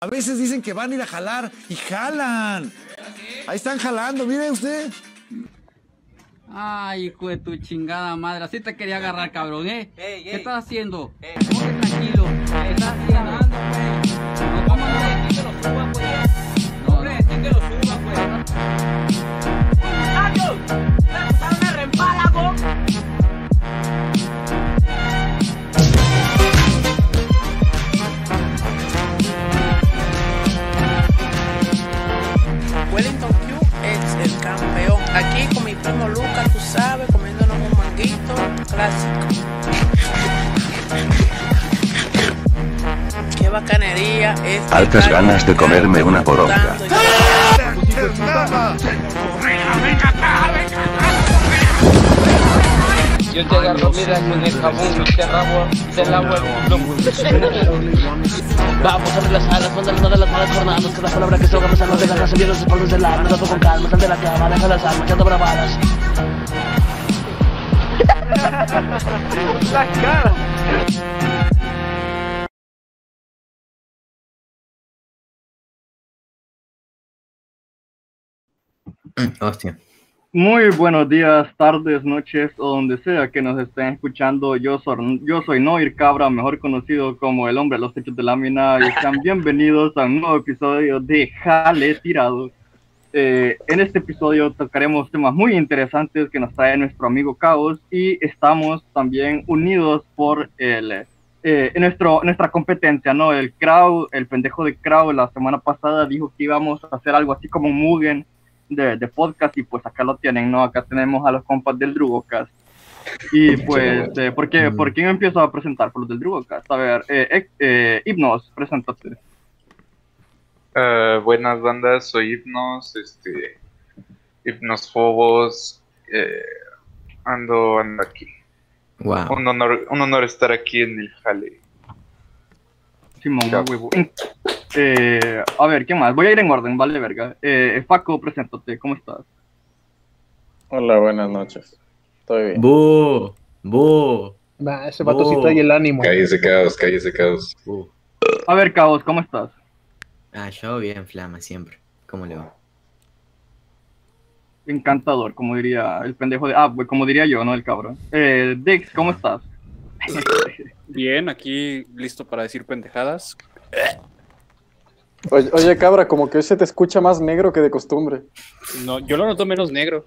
A veces dicen que van a ir a jalar y jalan. Ahí están jalando, mire usted. Ay, hijo de tu chingada madre. Así te quería agarrar, cabrón, ¿eh? Ey, ¿Qué estás haciendo? Ey. Ponte tranquilo. ¿Qué estás haciendo? Sabes, comiéndonos un manguito clásico. Qué bacanería es. Altas ganas de comerme una poronga. Yo te agarro, mira, con el jabón y te rabo, te lavo el Vamos a relajar las bandas, no de las malas jornadas Cada palabra que se ahoga, me de la casa Viendo los espaldos del alma, dato con calma Sal de la cama, deja las armas, echando bravadas Hostia. Muy buenos días, tardes, noches o donde sea que nos estén escuchando. Yo soy, yo soy Noir Cabra, mejor conocido como el hombre de los techos de lámina. Y sean bienvenidos a un nuevo episodio de Jale Tirado. Eh, en este episodio tocaremos temas muy interesantes que nos trae nuestro amigo Caos y estamos también unidos por el, eh, nuestro, nuestra competencia, ¿no? El Crow, el pendejo de Crow la semana pasada dijo que íbamos a hacer algo así como un Mugen de, de podcast y pues acá lo tienen, ¿no? Acá tenemos a los compas del Drugocast. Y pues, eh, ¿por, qué, ¿por quién empiezo a presentar? Por los del Drugocast. A ver, eh, eh, Hipnos, preséntate. Eh, buenas bandas, soy Hipnos, este, Hipnosfobos, eh, ando, ando aquí. Wow. Un honor, un honor estar aquí en el jale. Simón. Eh, a ver, ¿qué más? Voy a ir en orden, vale, verga. Eh, Paco, preséntate, ¿cómo estás? Hola, buenas noches. Estoy bien. ¡Bu! ¡Bu! Nah, ese vato sí trae el ánimo. Cállese, caos, cállese, caos. A ver, Caos, ¿cómo estás? Ah, yo bien, flama, siempre. ¿Cómo le va? Encantador, como diría el pendejo de... Ah, pues como diría yo, ¿no? El cabrón. Eh, Dex, ¿cómo estás? Bien, aquí listo para decir pendejadas. Oye, oye, cabra, como que hoy se te escucha más negro que de costumbre. No, yo lo noto menos negro.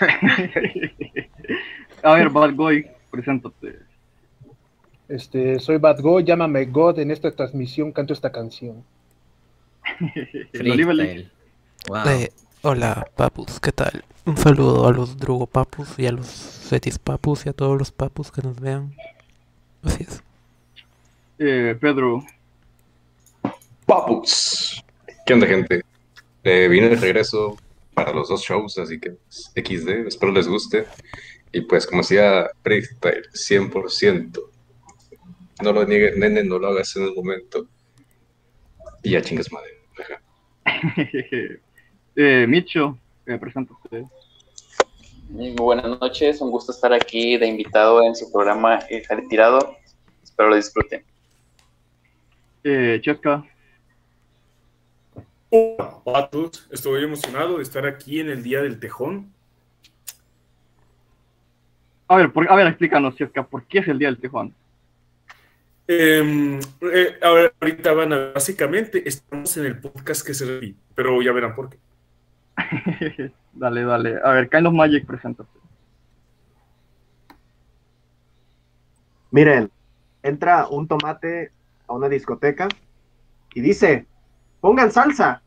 A ver, Bad Boy, preséntate. Este, soy Bad God, llámame God. En esta transmisión canto esta canción. Freestyle. Wow. Eh, hola, papus, ¿qué tal? Un saludo a los Drugo Papus y a los Cetis Papus y a todos los papus que nos vean. Así es. Eh, Pedro, Papus. ¿Qué onda, gente? Eh, vine de regreso para los dos shows, así que XD, espero les guste. Y pues, como decía Freestyle, 100%. No lo niegues, nene, no lo hagas en el momento. Y ya chingas madre. Eh, Micho, eh, preséntate. Muy buenas noches, un gusto estar aquí de invitado en su programa El Jale Tirado. Espero lo disfruten. Eh, Chesca, Hola, Patos. Estoy emocionado de estar aquí en el Día del Tejón. a ver, por- a ver, explícanos, Chesca, ¿por qué es el Día del Tejón? Em, eh, ahora, ahorita van a, básicamente, estamos en el podcast que se repite, pero ya verán por qué. dale, dale. A ver, Kind of Magic, preséntate. Miren, entra un tomate a una discoteca y dice, pongan salsa.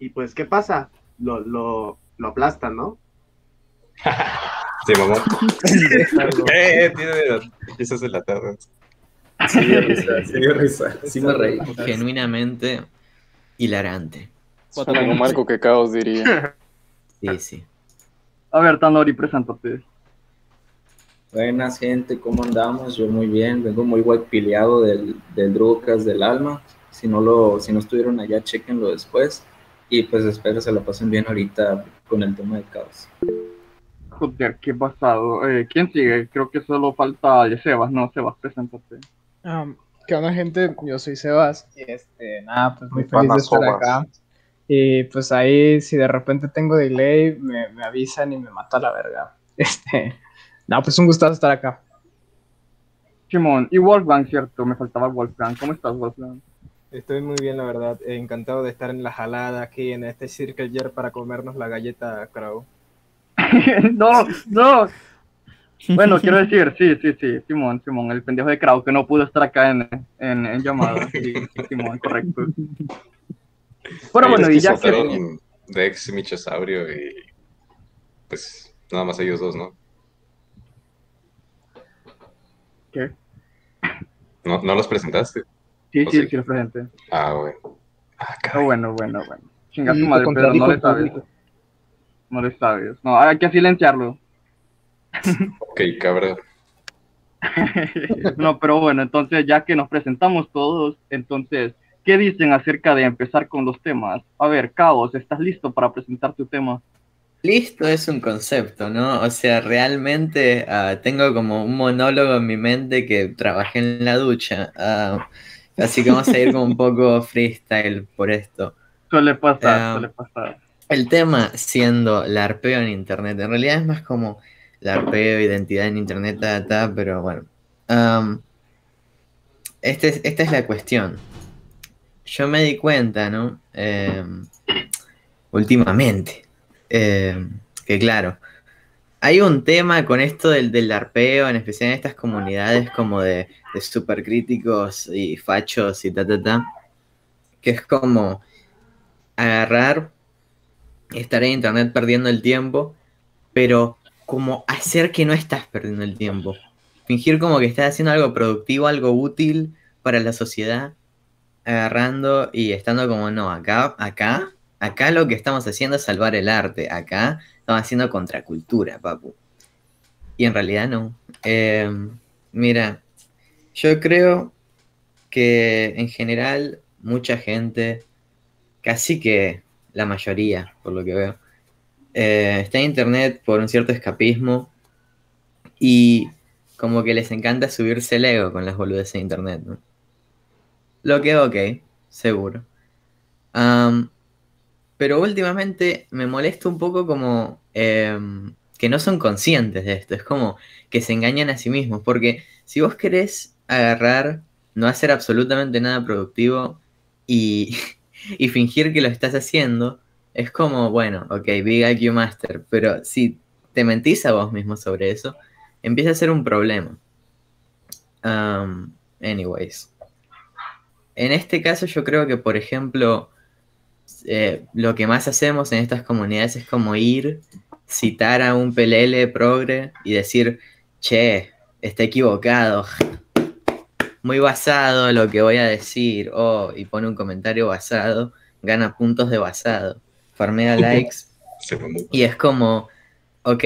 Y pues, ¿qué pasa? Lo, lo, lo aplastan, ¿no? Sí, mamá. eh, tiene esas de la tarde. Sí, dio risa, sí, dio risa. Sí me reí. Genuinamente hilarante. Suena como algo que caos diría. Sí, sí. A ver, Tanori, preséntate. Buenas gente, ¿cómo andamos? Yo muy bien, vengo muy guapileado del, del Drucas del alma. Si no lo, si no estuvieron allá, chequenlo después. Y pues espero se la pasen bien ahorita con el tema del caos. Joder, qué pasado. Eh, ¿Quién sigue? Creo que solo falta Sebas, ¿no? Sebas, preséntate. Um, ¿Qué onda, gente? Yo soy Sebas y este, nada, pues muy feliz de estar acá. Y pues ahí, si de repente tengo delay, me, me avisan y me mata la verga. Este, no, pues un gustazo estar acá. Simón, y Wolfgang, cierto, me faltaba Wolfgang. ¿Cómo estás, Wolfgang? Estoy muy bien, la verdad. Eh, Encantado de estar en la jalada aquí en este Circle Jerk para comernos la galleta Crow. no, no. Bueno, quiero decir, sí, sí, sí, Simón, Simón, el pendejo de Kraut que no pudo estar acá en, en, en llamada. Sí, sí, Simón, correcto. Bueno, bueno, y ya que. Dex y Michosaurio y pues nada más ellos dos, ¿no? ¿Qué? ¿No, no los presentaste? Sí, ¿O sí, sí, lo presente. Ah, bueno. Ah, bueno, bueno, bueno. Chinga tu madre, pero no le sabes. No le sabes. No, hay que silenciarlo. Ok, cabra. No, pero bueno, entonces ya que nos presentamos todos, entonces, ¿qué dicen acerca de empezar con los temas? A ver, Caos, ¿estás listo para presentar tu tema? Listo es un concepto, ¿no? O sea, realmente ah, tengo como un monólogo en mi mente que trabajé en la ducha. ah, así que vamos a ir como un poco freestyle por esto. Suele pasar, Ah, suele pasar. El tema siendo larpeo en internet, en realidad es más como larpeo, identidad en internet, ta, ta, pero bueno. Am, este es- esta es la cuestión. Yo me di cuenta, ¿no? Em, últimamente, em, que claro, hay un tema con esto del, del larpeo, en especial en estas comunidades como de, de supercríticos y fachos y ta, ta, ta, que es como agarrar estar en internet perdiendo el tiempo, pero como hacer que no estás perdiendo el tiempo. Fingir como que estás haciendo algo productivo, algo útil para la sociedad, agarrando y estando como, no, acá, acá, acá lo que estamos haciendo es salvar el arte, acá estamos haciendo contracultura, papu. Y en realidad no. Eh, mira, yo creo que en general mucha gente, casi que la mayoría, por lo que veo, eh, está en internet por un cierto escapismo y como que les encanta subirse el ego con las boludeces de internet, ¿no? Lo que ok, seguro. Pero últimamente me molesta un poco como em, que no son conscientes de esto, es como que se engañan a sí mismos, porque si vos querés agarrar, no hacer absolutamente nada productivo y, y fingir que lo estás haciendo, es como, bueno, ok, Big IQ Master, pero si te mentís a vos mismo sobre eso, empieza a ser un problema. Um, anyways. En este caso yo creo que, por ejemplo, eh, lo que más hacemos en estas comunidades es como ir, citar a un PLL progre y decir, che, está equivocado, muy basado lo que voy a decir, oh, y pone un comentario basado, gana puntos de basado, farmea likes, y es como, ok,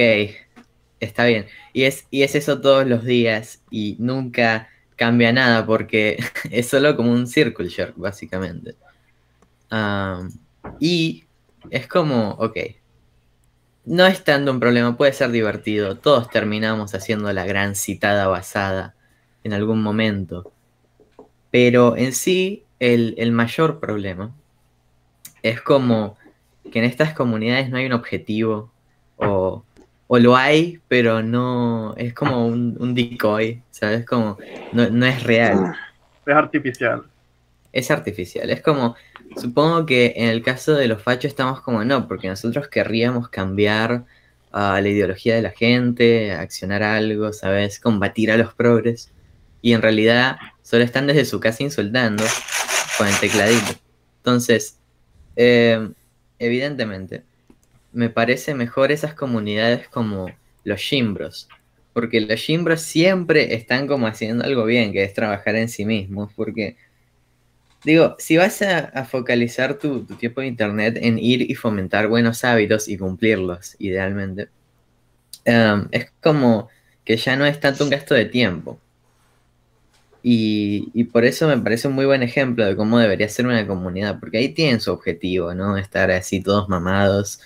está bien. Y es, y es eso todos los días y nunca cambia nada porque es solo como un circle jerk, básicamente. Am, y es como, ok, no es tanto un problema, puede ser divertido. Todos terminamos haciendo la gran citada basada en algún momento. Pero en sí, el, el mayor problema es como que en estas comunidades no hay un objetivo o, o lo hay, pero no es como un, un decoy, ¿sabes? Como no, no es real. Es artificial. Es artificial. Es como, supongo que en el caso de los fachos estamos como no, porque nosotros querríamos cambiar ah, la ideología de la gente, accionar algo, ¿sabes? Combatir a los progres. Y en realidad solo están desde su casa insultando con el tecladito. Entonces, eh, evidentemente, me parece mejor esas comunidades como los shimbros. Porque los shimbros siempre están como haciendo algo bien, que es trabajar en sí mismos. Porque, digo, si vas a, focalizar tu, tu tiempo de internet en ir y fomentar buenos hábitos y cumplirlos, idealmente, em, es como que ya no es tanto un gasto de tiempo. Y, por eso me parece un muy buen ejemplo de cómo debería ser una comunidad, porque ahí tienen su objetivo, ¿no? Estar así todos mamados,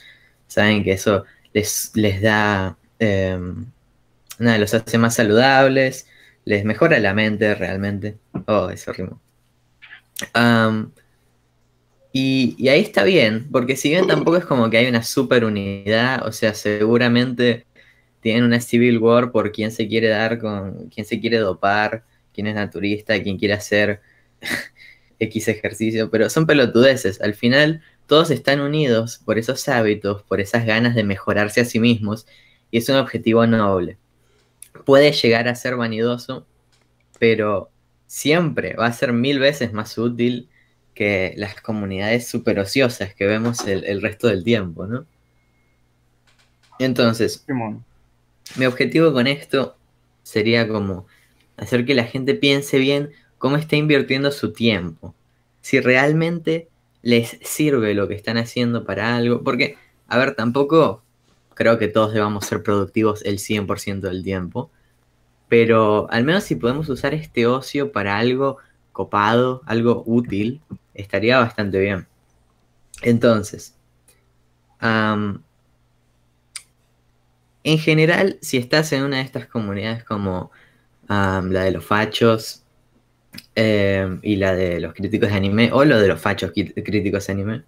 saben que eso les, les da, eh, nada, los hace más saludables, les mejora la mente realmente. Oh, eso rimo. Am, y, y ahí está bien, porque si bien tampoco es como que hay una super unidad, o sea, seguramente tienen una civil war por quién se quiere dar con, quién se quiere dopar, quién es naturista, quién quiere hacer X ejercicio, pero son pelotudeces. Al final, todos están unidos por esos hábitos, por esas ganas de mejorarse a sí mismos, y es un objetivo noble. Puede llegar a ser vanidoso, pero siempre va a ser mil veces más útil que las comunidades super ociosas que vemos el, el resto del tiempo, ¿no? Entonces, mi objetivo con esto sería como hacer que la gente piense bien cómo está invirtiendo su tiempo. Si realmente les sirve lo que están haciendo para algo. Porque, a ver, tampoco creo que todos debamos ser productivos el 100% del tiempo. Pero al menos si podemos usar este ocio para algo copado, algo útil, estaría bastante bien. Entonces, en general, si estás en una de estas comunidades como la de los fachos em, y la de los críticos de anime, o lo de los fachos críticos de anime,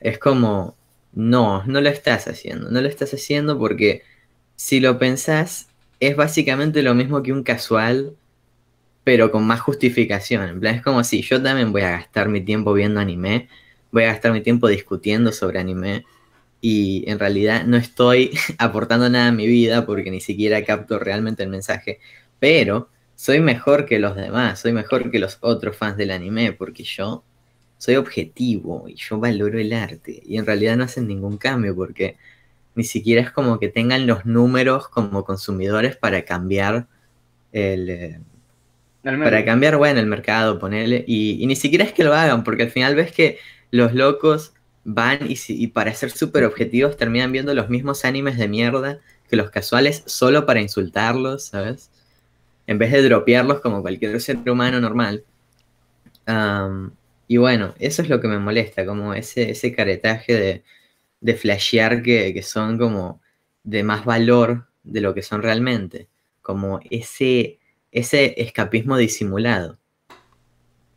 es como, no, no lo estás haciendo, no lo estás haciendo porque si lo pensás, es básicamente lo mismo que un casual, pero con más justificación. En plan, es como si yo también voy a gastar mi tiempo viendo anime, voy a gastar mi tiempo discutiendo sobre anime, y en realidad no estoy aportando nada a mi vida porque ni siquiera capto realmente el mensaje, pero soy mejor que los demás, soy mejor que los otros fans del anime porque yo soy objetivo y yo valoro el arte. Y en realidad no hacen ningún cambio porque ni siquiera es como que tengan los números como consumidores para cambiar el, eh, El para cambiar, bueno, el mercado, ponerle, y, y ni siquiera es que lo hagan, porque al final ves que los locos van y, y para ser súper objetivos terminan viendo los mismos animes de mierda que los casuales solo para insultarlos, ¿sabes? En vez de dropearlos como cualquier ser humano normal. Am, y bueno, eso es lo que me molesta, como ese, ese caretaje de, de flashear que, que son como de más valor de lo que son realmente. Como ese, ese escapismo disimulado.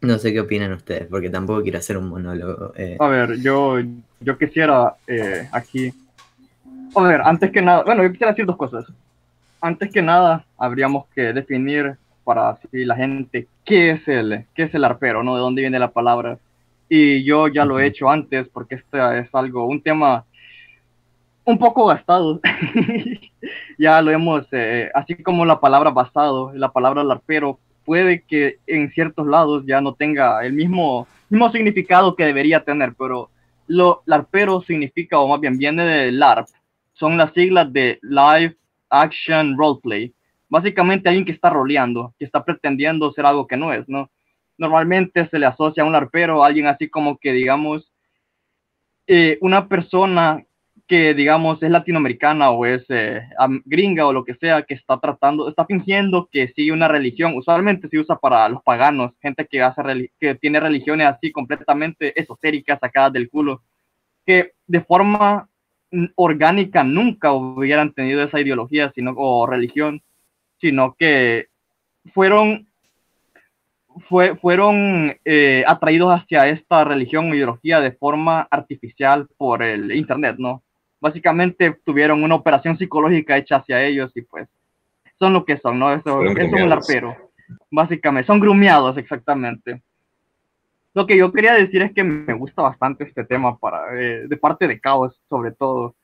No sé qué opinan ustedes, porque tampoco quiero hacer un monólogo. eh. A ver, yo, yo quisiera eh, aquí. A ver, antes que nada, bueno, yo quisiera decir dos cosas. Antes que nada, habríamos que definir para así la gente qué es el, qué es el arpero, ¿no? De dónde viene la palabra. Y yo ya lo he hecho antes porque este es algo, un tema un poco gastado. ya lo hemos, eh, así como la palabra basado, la palabra larpero, puede que en ciertos lados ya no tenga el mismo, mismo significado que debería tener, pero lo larpero significa, o más bien viene de LARP, son las siglas de Live Action Roleplay. Básicamente alguien que está roleando, que está pretendiendo ser algo que no es, ¿no? Normalmente se le asocia a un larpero a alguien así como que, digamos, eh, una persona que digamos es latinoamericana o es eh, gringa o lo que sea, que está tratando, está fingiendo que sigue una religión, usualmente se usa para los paganos, gente que, hace que tiene religiones así completamente esotéricas, sacadas del culo, que de forma orgánica nunca hubieran tenido esa ideología sino, o religión, sino que fueron fue, fueron eh, atraídos hacia esta religión o ideología de forma artificial por el Internet, ¿no? Básicamente tuvieron una operación psicológica hecha hacia ellos y pues son lo que son, ¿no? Eso, es un larpero, básicamente, son grumeados exactamente. Lo que yo quería decir es que me gusta bastante este tema para, eh, de parte de Caos, sobre todo.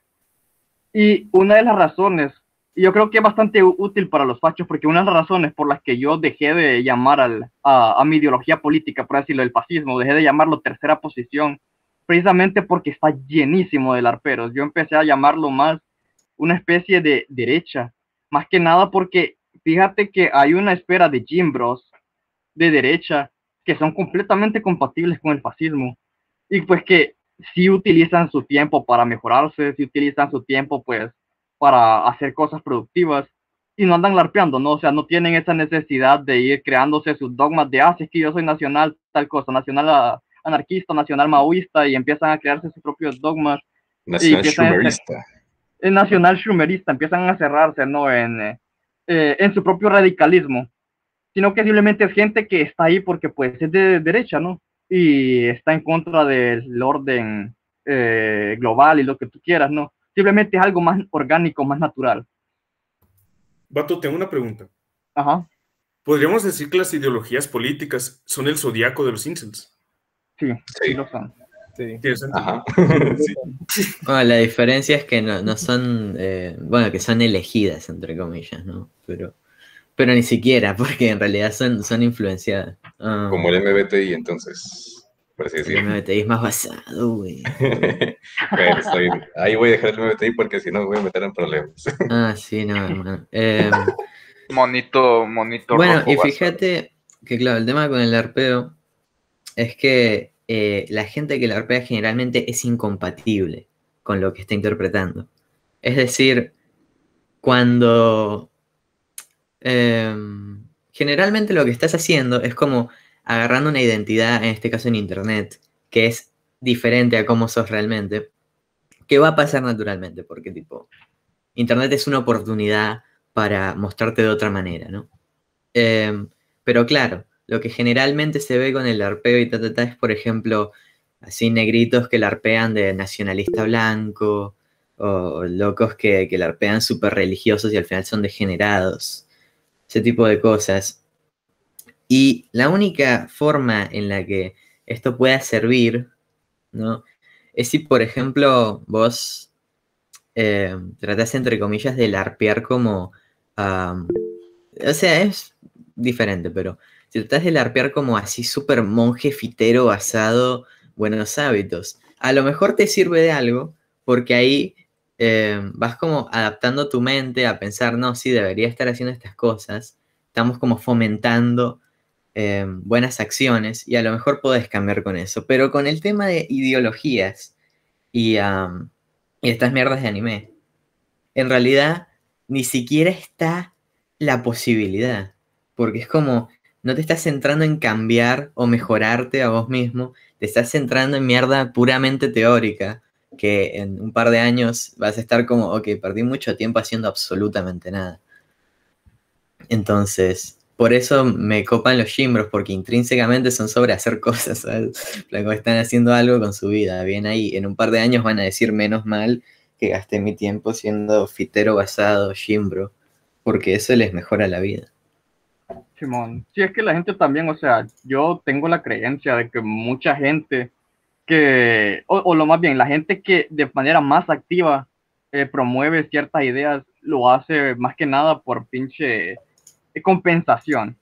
Y una de las razones, yo creo que es bastante útil para los fachos, porque una de las razones por las que yo dejé de llamar al, a, mi ideología política, por decirlo, el fascismo, dejé de llamarlo tercera posición, precisamente porque está llenísimo de larperos. Yo empecé a llamarlo más una especie de derecha, más que nada porque fíjate que hay una espera de Jim Bros de derecha que son completamente compatibles con el fascismo y pues que sí utilizan su tiempo para mejorarse, sí utilizan su tiempo pues para hacer cosas productivas y no andan larpeando, ¿no? O sea, no tienen esa necesidad de ir creándose sus dogmas de, ah, si es que yo soy nacional, tal cosa, nacional ah, anarquista, nacional maoísta y empiezan a crearse sus propios dogmas. Nacional empiezan a hacer- Schumerista. el nacional schumerista, empiezan a cerrarse, ¿no? En, eh, eh, en su propio radicalismo, sino que simplemente es gente que está ahí porque pues es de derecha, ¿no? Y está en contra del orden eh, global y lo que tú quieras, ¿no? Simplemente es algo más orgánico, más natural. Vato, tengo una pregunta. Ajá. ¿Podríamos decir que las ideologías políticas son el zodiaco de los incels? Sí, sí, lo son. Sí. Ajá. Bueno, la diferencia es que no, no son, eh, bueno, que son elegidas, entre comillas, ¿no? Pero, pero ni siquiera, porque en realidad son, son influenciadas. Ah, Como el MBTI, entonces, por así el decirlo. MBTI es más basado, güey. Bueno, estoy- ahí voy a dejar el MBTI porque si no me voy a meter en problemas. Ah, sí, no, hermano. Em, Monito, monito Bueno, rojo y fíjate que, claro, el tema con el arpeo es que eh, la gente que la arpea generalmente es incompatible con lo que está interpretando. Es decir, cuando em, generalmente lo que estás haciendo es como agarrando una identidad, en este caso en Internet, que es diferente a cómo sos realmente, que va a pasar naturalmente, porque tipo, Internet es una oportunidad para mostrarte de otra manera, ¿no? Em, pero claro, lo que generalmente se ve con el arpeo y ta, ta, ta es, por ejemplo, así negritos que larpean de nacionalista blanco, o locos que, que larpean súper religiosos y al final son degenerados, ese tipo de cosas. Y la única forma en la que esto pueda servir, ¿no? Es si, por ejemplo, vos eh, tratás, entre comillas, de larpear como... o sea, es diferente, pero si tratás de larpear como así súper monje fitero basado, buenos hábitos, a lo mejor te sirve de algo, porque ahí eh, vas como adaptando tu mente a pensar, no, sí, debería estar haciendo estas cosas, estamos como fomentando eh, buenas acciones y a lo mejor podés cambiar con eso, pero con el tema de ideologías y, y estas mierdas de anime, en realidad ni siquiera está la posibilidad, porque es como, no te estás centrando en cambiar o mejorarte a vos mismo, te estás centrando en mierda puramente teórica, que en un par de años vas a estar como, ok, perdí mucho tiempo haciendo absolutamente nada. Entonces, por eso me copan los gimbros, porque intrínsecamente son sobre hacer cosas, ¿sabes? Están haciendo algo con su vida, bien ahí. En un par de años van a decir menos mal que gasté mi tiempo siendo fitero basado, gimbro, porque eso les mejora la vida. Simón. Sí, es que la gente también, o sea, yo tengo la creencia de que mucha gente que, o, o lo más bien, la gente que de manera más activa eh, promueve ciertas ideas, lo hace más que nada por pinche eh, compensación.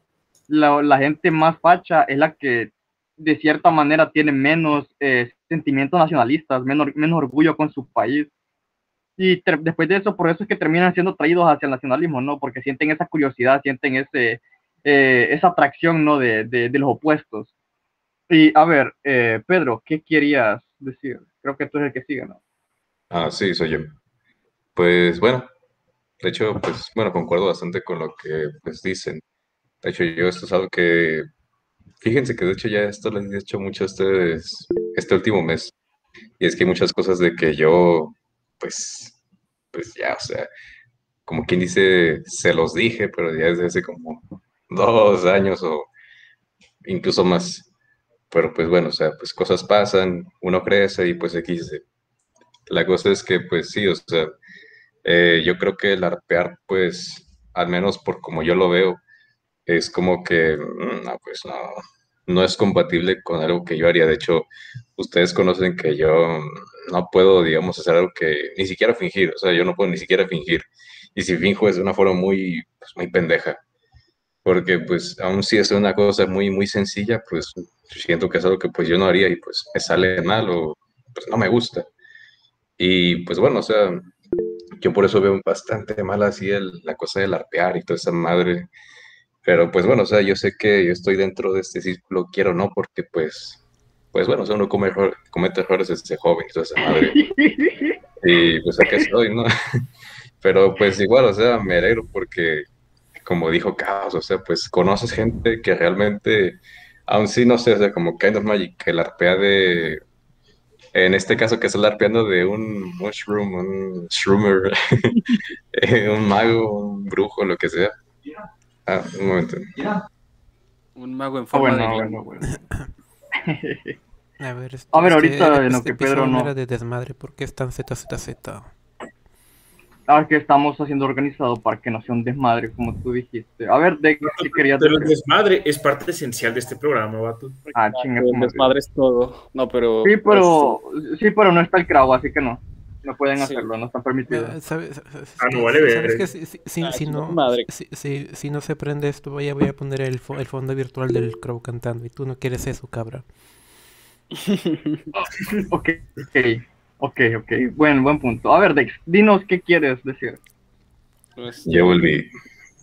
La, la gente más facha es la que de cierta manera tiene menos eh, sentimientos nacionalistas, menos, menos orgullo con su país. Y después de eso, por eso es que terminan siendo traídos hacia el nacionalismo, ¿no? Porque sienten esa curiosidad, sienten ese, eh, esa atracción, ¿no? De, de, de los opuestos. Y a ver, eh, Pedro, ¿qué querías decir? Creo que tú eres el que sigue, ¿no? Ah, sí, soy yo. Pues bueno, de hecho, pues bueno, concuerdo bastante con lo que pues dicen. De hecho, yo esto es algo que, fíjense que de hecho ya esto lo he dicho mucho este, este último mes. Y es que hay muchas cosas de que yo, pues, pues ya, o sea, como quien dice, se los dije, pero ya desde hace como dos años o incluso más. Pero pues bueno, o sea, pues cosas pasan, uno crece y pues X. La cosa es que pues sí, o sea, eh, yo creo que el arpear, pues, al menos por como yo lo veo, es como que, mm, no, pues no, no es compatible con algo que yo haría. De hecho, ustedes conocen que yo no puedo, digamos, hacer algo que ni siquiera fingir, o sea, yo no puedo ni siquiera fingir. Y si finjo es de una forma muy, pues, muy pendeja. Porque, pues, aun si es una cosa muy, muy sencilla, pues, siento que es algo que, pues, yo no haría y, pues, me sale mal o, pues, no me gusta. Y, pues, bueno, o sea, yo por eso veo bastante mal así el, la cosa del arpear y toda esa madre. Pero pues bueno, o sea, yo sé que yo estoy dentro de este círculo, quiero o no, porque pues, pues bueno, o sea, uno come comete errores desde joven y toda esa madre. Y pues aquí estoy, ¿no? Pero pues igual, o sea, me alegro porque, como dijo Caos, o sea, pues conoces gente que realmente, aún sí, no sé, o sea, como Kind of Magic, que la arpea de, En este caso, que es el arpeando de un mushroom, un shroomer, eh, un mago, un brujo, lo que sea. Ah, un momento. Un mago en Ah, forma bueno, de bueno, niño. bueno. A ver, este, A ver, este- ahorita en lo este que Pedro no- era de desmadre, ¿por qué es tan ZZZ? Ah, que estamos haciendo organizado para que no sea un desmadre, como tú dijiste. A ver, de qué querías Pero el desmadre es parte esencial de este programa, vato. Ah, chinga El madre. desmadre es todo. No, pero. Sí, pero, sí, pero no está el crowd, así que no. No pueden Sí. hacerlo, no está permitido. Ah, ¿sabes- sabes Ah, no vale ¿Sabes ver. qué? Si, si- si- Ah, si chinga no, si, si- si no se prende esto, voy a, voy a poner el, fo- el fondo virtual del crow cantando y tú no quieres eso, cabra. Ok, ok, ok, ok. Buen, buen punto. A ver, Dex, dinos qué quieres decir. Pues, Ya volví.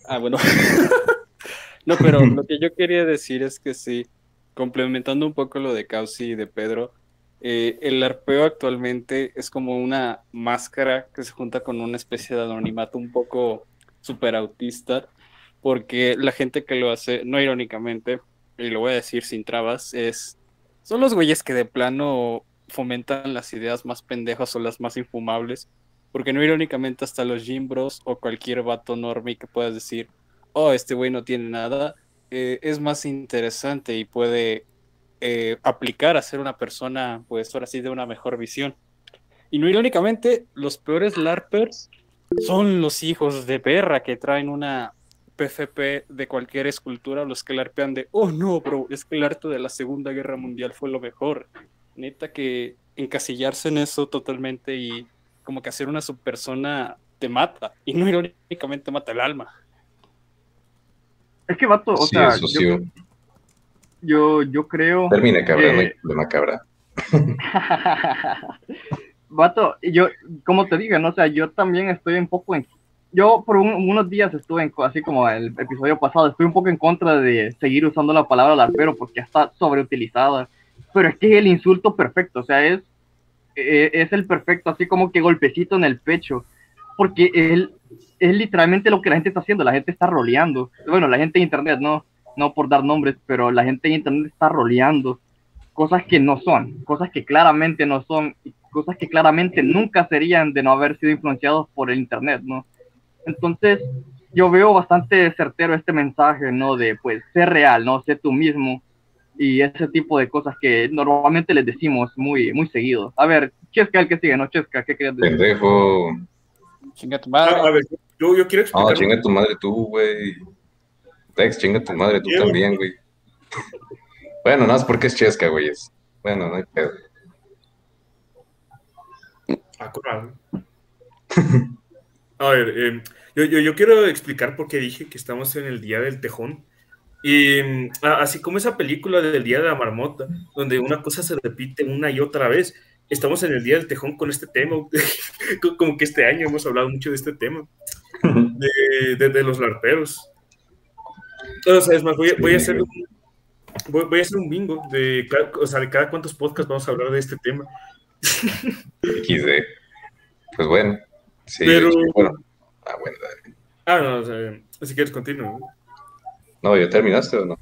Ah, bueno. no, pero lo que yo quería decir es que sí, complementando un poco lo de Causi y de Pedro, eh, el arpeo actualmente es como una máscara que se junta con una especie de anonimato un poco super autista, porque la gente que lo hace, no irónicamente, y lo voy a decir sin trabas, es son los güeyes que de plano fomentan las ideas más pendejas o las más infumables, porque no irónicamente hasta los gym o cualquier vato normie que puedas decir, oh, este güey no tiene nada, eh, es más interesante y puede eh, aplicar a ser una persona, pues ahora sí, de una mejor visión. Y no irónicamente, los peores LARPers son los hijos de perra que traen una PFP de cualquier escultura, los que larpean de, oh no, bro, es que el arte de la Segunda Guerra Mundial fue lo mejor. Neta que encasillarse en eso totalmente y como que hacer una subpersona te mata, y no irónicamente mata el alma. Es que, vato, o Sí, sea, eso sí. yo, yo, yo creo. Termine, cabra, no hay que- problema, cabra. Vato, yo, como te digo, no, o sea, yo también estoy un poco en... Yo por un- unos días estuve, en, así como el episodio pasado, estoy un poco en contra de seguir usando la palabra larpero porque está sobreutilizada. Pero es que es el insulto perfecto, o sea, es, eh, es el perfecto, así como que golpecito en el pecho. Porque él, es literalmente lo que la gente está haciendo, la gente está roleando. Bueno, la gente de internet, no, no por dar nombres, pero la gente de internet está roleando cosas que no son, cosas que claramente no son, cosas que claramente nunca serían de no haber sido influenciados por el internet, ¿no? Entonces, yo veo bastante certero este mensaje, ¿no? De, pues, ser real, ¿no? Sé tú mismo y ese tipo de cosas que normalmente les decimos muy, muy seguido. A ver, Chesca, el que sigue, ¿no? Chesca, ¿qué querías decir? Pendejo. Chinga tu Ah, a ver, yo, yo quiero explicar. No, chinga tu madre tú, güey. Dex, chinga tu madre tú también, güey. Bueno, no es porque es chesca, güey. es- Bueno, no hay pedo. Ah. A ver, eh, yo, yo, yo quiero explicar por qué dije que estamos en el Día del Tejón. Y mm, así como esa película del Día de la Marmota, donde una cosa se repite una y otra vez, estamos en el Día del Tejón con este tema. Co- como que este año hemos hablado mucho de este tema, de, de- de los larperos. O sea, es más, voy, a- voy a hacer un, voy, voy a hacer un bingo de, cada- o sea, de cada cuántos podcasts vamos a hablar de este tema. XD. Pues bueno. Sí, Pero- bueno. Ah, bueno, dale. Ah, no, o sea, si quieres continúa. No, ¿ya terminaste o no?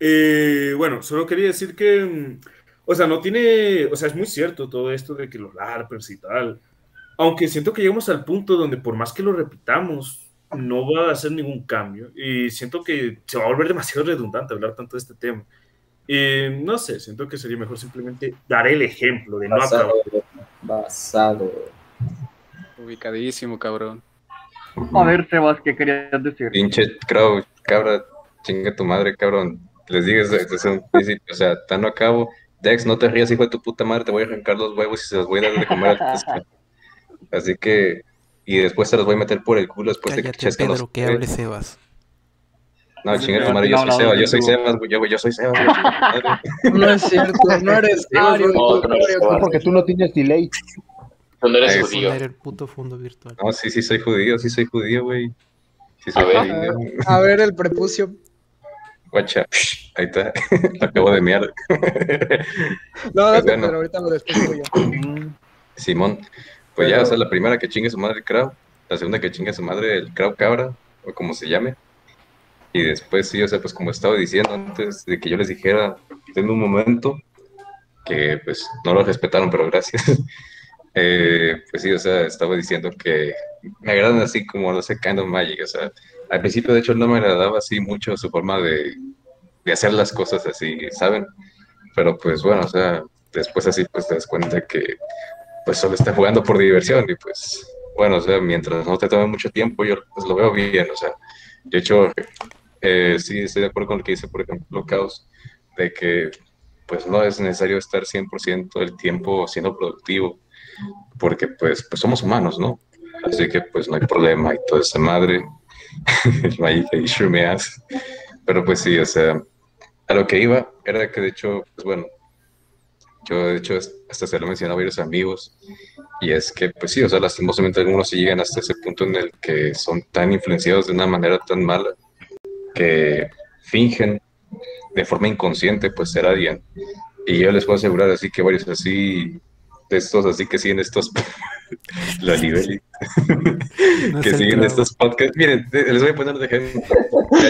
Eh, bueno, solo quería decir que, mm, o sea, no tiene, o sea, es muy cierto todo esto de que los LARPers y tal, aunque siento que llegamos al punto donde por más que lo repitamos, no va a hacer ningún cambio y siento que se va a volver demasiado redundante hablar tanto de este tema. Y no sé, siento que sería mejor simplemente dar el ejemplo de no Basado, acabar. basado. Ubicadísimo, cabrón. A ver, Sebas, ¿qué querías decir? Pinche crowd, cabra, chinga tu madre, cabrón. Les digo desde, un principio, o sea, tan no acabo. Dex, no te rías, hijo de tu puta madre, te voy a arrancar los huevos y se los voy a dar de comer al. Así que, y después se los voy a meter por el culo después de que Cállate, Chesca los Pedro, que hable Sebas. No, chinga tu madre, yo soy Sebas, yo soy Sebas, güey, yo, soy Sebas. No es cierto, no eres eres No, porque tú no tienes delay. No eres judío. Poner el puto fondo virtual. No, sí, sí soy judío, sí soy judío, güey. Sí soy A ver. judío. A ver, el prepucio. Guacha, ahí está, lo acabo de mear. No, Pues date, bueno. pero ahorita lo despejo yo. Simón, pues ya, o sea, la primera que chingue su madre el crowd, la segunda que chingue su madre el crowd cabra, o como se llame. Y después, sí, o sea, pues como estaba diciendo antes de que yo les dijera, denme un momento, que pues no lo respetaron, pero gracias. Eh, pues sí, o sea, estaba diciendo que me agradan así como, no sé, Kind Magic, o sea, al principio de hecho no me agradaba así mucho su forma de, de hacer las cosas así, ¿saben? Pero pues bueno, o sea, después así pues te das cuenta que pues solo está jugando por diversión y pues bueno, o sea, mientras no te tome mucho tiempo yo pues lo veo bien, o sea, de hecho eh, sí estoy de acuerdo con lo que dice por ejemplo Caos, de que pues no es necesario estar 100% del tiempo siendo productivo, porque pues, pues somos humanos, ¿no? Así que pues no hay problema y toda esa madre, el y sure me hace. Pero pues sí, o sea, a lo que iba era que de hecho, pues bueno, yo de hecho hasta se lo mencionaba a varios amigos y es que pues sí, o sea, lastimosamente algunos sí llegan hasta ese punto en el que son tan influenciados de una manera tan mala que fingen de forma inconsciente pues ser alguien. Y yo les puedo asegurar así que varios así de estos así que siguen estos la nivel que siguen estos podcasts. Miren, les voy a poner de ejemplo.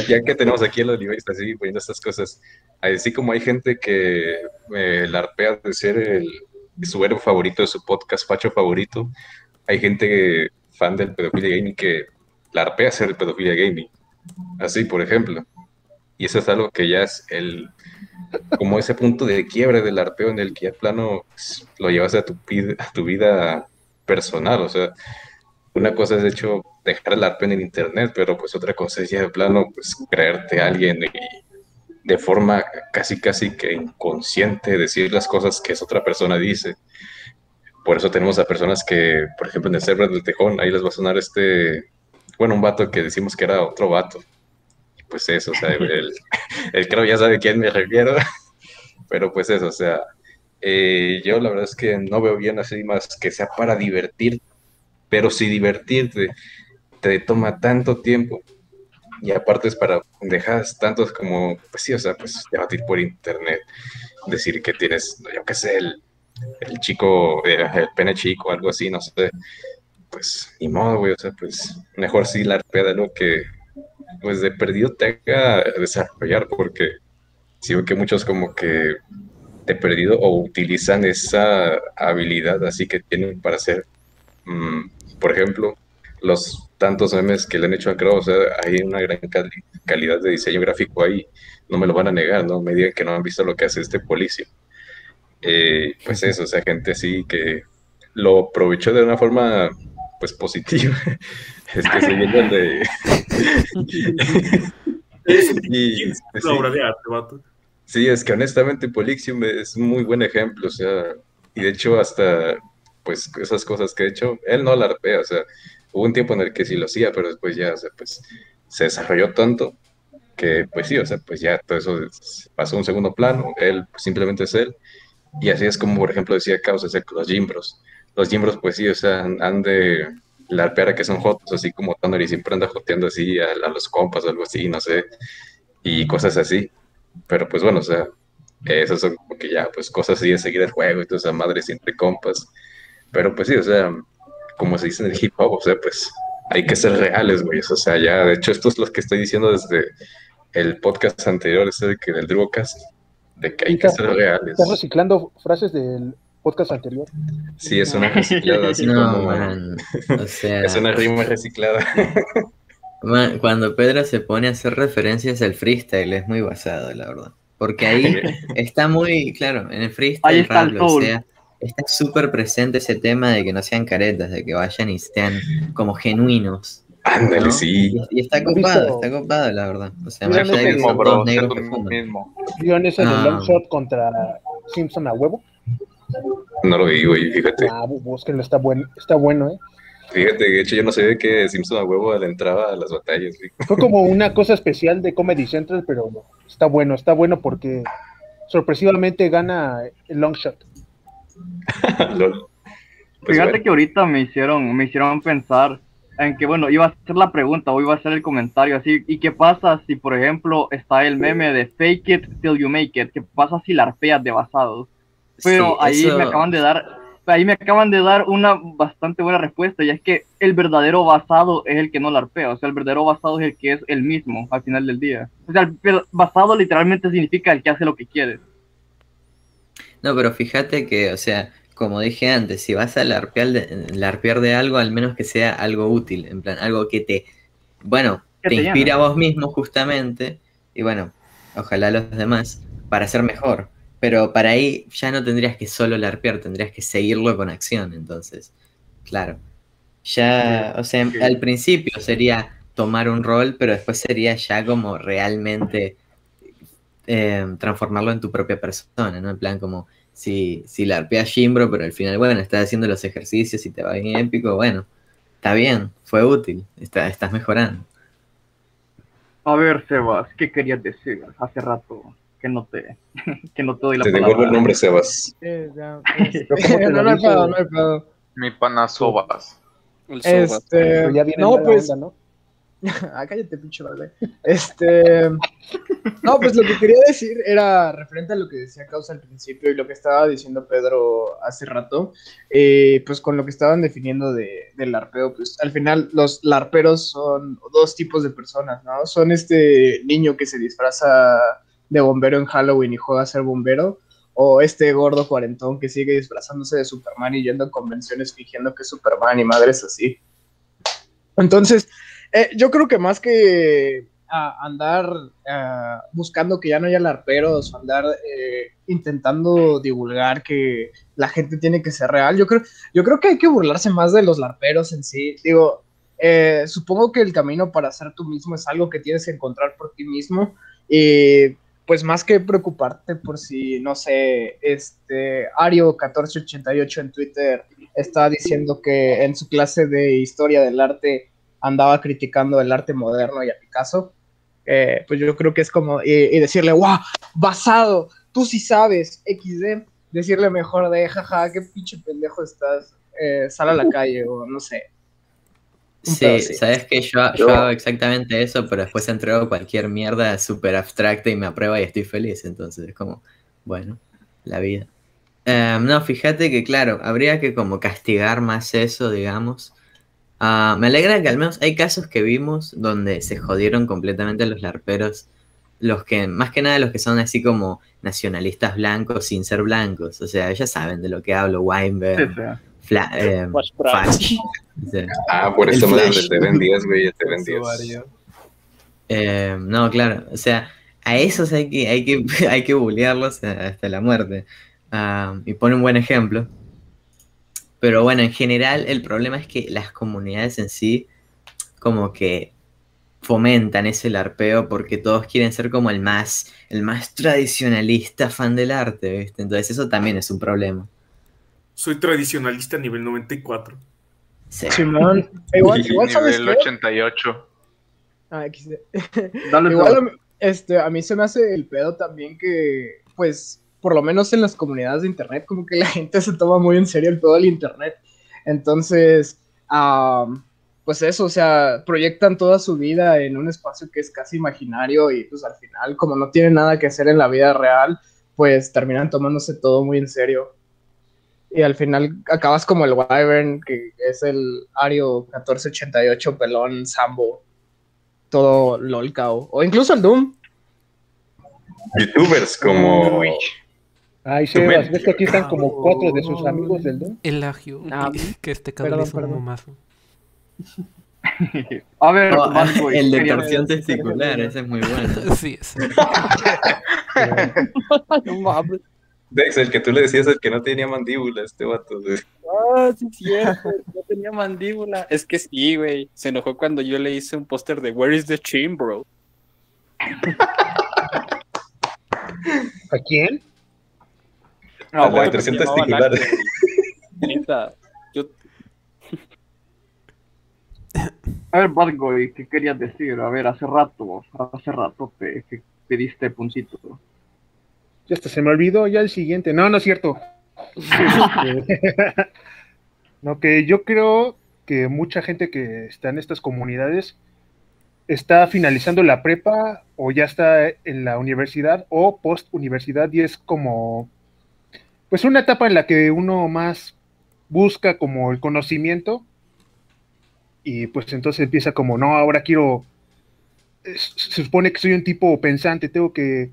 Ya, que tenemos aquí a los niveles así poniendo estas cosas, así como hay gente que eh, larpea de ser el, su héroe favorito de su podcast, facho favorito, hay gente fan del pedofilia gaming que larpea ser el pedofilia gaming. Así, por ejemplo. Y eso es algo que ya es el como ese punto de quiebre del arpeo en el que ya plano pues, lo llevas a tu, vida personal. O sea, una cosa es de hecho dejar el arpeo en el internet, pero pues otra cosa es ya de plano pues creerte a alguien y de forma casi casi que inconsciente decir las cosas que esa otra persona dice. Por eso tenemos a personas que, por ejemplo, en el server del Tejón, ahí les va a sonar este, bueno, un vato que decimos que era otro vato pues eso, o sea, el, creo ya sabe a quién me refiero, pero pues eso, o sea, eh, yo la verdad es que no veo bien así más que sea para divertir, pero si divertirte te toma tanto tiempo y aparte es para dejar tantos como, pues sí, o sea, pues debatir por internet, decir que tienes, yo qué sé, el, el chico, eh, el pene chico, algo así, no sé, pues ni modo, güey, o sea, pues mejor sí la de lo que pues de perdido te haga desarrollar, porque si veo que muchos como que de perdido o utilizan esa habilidad así que tienen para hacer, mm, por ejemplo, los tantos memes que le han hecho a Crow, o sea, hay una gran calidad de diseño gráfico ahí, no me lo van a negar, no me digan que no han visto lo que hace este policía. Eh, pues eso, o sea, gente así que lo aprovechó de una forma pues positiva. Es que soy el de. es una obra de arte, vato. Sí, es que honestamente Polixium es un muy buen ejemplo, o sea, y de hecho hasta, pues, esas cosas que ha hecho, él no la arpea, o sea, hubo un tiempo en el que sí lo hacía, pero después ya, o sea, pues, se desarrolló tanto que, pues sí, o sea, pues ya todo eso pasó a un segundo plano, él simplemente es él, y así es como, por ejemplo, decía Caos, los Jimbros. Los Jimbros, pues sí, o sea, han de la arpera que son jotos, así como Thunder y siempre anda joteando así a, los compas o algo así, no sé, y cosas así. Pero pues bueno, o sea, esas son como que ya, pues cosas así de seguir el juego y toda esa madre siempre compas. Pero pues sí, o sea, como se dice en el hip hop, o sea, pues hay que ser reales, güey. O sea, ya, de hecho, esto es lo que estoy diciendo desde el podcast anterior, ese que del Drugocast, de que hay que ser reales. Estás reciclando frases del podcast anterior. Sí, es una reciclada, así como. o sea, es una rima reciclada. cuando Pedro se pone a hacer referencias al freestyle, es muy basado, la verdad. Porque ahí está muy, claro, en el freestyle, está, o sea, está súper presente ese tema de que no sean caretas, de que vayan y estén como genuinos. Ándale, sí. Y, está copado, está copado, la verdad. O sea, más allá de que son todos negros que ¿Vieron ese de long shot contra Simpson a huevo? No lo vi, güey, fíjate. Ah, búsquenlo, está bueno, está bueno, ¿eh? Fíjate, de hecho yo no sabía que Simpson a huevo le entraba a las batallas. Fue como una cosa especial de Comedy Central, pero está bueno, está bueno porque sorpresivamente gana el long shot. Pues Fíjate que ahorita me hicieron, me hicieron pensar en que, bueno, iba a ser la pregunta o iba a ser el comentario así, ¿y qué pasa si, por ejemplo, está el meme de fake it till you make it? ¿Qué pasa si la arpeas de basados? Pero ahí me acaban de dar, ahí me acaban de dar una bastante buena respuesta, y es que el verdadero basado es el que no la arpea, o sea, el verdadero basado es el que es el mismo al final del día. O sea, el basado literalmente significa el que hace lo que quiere. No, pero fíjate que, o sea, como dije antes, si vas a larpear de, larpear de algo, al menos que sea algo útil, en plan, algo que te, bueno, te te inspira a vos mismo justamente, y bueno, ojalá los demás, para ser mejor. Pero para ahí ya no tendrías que solo larpear, tendrías que seguirlo con acción, entonces, claro. Ya, o sea, al principio sería tomar un rol, pero después sería ya como realmente eh, transformarlo en tu propia persona, ¿no? En plan como si, si larpeas Shimbro, pero al final, bueno, estás haciendo los ejercicios y te va bien épico, bueno, está bien, fue útil, está, estás mejorando. A ver, Sebas, ¿qué querías decir? Hace rato que no te, que no te doy la Te palabra. devuelvo el nombre, Sebas. Eh, ya, Pero ¿cómo te no, no hay pedo, no hay pedo. Mi pana Sobas. Este, Pero ya viene no, pues. onda, ¿no? ah, cállate, pinche vale. Este. No, pues lo que quería decir era referente a lo que decía Causa al principio y lo que estaba diciendo Pedro hace rato. eh, pues con lo que estaban definiendo de, del larpeo, pues al final los larperos son dos tipos de personas, ¿no? Son este niño que se disfraza de bombero en Halloween y juega a ser bombero. O este gordo cuarentón que sigue disfrazándose de Superman y yendo a convenciones fingiendo que es Superman y madres así. Entonces, eh, yo creo que más que andar ah, buscando que ya no haya larperos andar eh, intentando divulgar que la gente tiene que ser real, yo creo, yo creo que hay que burlarse más de los larperos en sí. Digo, supongo que el camino para ser tú mismo es algo que tienes que encontrar por ti mismo y pues más que preocuparte por si, no sé, este Ario1488 en Twitter está diciendo que en su clase de historia del arte andaba criticando el arte moderno y a Picasso, eh, pues yo creo que es como, y, decirle, wow, basado, tú sí sabes, XD, decirle mejor de, jaja, qué pinche pendejo estás, eh, sal a la calle o no sé. Sí, sabes que yo, yo hago exactamente eso, pero después entrego cualquier mierda súper abstracta y me aprueba y estoy feliz. Entonces es como, bueno, la vida. Em, no, fíjate que claro, habría que como castigar más eso, digamos. Ah, me alegra que al menos hay casos que vimos donde se jodieron completamente los larperos. Los que, más que nada los que son así como nacionalistas blancos sin ser blancos. O sea, ya saben de lo que hablo, Weinberg, Sí, sí. Fla- eh. O sea, Ah, por Flash. donde te ven 10, güey, te ven 10. Eh, no, claro, o sea, a esos hay que, hay que, hay que bullearlos hasta la muerte. Ah, y pone un buen ejemplo. Pero bueno, en general el problema es que las comunidades en sí como que fomentan ese larpeo porque todos quieren ser como el más, el más tradicionalista fan del arte, ¿viste? Entonces eso también es un problema. Soy tradicionalista a nivel 94. Sí. Simón, igual, igual sabes Nivel qué? 88. Ah, XD. Dale, Igual Sebas. a mí, este, a mí se me hace el pedo también que, pues, por lo menos en las comunidades de internet, como que la gente se toma muy en serio el pedo del internet. Entonces, am, pues eso, o sea, proyectan toda su vida en un espacio que es casi imaginario y pues al final, como no tienen nada que hacer en la vida real, pues terminan tomándose todo muy en serio. Y al final acabas como el Wyvern, que es el Ario 1488 pelón Sambo todo lolcao. O incluso el Doom. Youtubers como. Ay, Tu Sebas, ves que aquí están como cuatro de sus amigos del Doom. El agio. Ah, que este cabrón es un momazo. A ver, Oh, el de torsión testicular, ese es muy bueno. Sí, sí. no mames. Dex, el que tú le decías el que no tenía mandíbula, este vato. güey. Ah, sí, es cierto. No tenía mandíbula. Es que sí, güey. Se enojó cuando yo le hice un póster de Where is the Chin, bro? ¿A quién? No, A la testicular. Neta, yo A ver, Bad Boy, ¿qué querías decir? A ver, hace rato, hace rato te que pediste puncito. Ya hasta se me olvidó ya el siguiente. No, no es cierto. Este, no, que yo creo que mucha gente que está en estas comunidades está finalizando la prepa o ya está en la universidad o post universidad y es como pues una etapa en la que uno más busca como el conocimiento y pues entonces empieza como no, ahora quiero es- se supone que soy un tipo pensante, tengo que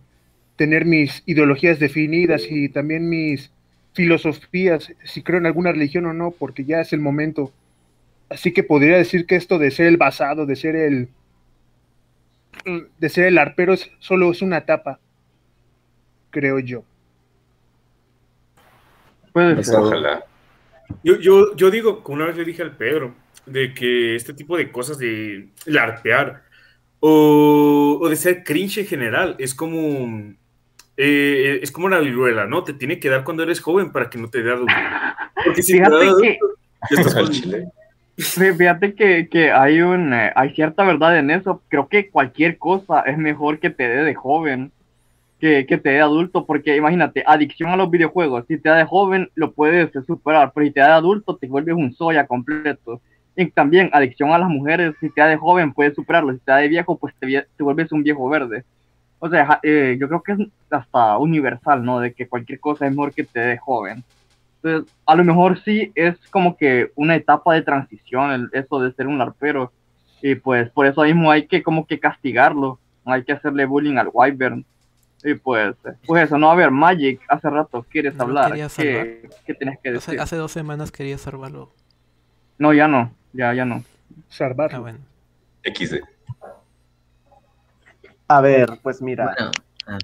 tener mis ideologías definidas y también mis filosofías, si creo en alguna religión o no, porque ya es el momento. Así que podría decir que esto de ser el basado, de ser el de ser el arpero es, solo es una etapa, creo yo. Pues, ojalá. Yo, yo, yo digo, como una vez le dije al Pedro, de que este tipo de cosas de larpear o, o de ser cringe en general es como eh, es como una viruela, ¿no? Te tiene que dar cuando eres joven para que no te dé adulto. Porque si Fíjate te da adulto, que- ya estás con chile. Sí, Fíjate que, que hay un eh, hay cierta verdad en eso. Creo que cualquier cosa es mejor que te dé de joven que, que te dé adulto, porque imagínate, adicción a los videojuegos, si te da de joven lo puedes superar, pero si te da de adulto te vuelves un soya completo. Y también adicción a las mujeres, si te da de joven puedes superarlo, si te da de viejo pues te vuelves un viejo verde. O sea, eh, yo creo que es hasta universal, ¿no? De que cualquier cosa es mejor que te dé joven. Entonces, a lo mejor sí es como que una etapa de transición, el- eso de ser un larpero. Y pues por eso mismo hay que como que castigarlo, no hay que hacerle bullying al Wyvern. Y pues, pues eso, no, a ver, Magic, hace rato quieres No, hablar. ¿Qué, qué tienes que Hace, decir? hace dos semanas quería salvarlo. No, ya no, ya, ya no. Salvar. Ah, bueno. XD. A ver, pues mira, Bueno, ah,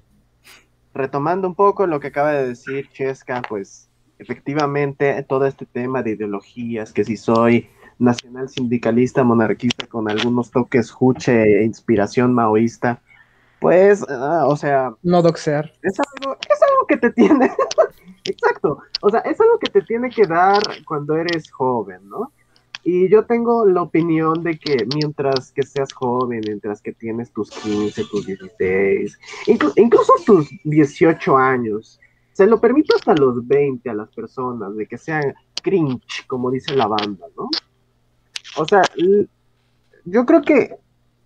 retomando un poco lo que acaba de decir Chesca, pues efectivamente todo este tema de ideologías, que si soy nacional sindicalista, monarquista con algunos toques juche e inspiración maoísta, pues, ah, o sea, No doxear. es algo, es algo que te tiene, exacto, o sea, es algo que te tiene que dar cuando eres joven, ¿no? Y yo tengo la opinión de que mientras que seas joven, mientras que tienes tus 15, tus 16, inclu- incluso tus 18 años, se lo permito hasta los 20 a las personas, de que sean cringe, como dice la banda, ¿no? O sea, yo creo que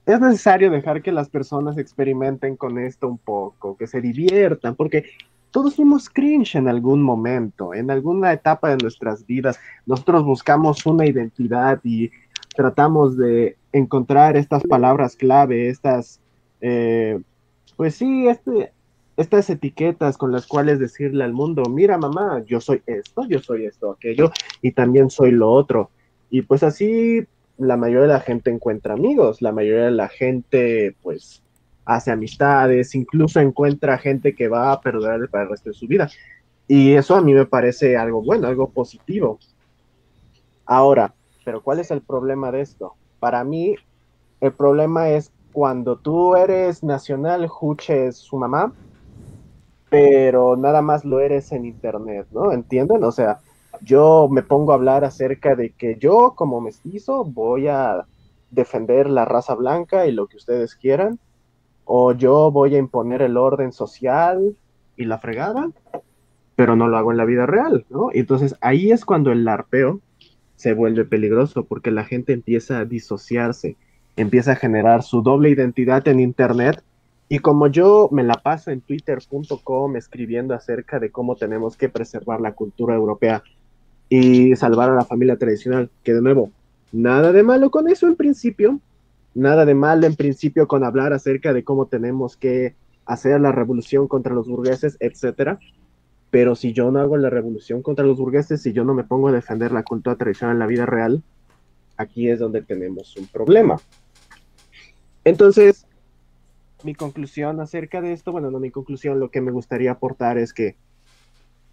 es necesario dejar que las personas experimenten con esto un poco, que se diviertan, porque todos fuimos cringe en algún momento, en alguna etapa de nuestras vidas. Nosotros buscamos una identidad y tratamos de encontrar estas palabras clave, estas, eh, pues sí, este, estas etiquetas con las cuales decirle al mundo, mira mamá, yo soy esto, yo soy esto, aquello, y también soy lo otro. Y pues así la mayoría de la gente encuentra amigos, la mayoría de la gente pues hace amistades, incluso encuentra gente que va a perdurar para el resto de su vida. Y eso a mí me parece algo bueno, algo positivo. Ahora, pero ¿cuál es el problema de esto? Para mí, el problema es cuando tú eres nacional, Juche es su mamá, pero nada más lo eres en internet, ¿no? ¿Entienden? O sea, yo me pongo a hablar acerca de que yo como mestizo voy a defender la raza blanca y lo que ustedes quieran, o yo voy a imponer el orden social y la fregada, pero no lo hago en la vida real, ¿no? Entonces ahí es cuando el larpeo se vuelve peligroso, porque la gente empieza a disociarse, empieza a generar su doble identidad en Internet, y como yo me la paso en twitter.com escribiendo acerca de cómo tenemos que preservar la cultura europea y salvar a la familia tradicional, que de nuevo, nada de malo con eso en principio, nada de malo en principio con hablar acerca de cómo tenemos que hacer la revolución contra los burgueses, etcétera. Pero si yo no hago la revolución contra los burgueses, si yo no me pongo a defender la cultura tradicional en la vida real, aquí es donde tenemos un problema. Entonces, mi conclusión acerca de esto, bueno, no mi conclusión, lo que me gustaría aportar es que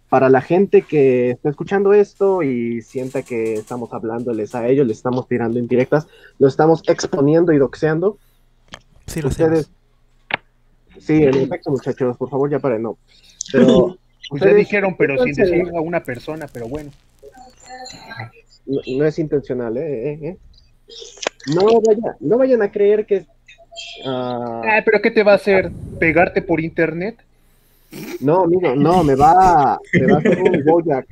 para la gente que está escuchando esto y sienta que estamos hablándoles a ellos, les estamos tirando indirectas, lo estamos exponiendo y doxeando. Sí, lo ustedes, sí, en efecto, muchachos, por favor, ya paren, no. Pero Ustedes dijeron, pero sin decir a una persona, pero bueno. no, no es intencional, ¿eh? eh, eh. No, vaya, no vayan a creer que... ah, Ah, pero ¿qué te va a hacer? ¿Pegarte por internet? No, amigo, no, me va, me va a hacer un Bojack.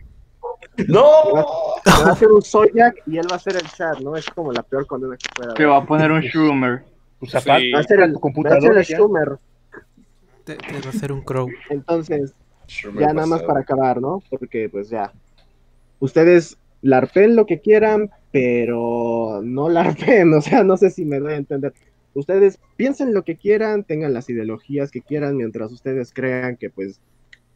¡No! Me va, me va a hacer un Soyak y él va a hacer el chat, ¿no? Es como la peor condena que pueda Te va a poner un Schumer. Tu zapato, Va a ser el, tu va a ser el ya. Schumer. Te, te va a hacer un crow. Entonces, Schumer ya nada más para acabar, ¿no? Porque pues ya. Ustedes larpen lo que quieran, pero no larpen, o sea, no sé si me doy a entender. Ustedes piensen lo que quieran, tengan las ideologías que quieran mientras ustedes crean que pues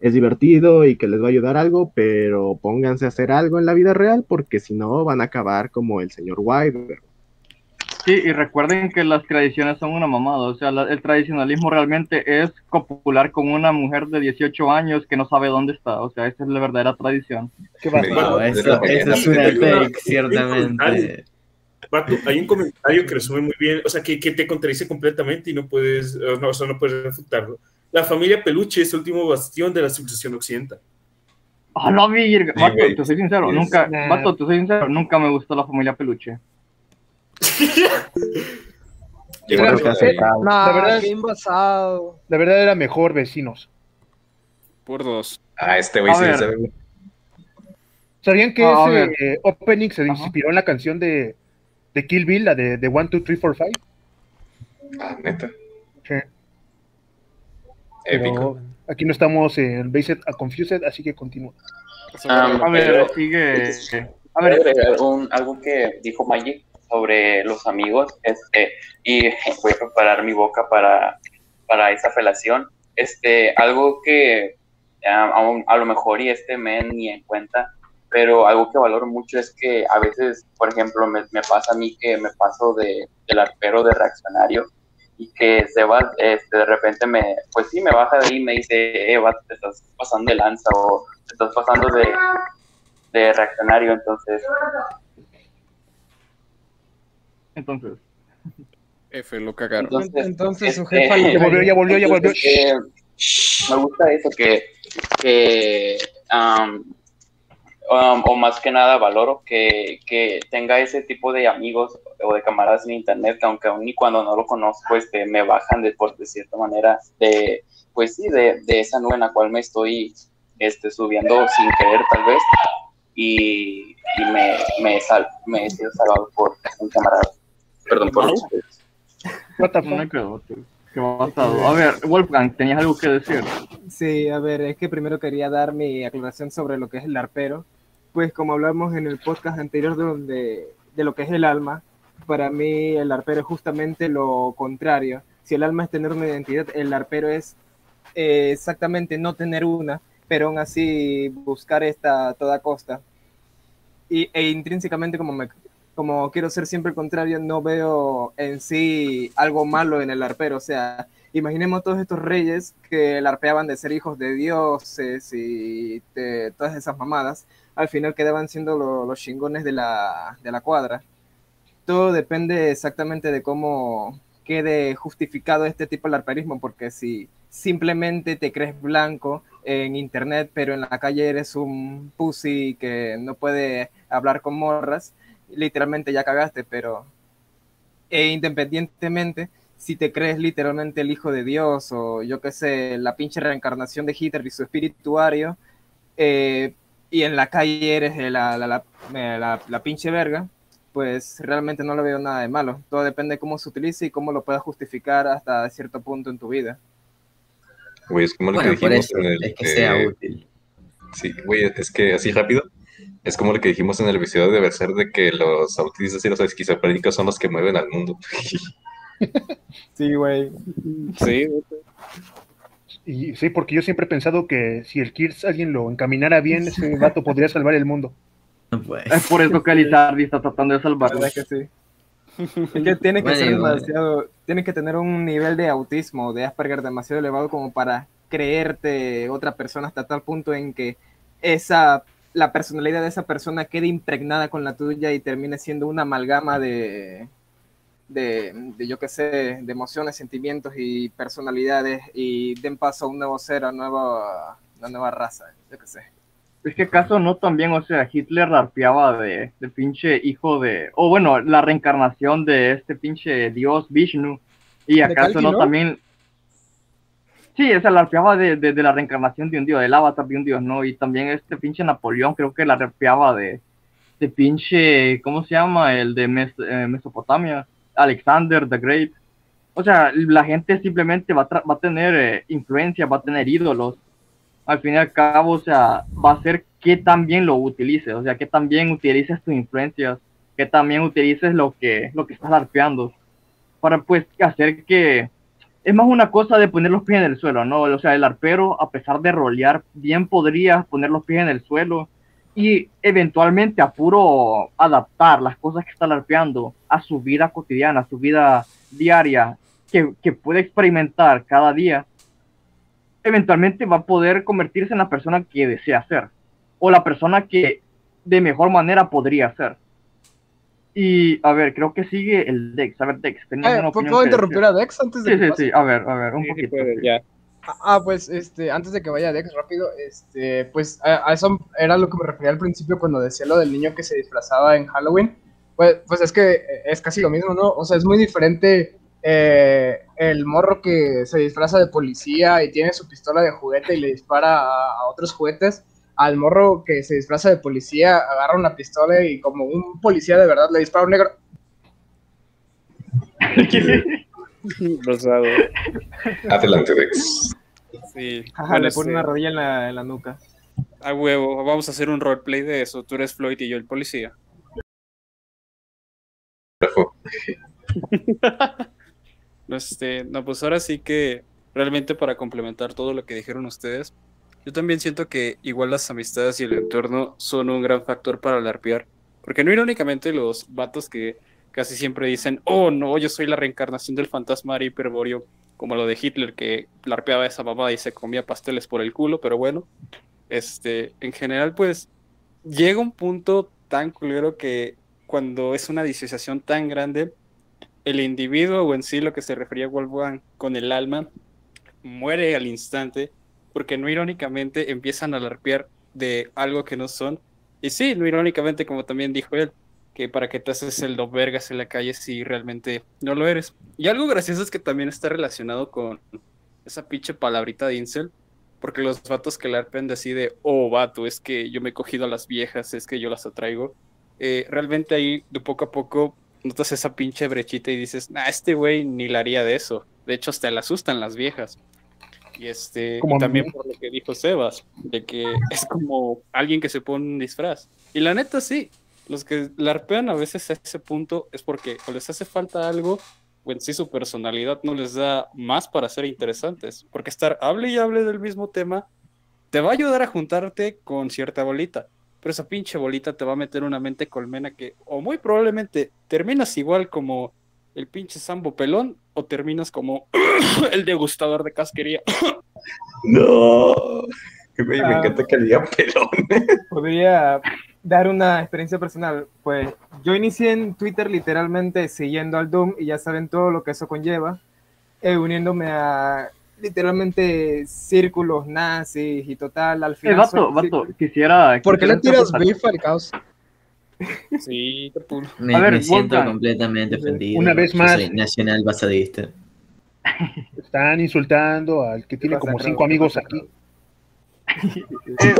es divertido y que les va a ayudar algo, pero pónganse a hacer algo en la vida real porque si no van a acabar como el señor White. Sí, y recuerden que las tradiciones son una mamada, o sea, la- el tradicionalismo realmente es copular con una mujer de 18 años que no sabe dónde está, o sea, esa es la verdadera tradición. ¿Qué Wow, eso, eso es una fake, ciertamente. Vato, hay un comentario que resume muy bien, o sea, que, que te contradice completamente y no puedes, eh, no, o sea, no puedes refutarlo. La familia Peluche es el último bastión de la civilización occidental. Ah, no, virga. Vato, te soy sincero, Es- nunca, vato, te soy sincero, nunca me gustó la familia peluche. Era- Creo que hace- la, verdad, la verdad era mejor vecinos. Por dos. Ah, este güey A sí sabe. ¿Sabían que Ah, ese eh, opening se inspiró en la canción de, de Kill Bill, la de, de 1, 2, 3, 4, 5? Ah, neta. Sí. Épico. Pero aquí no estamos en Based a Confused, así que continúa. Ah, A ver, pero- sigue. A ver, un- algo que dijo Magic sobre los amigos, este, y voy a preparar mi boca para, para esa felación. Este, algo que aún a lo mejor y este men ni en cuenta, pero algo que valoro mucho es que a veces, por ejemplo, me, me pasa a mí que me paso de, del arpero de reaccionario y que se va, este, de repente me, pues sí, me baja de ahí y me dice, eh, vato, te estás pasando de lanza o te estás pasando de, de reaccionario, entonces entonces. F, lo cagaron. Entonces, Entonces su este, jefa lo Ya volvió, ya volvió, ya volvió. entonces, eh, me gusta eso que, que um, um, o más que nada valoro que, que tenga ese tipo de amigos o de camaradas en internet que aunque aún y cuando no lo conozco este, me bajan de, por, de cierta manera de pues sí de, de esa nube en la cual me estoy este, subiendo sin querer tal vez y, y me, me, sal, me he sido salvado por un camarada perdón por tío. Qué basado. A ver, Wolfgang, tenías algo que decir. Sí, a ver, es que primero quería dar mi aclaración sobre lo que es el arpero. Pues como hablamos en el podcast anterior de, donde, de lo que es el alma, para mí el arpero es justamente lo contrario. Si el alma es tener una identidad, el arpero es eh, exactamente no tener una, pero aún así buscar esta a toda costa. Y, e intrínsecamente como quiero ser siempre el contrario, no veo en sí algo malo en el arpero. O sea, imaginemos todos estos reyes que larpeaban de ser hijos de dioses y todas esas mamadas, al final quedaban siendo lo- los chingones de la, de la cuadra. Todo depende exactamente de cómo quede justificado este tipo de larperismo, porque si simplemente te crees blanco en internet, pero en la calle eres un pussy que no puede hablar con morras, literalmente ya cagaste, pero e independientemente, si te crees literalmente el hijo de Dios o yo qué sé, la pinche reencarnación de Hitler y su espirituario, eh, y en la calle eres la, la, la, la- la pinche verga, pues realmente no le veo nada de malo. Todo depende de cómo se utilice y cómo lo puedas justificar hasta cierto punto en tu vida. Güey, es como lo Bueno, que dijimos eso, en el. es que sea eh, útil. Sí, güey, es que así rápido. Es como lo que dijimos en el episodio de Berser de que los autistas y los esquizofrénicos son los que mueven al mundo. Sí, güey. Sí, Y sí, porque yo siempre he pensado que si el Kirs alguien lo encaminara bien, ese vato podría salvar el mundo. No puede. Es por eso que Lizardi está tratando de salvarlo. ¿Verdad que sí? Es que tiene que Bueno, ser demasiado, tiene que tener un nivel de autismo, de Asperger demasiado elevado como para creerte otra persona hasta tal punto en que esa, la personalidad de esa persona quede impregnada con la tuya y termine siendo una amalgama de, de, de yo qué sé, de emociones, sentimientos y personalidades y den paso a un nuevo ser, a nueva, una nueva raza, yo qué sé. Es que acaso no también, o sea, Hitler arpeaba de, de pinche hijo de, o bueno, la reencarnación de este pinche dios Vishnu. Y acaso Kalki, no, no? también... Sí, o sea, la arpeaba de, de, de la reencarnación de un dios, del avatar de un dios, ¿no? Y también este pinche Napoleón creo que la arpeaba de, de pinche, ¿cómo se llama? El de Mes- eh, Mesopotamia, Alexander the Great. O sea, la gente simplemente va a, va a tener eh, influencia, va a tener ídolos. Al fin y al cabo, o sea, va a ser que también lo utilices, o sea, que también utilices tus influencias, que también utilices lo que, lo que estás arpeando. para pues hacer que es más una cosa de poner los pies en el suelo, ¿no? O sea, el arpero, a pesar de rolear, bien podría poner los pies en el suelo y eventualmente a puro adaptar las cosas que está arpeando a su vida cotidiana, a su vida diaria, que, que puede experimentar cada día, eventualmente va a poder convertirse en la persona que desea ser o la persona que de mejor manera podría ser. Y a ver, creo que sigue el Dex. A ver, Dex, Eh, una ¿Puedo opinión que interrumpir decir? a Dex antes de Sí, que sí, pase? sí. A ver, a ver, un Sí, poquito. puede, sí. ya. Ah, pues este, antes de que vaya Dex rápido, este, pues a, a eso era lo que me refería al principio cuando decía lo del niño que se disfrazaba en Halloween. Pues, pues es que es casi lo mismo, ¿no? O sea, es muy diferente eh, el morro que se disfraza de policía y tiene su pistola de juguete y le dispara a, a otros juguetes, al morro que se disfraza de policía, agarra una pistola y como un policía de verdad le dispara a un negro. Rosado. Adelante, Dex. Sí. Ajá, Bueno, le pone este, una rodilla en la, en la nuca. A huevo, vamos a hacer un roleplay de eso. Tú eres Floyd y yo el policía. Este, no, pues ahora sí que realmente para complementar todo lo que dijeron ustedes, yo también siento que igual las amistades y el entorno son un gran factor para larpear. Porque no irónicamente los vatos que casi siempre dicen, oh no, yo soy la reencarnación del fantasma hiperbóreo, como lo de Hitler que larpeaba esa mamá y se comía pasteles por el culo, pero bueno, este, en general pues llega un punto tan culero que cuando es una disociación tan grande, el individuo o en sí lo que se refería Wolfgang con el alma muere al instante porque no irónicamente empiezan a larpear de algo que no son. Y sí, no irónicamente, como también dijo él, que para que te haces el dos vergas en la calle si realmente no lo eres. Y algo gracioso es que también está relacionado con esa pinche palabrita de incel, porque los vatos que larpean de así de, oh, vato, es que yo me he cogido a las viejas, es que yo las atraigo, eh, realmente ahí de poco a poco notas esa pinche brechita y dices, nah, este güey ni la haría de eso. De hecho, hasta le asustan las viejas. Y este, y también por lo que dijo Sebas, de que es como alguien que se pone un disfraz. Y la neta sí, los que larpean a veces a ese punto es porque o les hace falta algo o en sí su personalidad no les da más para ser interesantes. Porque estar hable y hable del mismo tema te va a ayudar a juntarte con cierta bolita. Pero esa pinche bolita te va a meter una mente colmena que o muy probablemente terminas igual como el pinche Sambo pelón o terminas como el degustador de casquería. No. Me Ah. encanta que le digan pelón. Podría dar una experiencia personal. Pues yo inicié en Twitter literalmente siguiendo al Doom y ya saben todo lo que eso conlleva, eh, uniéndome a literalmente círculos nazis y total, al Eh, final... vato, soy- vato, quisiera... ¿Por qué le tiras beef al caos? Sí, pulo. Me, A ver, me siento Wolfgang. completamente ofendido. Una vez Yo más. soy nacional basadista. Están insultando al que tiene como cinco ¿Qué amigos aquí. Eh,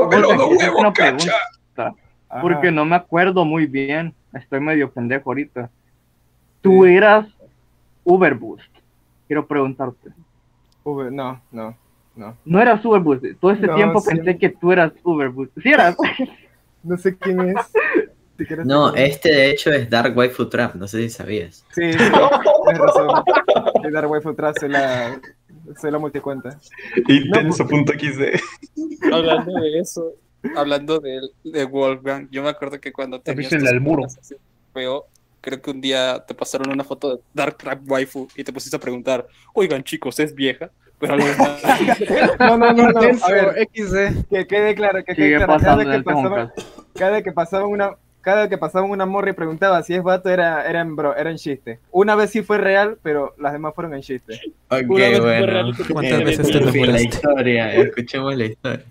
una cacha. pregunta, Ajá. porque no me acuerdo muy bien. Estoy medio pendejo ahorita. Tú eras Uberboost. Quiero preguntarte. Uber- no, no, no. No eras Uberboost. Todo este No, tiempo sí. pensé que tú eras Uberboost. Sí eras. No sé quién es. Si No, te- este de hecho es Dark Waifu Trap, no sé si sabías. Sí, sí, tienes razón. El Dark Waifu atrás se la, se la multicuenta. Intenso.xd. Hablando de eso, hablando de, de Wolfgang, yo me acuerdo que cuando Avísenle tus al muro. feo, creo que un día te pasaron una foto de Dark Trap Waifu y te pusiste a preguntar, oigan chicos, ¿es vieja? Pero. No, no, no, no. A ver, XD. que quede claro, que quede claro. Cada que el pasaba, Tejoncas. cada que pasaba una, cada que pasaba una morra y preguntaba si es vato era, era en bro, era en chiste. Una vez sí fue real, pero las demás fueron en chiste. Ok, Una vez fue bueno. real te ¿Cuántas veces te el- la historia, escuchemos la historia.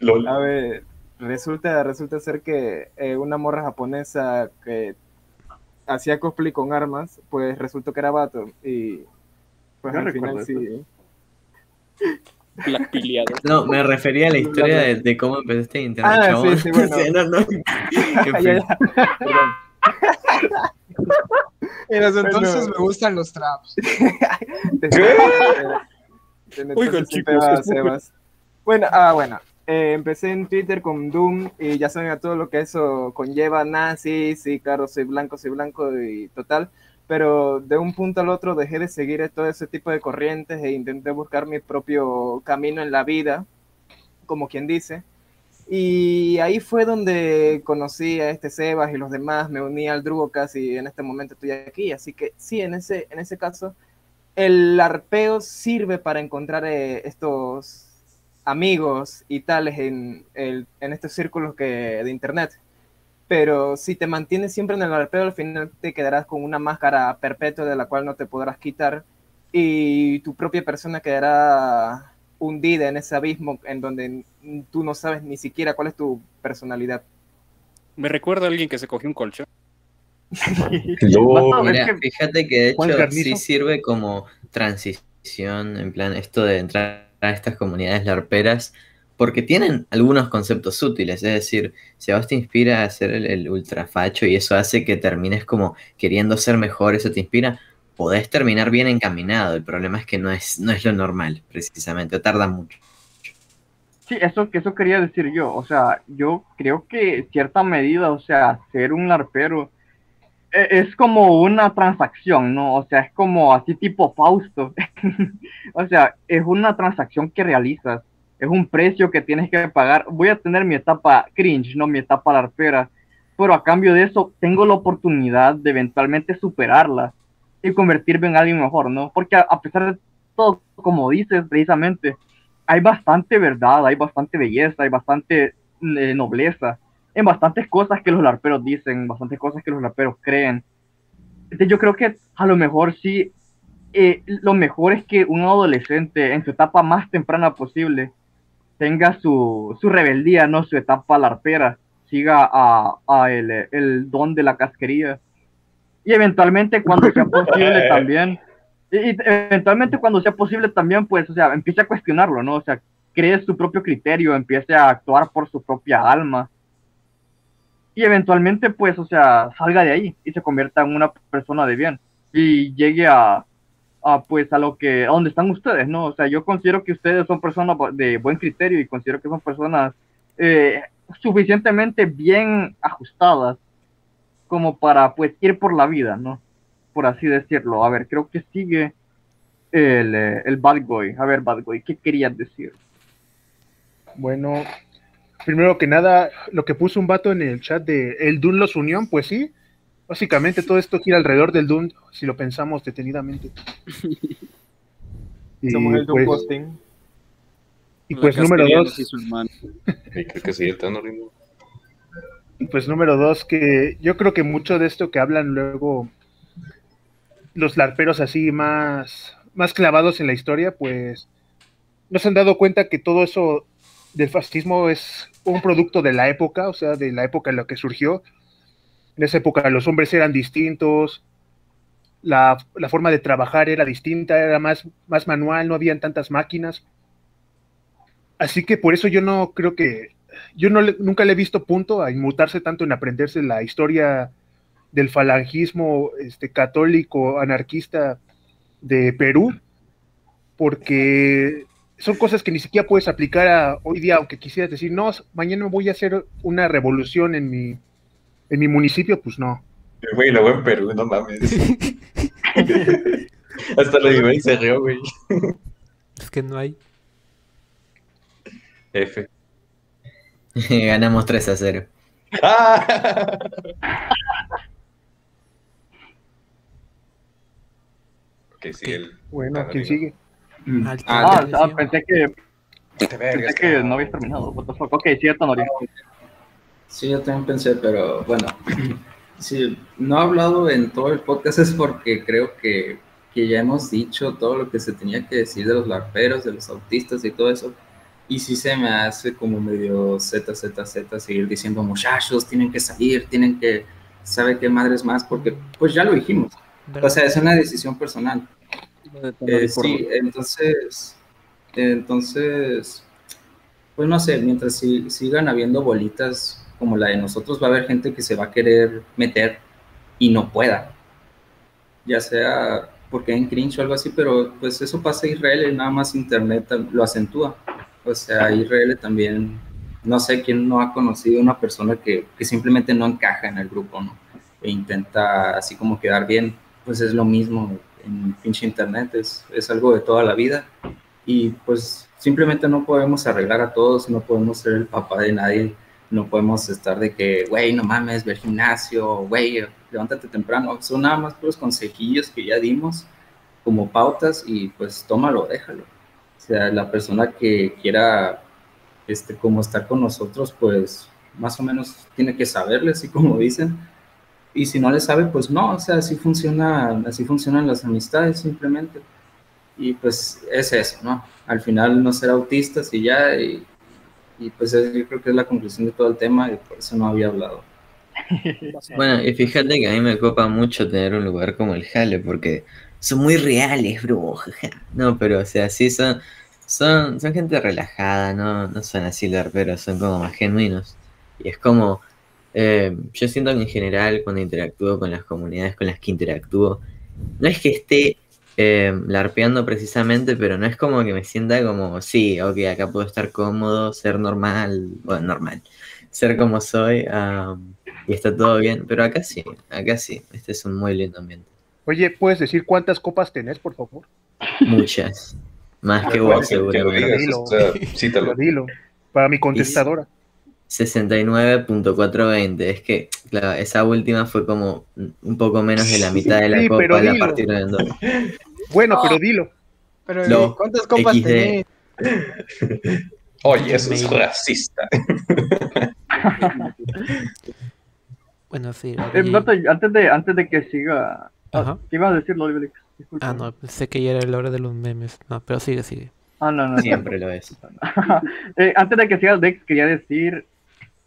LOL. A ver, resulta, resulta ser que eh, una morra japonesa que hacía cosplay con armas, pues resultó que era vato y pues Yo al final sí. No, me refería a la historia de, de cómo empezaste a internet, Ah, chabón. sí, sí, bueno. No, no. En Ya, fin. ya, perdón. En los Bueno. entonces me gustan los traps. Entonces chicos, Sebas. Bueno, ah, bueno. Eh, empecé en Twitter con Doom y ya saben a todo lo que eso conlleva, nazis, sí, claro, soy blanco, soy blanco y total. pero de un punto al otro dejé de seguir todo ese tipo de corrientes e intenté buscar mi propio camino en la vida, como quien dice. Y ahí fue donde conocí a este Sebas y los demás, me uní al Drugocast y en este momento estoy aquí. Así que sí, en ese, en ese caso, el arpeo sirve para encontrar eh, estos amigos y tales en, el, en estos círculos que, de internet. Pero si te mantienes siempre en el arpeo, al final te quedarás con una máscara perpetua de la cual no te podrás quitar y tu propia persona quedará hundida en ese abismo en donde tú no sabes ni siquiera cuál es tu personalidad. Me recuerda a alguien que se cogió un colchón. No, mira, fíjate que de hecho sí sirve como transición, en plan, esto de entrar a estas comunidades larperas, porque tienen algunos conceptos útiles, es decir, si a vos te inspira a hacer el, ultrafacho y eso hace que termines como queriendo ser mejor, eso te inspira, podés terminar bien encaminado, el problema es que no es, no es lo normal, precisamente, tarda mucho. Sí, eso, eso quería decir yo, o sea, yo creo que cierta medida, o sea, ser un larpero es como una transacción, ¿no? O sea, es como así tipo Fausto. o sea, es una transacción que realizas. Es un precio que tienes que pagar. Voy a tener mi etapa cringe, no mi etapa larpera. Pero a cambio de eso, tengo la oportunidad de eventualmente superarla y convertirme en alguien mejor, ¿no? Porque a, pesar de todo, como dices precisamente, hay bastante verdad, hay bastante belleza, hay bastante eh, nobleza en bastantes cosas que los larperos dicen, bastantes cosas que los larperos creen. Entonces yo creo que a lo mejor sí, eh, lo mejor es que un adolescente en su etapa más temprana posible tenga su, su rebeldía, no su etapa larpera, siga a, a el, el, don de la casquería. Y eventualmente cuando sea posible también, y, y eventualmente cuando sea posible también, pues, o sea, empiece a cuestionarlo, ¿no? O sea, cree su propio criterio, empiece a actuar por su propia alma y eventualmente, pues, o sea, salga de ahí y se convierta en una persona de bien y llegue a, a, pues, a lo que, a donde están ustedes, ¿no? O sea, yo considero que ustedes son personas de buen criterio y considero que son personas eh, suficientemente bien ajustadas como para, pues, ir por la vida, ¿no? Por así decirlo. A ver, creo que sigue el, eh, el Bad Boy. A ver, Bad Boy, ¿qué querías decir? Bueno, primero que nada, lo que puso un vato en el chat de el Dun los unió, pues sí. Básicamente todo esto gira alrededor del Dun, si lo pensamos detenidamente. y, Somos el Dun pues, Y pues número dos. creo que sí, está Y pues número dos, que yo creo que mucho de esto que hablan luego los larperos así más, más clavados en la historia, pues no se han dado cuenta que todo eso del fascismo es un producto de la época, o sea, de la época en la que surgió. En esa época los hombres eran distintos, la, forma de trabajar era distinta, era más, más manual, no habían tantas máquinas. Así que por eso yo no creo que, yo no nunca le he visto punto a inmutarse tanto en aprenderse la historia del falangismo este, católico anarquista de Perú, porque son cosas que ni siquiera puedes aplicar a hoy día, aunque quisieras decir, no, mañana voy a hacer una revolución en mi, en mi municipio, pues no. Güey, lo en Perú, no mames. Hasta lo y se rió, güey. Es que no hay. F. Ganamos 3 a 0. ok, el... Bueno, ¿quién sigue? Ah, ah, ah, pensé que, pensé que no habías terminado. Ok, cierto, Nori. Sí, yo también pensé, pero bueno, si no he hablado en todo el podcast es porque creo que, que, ya hemos dicho todo lo que se tenía que decir de los larperos, de los autistas y todo eso. Y sí se me hace como medio z, z, z, seguir diciendo muchachos, tienen que salir, tienen que, sabe qué madres más, porque pues ya lo dijimos. O sea, es una decisión personal. Eh, sí, entonces, entonces, pues no sé, mientras sigan habiendo bolitas como la de nosotros, va a haber gente que se va a querer meter y no pueda. Ya sea porque en cringe o algo así, pero pues eso pasa en Israel y nada más Internet lo acentúa. O sea, Israel también, no sé quién no ha conocido una persona que, que simplemente no encaja en el grupo, ¿no? E intenta así como quedar bien pues es lo mismo en pinche internet, es, es algo de toda la vida y pues simplemente no podemos arreglar a todos, no podemos ser el papá de nadie, no podemos estar de que, güey, no mames, ve al gimnasio, güey, levántate temprano, son nada más puros consejillos que ya dimos como pautas y pues tómalo, déjalo. O sea, la persona que quiera este, como estar con nosotros, pues más o menos tiene que saberle, así como dicen. Y si no le sabe, pues no, o sea, así, funciona, así funcionan las amistades simplemente. Y pues es eso, ¿no? Al final no ser autistas y ya, y, y pues es- yo creo que es la conclusión de todo el tema y por eso no había hablado. Bueno, y fíjate que a mí me copa mucho tener un lugar como el Jale, porque son muy reales, bro. No, pero o sea, sí son, son, son gente relajada, no, no son así larperos, son como más genuinos. Y es como, eh, yo siento que en general cuando interactúo con las comunidades con las que interactúo, no es que esté eh, larpeando precisamente, pero no es como que me sienta como, sí, ok, acá puedo estar cómodo, ser normal, bueno, normal, ser como soy, am, y está todo bien, pero acá sí, acá sí, este es un muy lindo ambiente. Oye, ¿puedes decir cuántas copas tenés, por favor? Muchas, más que vos seguramente. Dilo, dilo, para mi contestadora. 69.420, es que, claro, esa última fue como un poco menos de la mitad de la Sí, copa, la partieron en dos. Bueno, pero dilo. Pero No, ¿cuántas copas XD. tenés? Oye, eso es racista. Bueno, sí. Eh, Beto, antes, de, antes de que siga, ah, Ajá. ¿qué ibas a decir, Lolibelix? Ah, no, pensé que ya era la hora de los memes. No, pero sigue, sigue. Ah, no, no. no. Siempre lo es. Eh, antes de que sigas, Dex, quería decir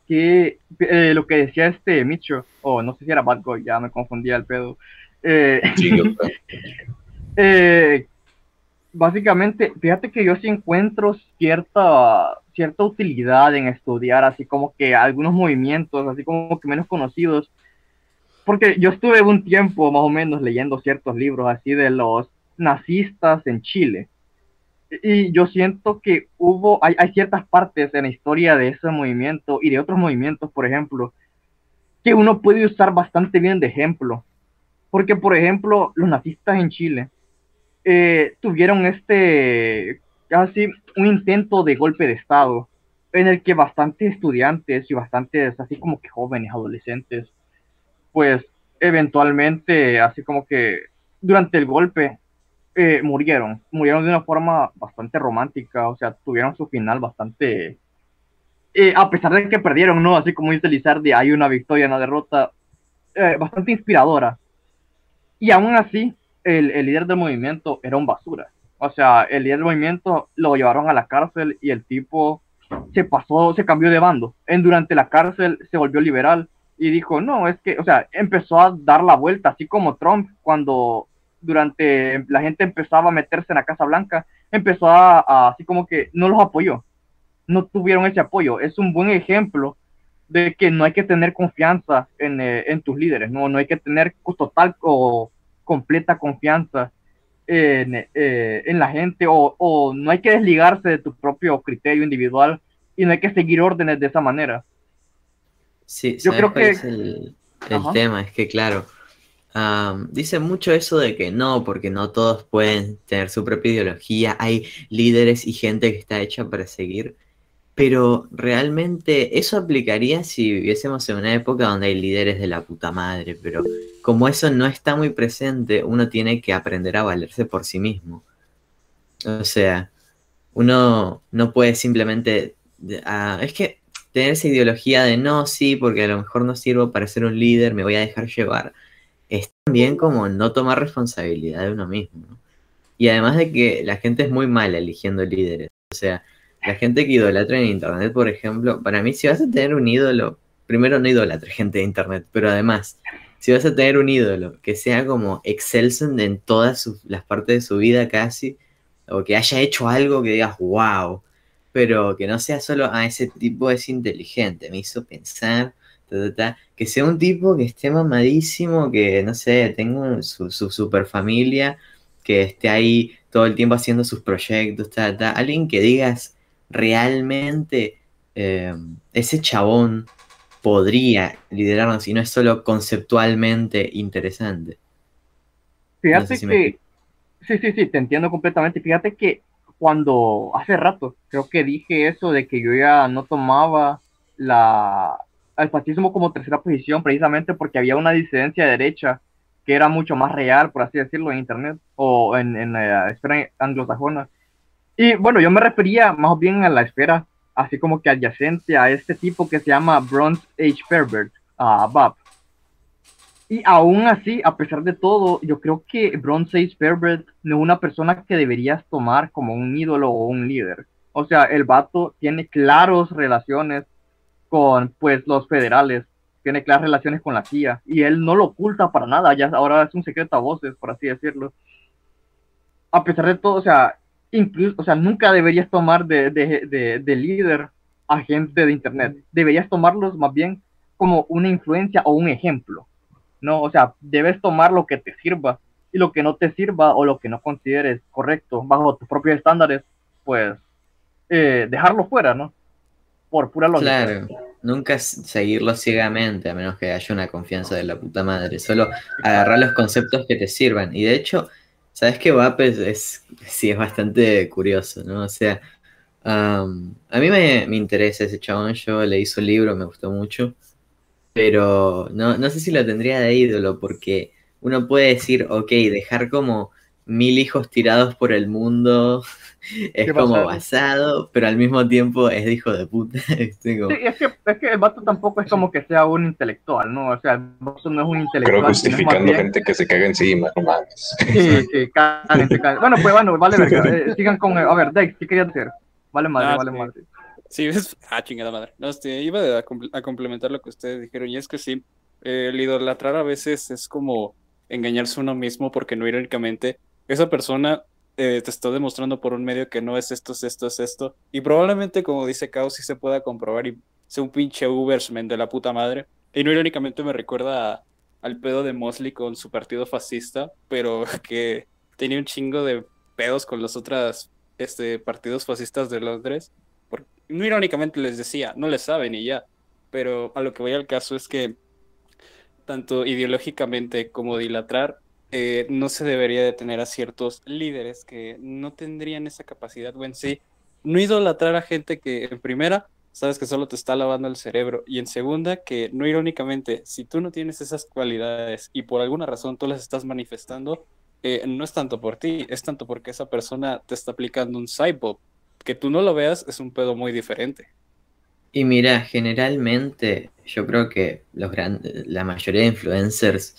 que eh, lo que decía este Micho, o no sé si era Bad Boy, ya me confundía el pedo. Eh, eh, básicamente, fíjate que yo sí encuentro cierta, cierta utilidad en estudiar así como que algunos movimientos, así como que menos conocidos, porque yo estuve un tiempo más o menos leyendo ciertos libros así de los nazistas en Chile. Y yo siento que hubo, hay, hay ciertas partes en la historia de ese movimiento y de otros movimientos, por ejemplo, que uno puede usar bastante bien de ejemplo. Porque, por ejemplo, los nazistas en Chile eh, tuvieron este, casi un intento de golpe de Estado, en el que bastantes estudiantes y bastantes, así como que jóvenes, adolescentes, pues eventualmente, así como que durante el golpe, eh, murieron, murieron de una forma bastante romántica, o sea, tuvieron su final bastante, eh, a pesar de que perdieron, ¿no? Así como dice Lizardi, hay una victoria, una derrota, eh, bastante inspiradora. Y aún así, el, el líder del movimiento era un basura. O sea, el líder del movimiento lo llevaron a la cárcel y el tipo se pasó, se cambió de bando. En, durante la cárcel se volvió liberal y dijo, no, es que, o sea, empezó a dar la vuelta, así como Trump cuando durante la gente empezaba a meterse en la Casa Blanca, empezó a, a así como que no los apoyó, no tuvieron ese apoyo. Es un buen ejemplo de que no hay que tener confianza en, eh, en tus líderes, no, no hay que tener total o completa confianza en, eh, en la gente o, o no hay que desligarse de tu propio criterio individual y no hay que seguir órdenes de esa manera. Sí, Yo ¿sabes creo que- es el, el tema? Es que, claro, am, dice mucho eso de que no, porque no todos pueden tener su propia ideología, hay líderes y gente que está hecha para seguir, pero realmente eso aplicaría si viviésemos en una época donde hay líderes de la puta madre, pero como eso no está muy presente, uno tiene que aprender a valerse por sí mismo. O sea, uno no puede simplemente... ah, es que tener esa ideología de no, sí, porque a lo mejor no sirvo para ser un líder, me voy a dejar llevar, es también como no tomar responsabilidad de uno mismo. Y además de que la gente es muy mala eligiendo líderes. O sea, la gente que idolatra en internet, por ejemplo, para mí si vas a tener un ídolo, primero no idolatre gente de internet, pero además, si vas a tener un ídolo que sea como excelso en todas las partes de su vida casi, o que haya hecho algo que digas, wow, pero que no sea solo, ah, ese tipo es inteligente, me hizo pensar, ta, ta, ta, que sea un tipo que esté mamadísimo, que no sé, tenga un- su, su super familia, que esté ahí todo el tiempo haciendo sus proyectos, ta, ta, alguien que digas realmente eh, ese chabón podría liderarnos y no es solo conceptualmente interesante. Fíjate sé si me que, sí, sí, sí, te entiendo completamente. Fíjate que cuando hace rato creo que dije eso de que yo ya no tomaba la, el fascismo como tercera posición precisamente porque había una disidencia de derecha que era mucho más real, por así decirlo, en Internet o en, en la esfera anglosajona. Y bueno, yo me refería más bien a la esfera, así como que adyacente a este tipo que se llama Bronze Age Pervert, a Bob. Y aún así, a pesar de todo, yo creo que Bronze Age Pervert no es una persona que deberías tomar como un ídolo o un líder. O sea, el vato tiene claros relaciones con pues los federales, tiene claras relaciones con la CIA y él no lo oculta para nada, ya ahora es un secreto a voces, por así decirlo. A pesar de todo, o sea, incluso, o sea, nunca deberías tomar de, de, de, de líder a gente de internet, deberías tomarlos más bien como una influencia o un ejemplo, ¿no? O sea, debes tomar lo que te sirva y lo que no te sirva o lo que no consideres correcto bajo tus propios estándares, pues eh, dejarlo fuera, ¿no? Por pura lógica. Claro, nunca seguirlo ciegamente, a menos que haya una confianza de la puta madre. Solo agarrar los conceptos que te sirvan. Y de hecho, ¿sabes qué, Vap? Es, es- sí, es bastante curioso, ¿no? O sea, a mí me, me interesa ese chabón. Yo leí su libro, me gustó mucho. Pero no, no sé si lo tendría de ídolo, porque uno puede decir, ok, dejar como mil hijos tirados por el mundo es como basado. basado, pero al mismo tiempo es de hijo de puta. Como- Sí, es que, es que el vato tampoco es como que sea un intelectual, ¿no? O sea, el vato no es un Pero intelectual. más justificando gente que se caga encima, no mames. Sí, sí, cálense, cálense. Bueno, pues bueno, vale verga. Eh, sigan con. A ver, Dex, ¿qué querías decir? Vale madre, Ah, vale sí. madre. Sí, es... Ah, chingada madre. No, este, iba a, compl- a complementar lo que ustedes dijeron, y es que sí, eh, el idolatrar a veces es como engañarse a uno mismo, porque no irónicamente, esa persona eh, te está demostrando por un medio que no es esto, es esto, es esto, y probablemente, como dice Kao, sí se pueda comprobar y sea un pinche Ubersman de la puta madre. Y no irónicamente me recuerda a- al pedo de Mosley con su partido fascista, pero que tenía un chingo de pedos con los otros este, partidos fascistas de Londres. Por- no irónicamente les decía, no les saben y ya, pero a lo que voy al caso es que tanto ideológicamente como dilatrar, eh, no se debería de tener a ciertos líderes que no tendrían esa capacidad o sí, no idolatrar a gente que en primera sabes que solo te está lavando el cerebro y en segunda que no irónicamente, si tú no tienes esas cualidades y por alguna razón tú las estás manifestando, eh, no es tanto por ti, es tanto porque esa persona te está aplicando un cyborg. Que tú no lo veas es un pedo muy diferente. Y mira, generalmente yo creo que los gran- la mayoría de influencers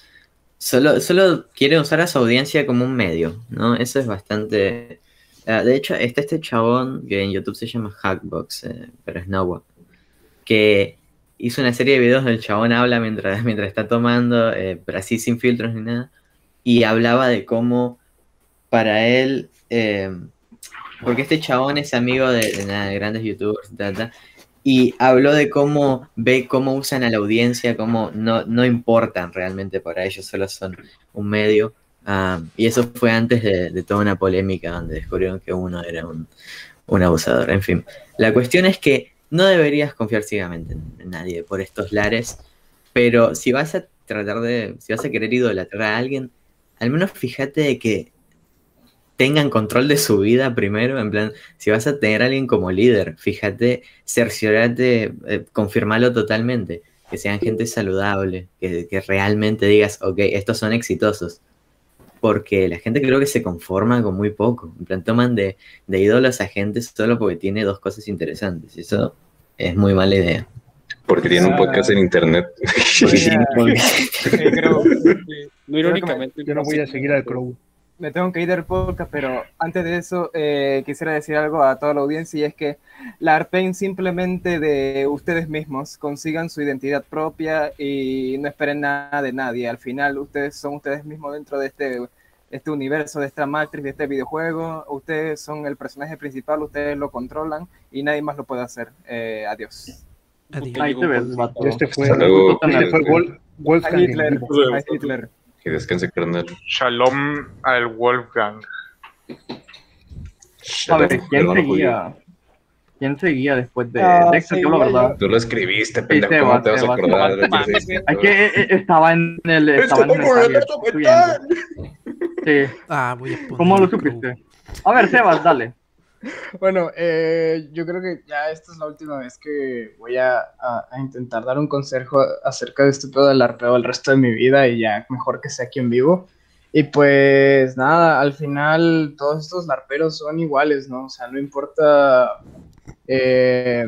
solo, solo quieren usar a su audiencia como un medio, ¿no? Eso es bastante... ah, de hecho, está este chabón que en YouTube se llama Hackbox, eh, pero es Noah, que hizo una serie de videos donde el chabón habla mientras, mientras está tomando, eh, pero así sin filtros ni nada, y hablaba de cómo para él... eh, porque este chabón es amigo de, de de grandes youtubers, ta, ta, y habló de cómo ve cómo usan a la audiencia, cómo no, no importan realmente para ellos, solo son un medio. ah, y eso fue antes de, toda una polémica donde descubrieron que uno era un, un abusador. En fin, la cuestión es que no deberías confiar ciegamente en, en nadie por estos lares, pero si vas a tratar de, si vas a querer idolatrar a alguien, al menos fíjate de que tengan control de su vida primero, en plan, si vas a tener a alguien como líder, fíjate, cerciorate, eh, confirmalo totalmente, que sean gente saludable, que, que realmente digas, ok, estos son exitosos. Porque la gente creo que se conforma con muy poco. En plan, toman de, de ídolos a gente solo porque tiene dos cosas interesantes. y Eso es muy mala idea. Porque tiene un podcast en internet. Porque Eh, creo- No irónicamente. Yo no voy a seguir al Crow. Me tengo que ir del podcast, pero antes de eso eh, quisiera decir algo a toda la audiencia y es que la ARPEN simplemente de ustedes mismos consigan su identidad propia y no esperen nada de nadie. Al final ustedes son ustedes mismos dentro de este, este universo, de esta matriz, de este videojuego. Ustedes son el personaje principal, ustedes lo controlan y nadie más lo puede hacer. Eh, adiós. Ahí te ves, vato. Este fue, este fue Wol- Wolfgang. Ay, en Hitler, vivo. ay, Hitler. Que descanse, carnal. Shalom al Wolfgang. A ver, ¿quién Hermano seguía? ¿Quién seguía después de Ah, Dexter? Yo, la verdad. Tú lo escribiste, Sí, pendejo. Sebas, ¿Cómo te vas a acordar? ¿Qué dices? Es que eh, eh, estaba en el. Estaba en el. Sí. Ah, voy a poner ¿Cómo lo supiste? A ver, Sebas, dale. Bueno, eh, yo creo que ya esta es la última vez que voy a, a- a intentar dar un consejo acerca de este pedo del arpeo el resto de mi vida y ya mejor que sea aquí en vivo. Y pues nada, al final todos estos larperos son iguales, ¿no? O sea, no importa, eh,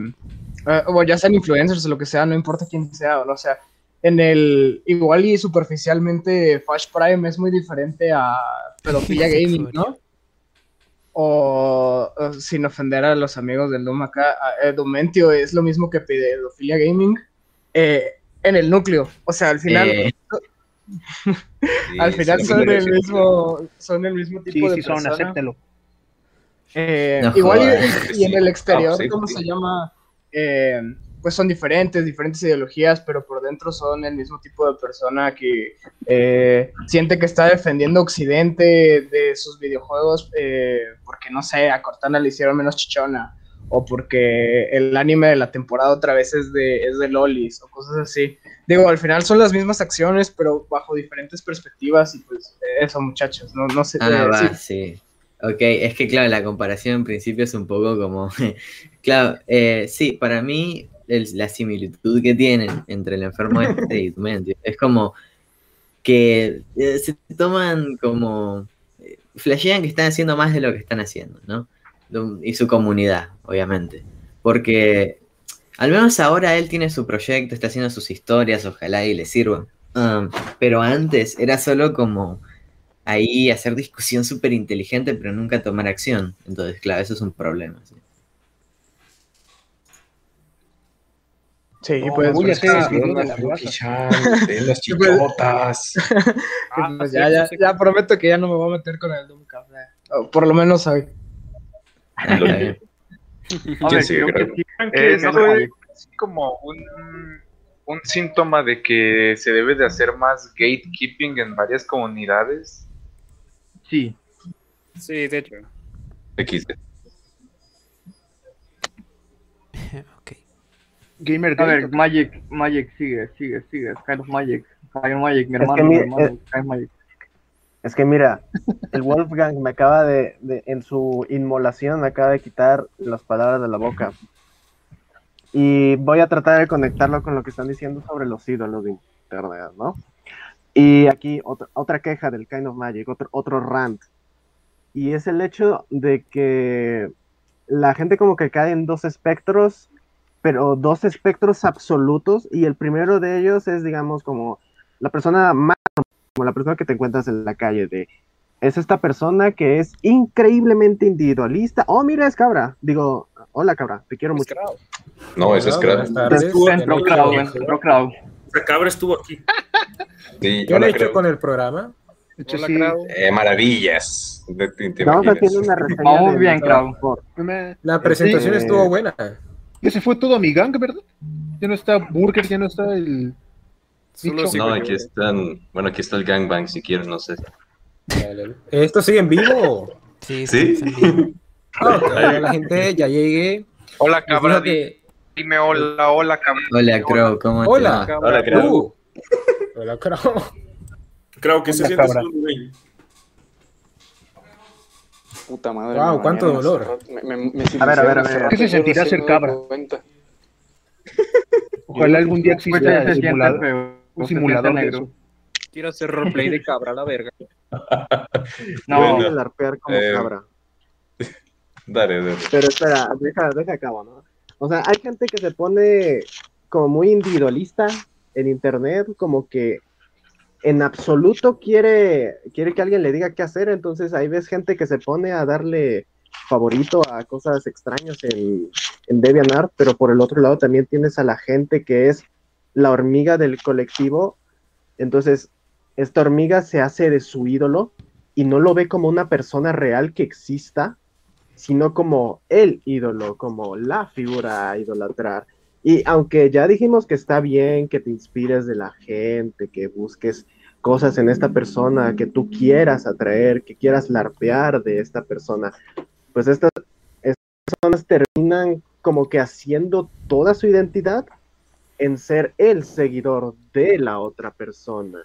eh, o ya sean influencers o lo que sea, no importa quién sea, ¿no? o sea, en el, igual y superficialmente Fash Prime es muy diferente a Pedofilia Gaming, ¿no? O, o sin ofender a los amigos del Doom acá, eh, Domentio es lo mismo que Pedofilia Gaming eh, en el núcleo. O sea, al final, Eh. al final sí, son el mismo, son el mismo tipo Sí, de sí son, acéptelo. Eh, No igual y- jodas. y, en el exterior, Ah, sí, ¿cómo sí. se llama? Pues son diferentes, diferentes ideologías, pero por dentro son el mismo tipo de persona que eh, siente que está defendiendo Occidente de sus videojuegos eh, porque, no sé, a Cortana le hicieron menos chichona, o porque el anime de la temporada otra vez es de, es de lolis, o cosas así. Digo, al final son las mismas acciones, pero bajo diferentes perspectivas, y pues eso, muchachos, no, no sé. Ah, eh, va, sí. sí. Ok, es que claro, la comparación en principio es un poco como... claro, eh, sí, para mí el- la similitud que tienen entre el enfermo este y Dementio es como que eh, se toman como... eh, flashean que están haciendo más de lo que están haciendo, ¿no? Y su comunidad, obviamente. Porque al menos ahora él tiene su proyecto, está haciendo sus historias, ojalá y le sirva. Um, pero antes era solo como ahí hacer discusión súper inteligente, pero nunca tomar acción. Entonces, claro, eso es un problema. ¿sí? Sí, No, pues, voy a pues, hacer ah, el video de la de las pues. chichotas. Y pues ya, ya, ya prometo que ya no me voy a meter con el Doom Café. O por lo menos hoy. Ah. A ver, creo que Greg? sí. que eso no, es como un, un síntoma de que se debe de hacer más gatekeeping en varias comunidades. Sí. Sí, de hecho. XD. ok. Gamer A ver, Magic, Magic, sigue, sigue, sigue. Kind of Magic. Kind of Magic, mi Es hermano, que mi mi- hermano. eh, Kind of Magic. Es que mira, el Wolfgang me acaba de, de- en su inmolación, me acaba de quitar las palabras de la boca. Y voy a tratar de conectarlo con lo que están diciendo sobre los ídolos de Internet, ¿no? Y aquí otra, otra queja del Kind of Magic, otro, otro rant. Y es el hecho de que la gente como que cae en dos espectros, pero dos espectros absolutos. Y el primero de ellos es, digamos, como la persona más como la persona que te encuentras en la calle de es esta persona que es increíblemente individualista. Oh, mira, es cabra. Digo, hola cabra, te quiero mucho. No, eso es. Estuvo Entró Crowd, entró. La cabra estuvo aquí. Sí, ¿Qué han hola, hecho creo. con el programa? Hecho, Hola, sí. Eh, maravillas. Vamos a hacer una reseña. Vamos bien, Me- La presentación Eh, estuvo buena. Ya se fue todo a mi gang, ¿verdad? Ya no está Burger, ya no está el. Solo si- No, aquí están. Bueno, aquí está el gangbang si quieren, no sé. ¿Esto sigue en vivo? Sí, ¿Sí? en vivo. Ah, la gente ya llegué. Hola, cabra. que- Dime hola, hola, cabra. Hola, Crow, ¿cómo te Hola. va? Hola, Crow. Uh. Hola, Crow. Creo que se siente. Puta madre. Wow, me cuánto dolor. hace rato. Me, me, me A ver, a ver, a ver. ¿Qué se sentirá ser cabra? Ojalá algún día Pues exista simulador- un simulador de negro. eso. Quiero hacer roleplay de cabra, la verga. No, Bueno. el arpear como Eh, cabra. Dale, dale. Pero espera, deja, deja acabo, ¿no? O sea, hay gente que se pone como muy individualista en internet, como que en absoluto quiere, quiere que alguien le diga qué hacer, entonces ahí ves gente que se pone a darle favorito a cosas extrañas en, en DeviantArt, pero por el otro lado también tienes a la gente que es la hormiga del colectivo, entonces esta hormiga se hace de su ídolo y no lo ve como una persona real que exista, sino como el ídolo, como la figura a idolatrar. Y aunque ya dijimos que está bien que te inspires de la gente, que busques cosas en esta persona que tú quieras atraer, que quieras larpear de esta persona, pues estas, estas personas terminan como que haciendo toda su identidad en ser el seguidor de la otra persona.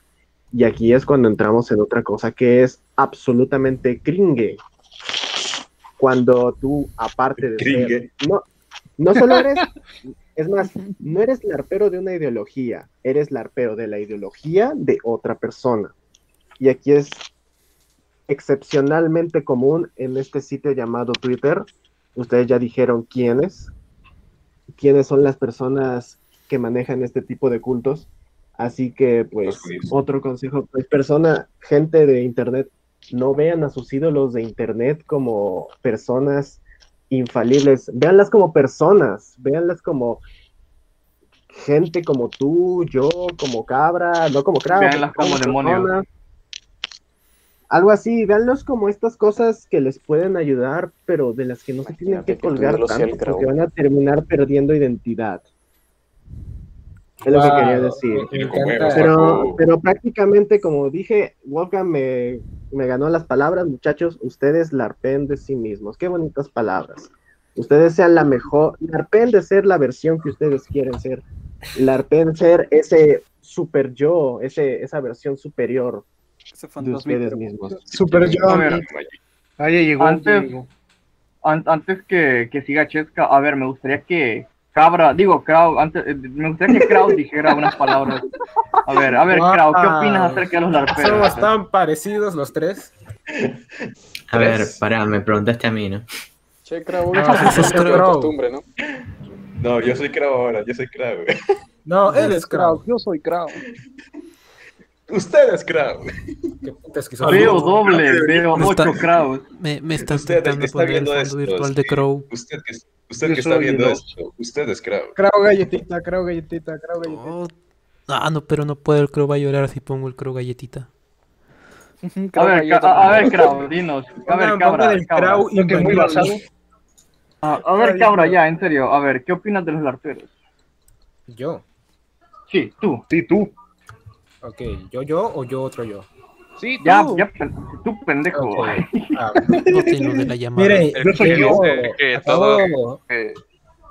Y aquí es cuando entramos en otra cosa que es absolutamente cringe. Cuando tú, aparte de ser, Cringe. no, no solo eres, es más, no eres larpero de una ideología, eres larpero de la ideología de otra persona. Y aquí es excepcionalmente común en este sitio llamado Twitter. Ustedes ya dijeron quiénes, quiénes son las personas que manejan este tipo de cultos. Así que, pues, otro consejo, pues, persona, gente de Internet, no vean a sus ídolos de Internet como personas infalibles, véanlas como personas, véanlas como gente como tú, yo, como cabra, no como cabra, Véanlas como demonios. Algo así, véanlos como estas cosas que les pueden ayudar, pero de las que no se tienen que colgar tanto, porque van a terminar perdiendo identidad. Es lo que quería decir. Pero, pero prácticamente, como dije, Wolfgang me, me ganó las palabras, muchachos. Ustedes larpen de sí mismos. Qué bonitas palabras. Ustedes sean la mejor. Larpen de ser la versión que ustedes quieren ser. Larpen ser ese super yo, ese, esa versión superior de ustedes mismos. Super yo. A ver, llegó. antes, an- antes que, que siga Chesca, a ver, me gustaría que Cabra, digo, Krau, antes, eh, me gustaría que Krau dijera unas palabras. A ver, a ver, Krau, ¿qué opinas acerca de los larperos? Somos tan parecidos los tres. A ver, pará, me preguntaste a mí, ¿no? Che, Crow, Ah, eso ese es costumbre, ¿no? No, yo soy Crow ahora, yo soy Crow. No, él es Crow. Yo soy Crow. Usted es Crow. Qué puta esquizofrenia. Veo doble, veo ocho Kraus. Me, me estás Usted está poner el viendo fondo esto, virtual de. Crow. Usted que, usted que está viendo el esto, usted es Crow. Crow galletita, Crow galletita, Crow galletita. Oh, ah, no, pero no puedo, el Crow va a llorar si pongo el Crow galletita. A ver, a, ver, Krau, dinos. A ver, Cabra. el Cabra. Crow Lo que es muy basado. A, ver, Cabra, ya, en serio, a ver, ¿qué opinas de los larperos? Yo. Sí, tú. Sí, tú. Ok, ¿yo, yo o yo otro yo? Sí, Ya, tú. ya, pen- tú pendejo. Ok. Ah, No tengo de la llamada. Miren, Yo soy yo. acabo, eh,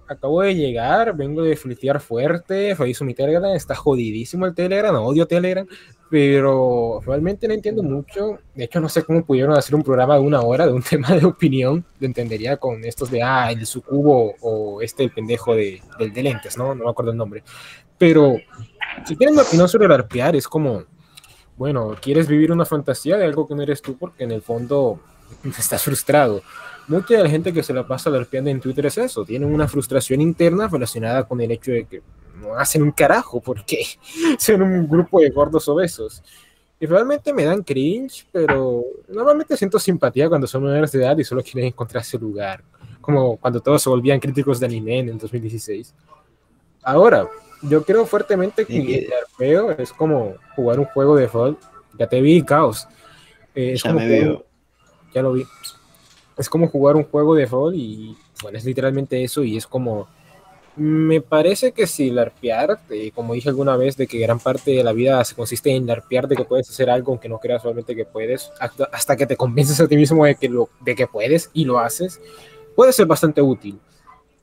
acabo de llegar, vengo de flitear fuerte, reviso mi Telegram, está jodidísimo el Telegram, odio Telegram, pero realmente no entiendo mucho. De hecho, no sé cómo pudieron hacer un programa de una hora de un tema de opinión, lo entendería con estos de, ah, el sucubo o este el pendejo de, del de lentes, ¿no? No me acuerdo el nombre. Pero si tienen una opinión sobre el arpear, es como, bueno, quieres vivir una fantasía de algo que no eres tú porque en el fondo estás frustrado. Mucha de la gente que se la pasa larpeando en Twitter es eso, tienen una frustración interna relacionada con el hecho de que no hacen un carajo porque son un grupo de gordos obesos. Y realmente me dan cringe, pero normalmente siento simpatía cuando son menores de edad y solo quieren encontrarse lugar, como cuando todos se volvían críticos de anime en el 2016. Ahora, yo creo fuertemente que el arpeo es como jugar un juego de rol. Ya te vi, Caos. Eh, es Ya como me jugar- veo. Ya lo vi. Es como jugar un juego de rol y bueno, es literalmente eso y es como... Me parece que si larpear, eh, como dije alguna vez, de que gran parte de la vida se consiste en larpear, de que puedes hacer algo aunque no creas realmente que puedes, hasta que te convences a ti mismo de que, lo, de que puedes y lo haces, puede ser bastante útil,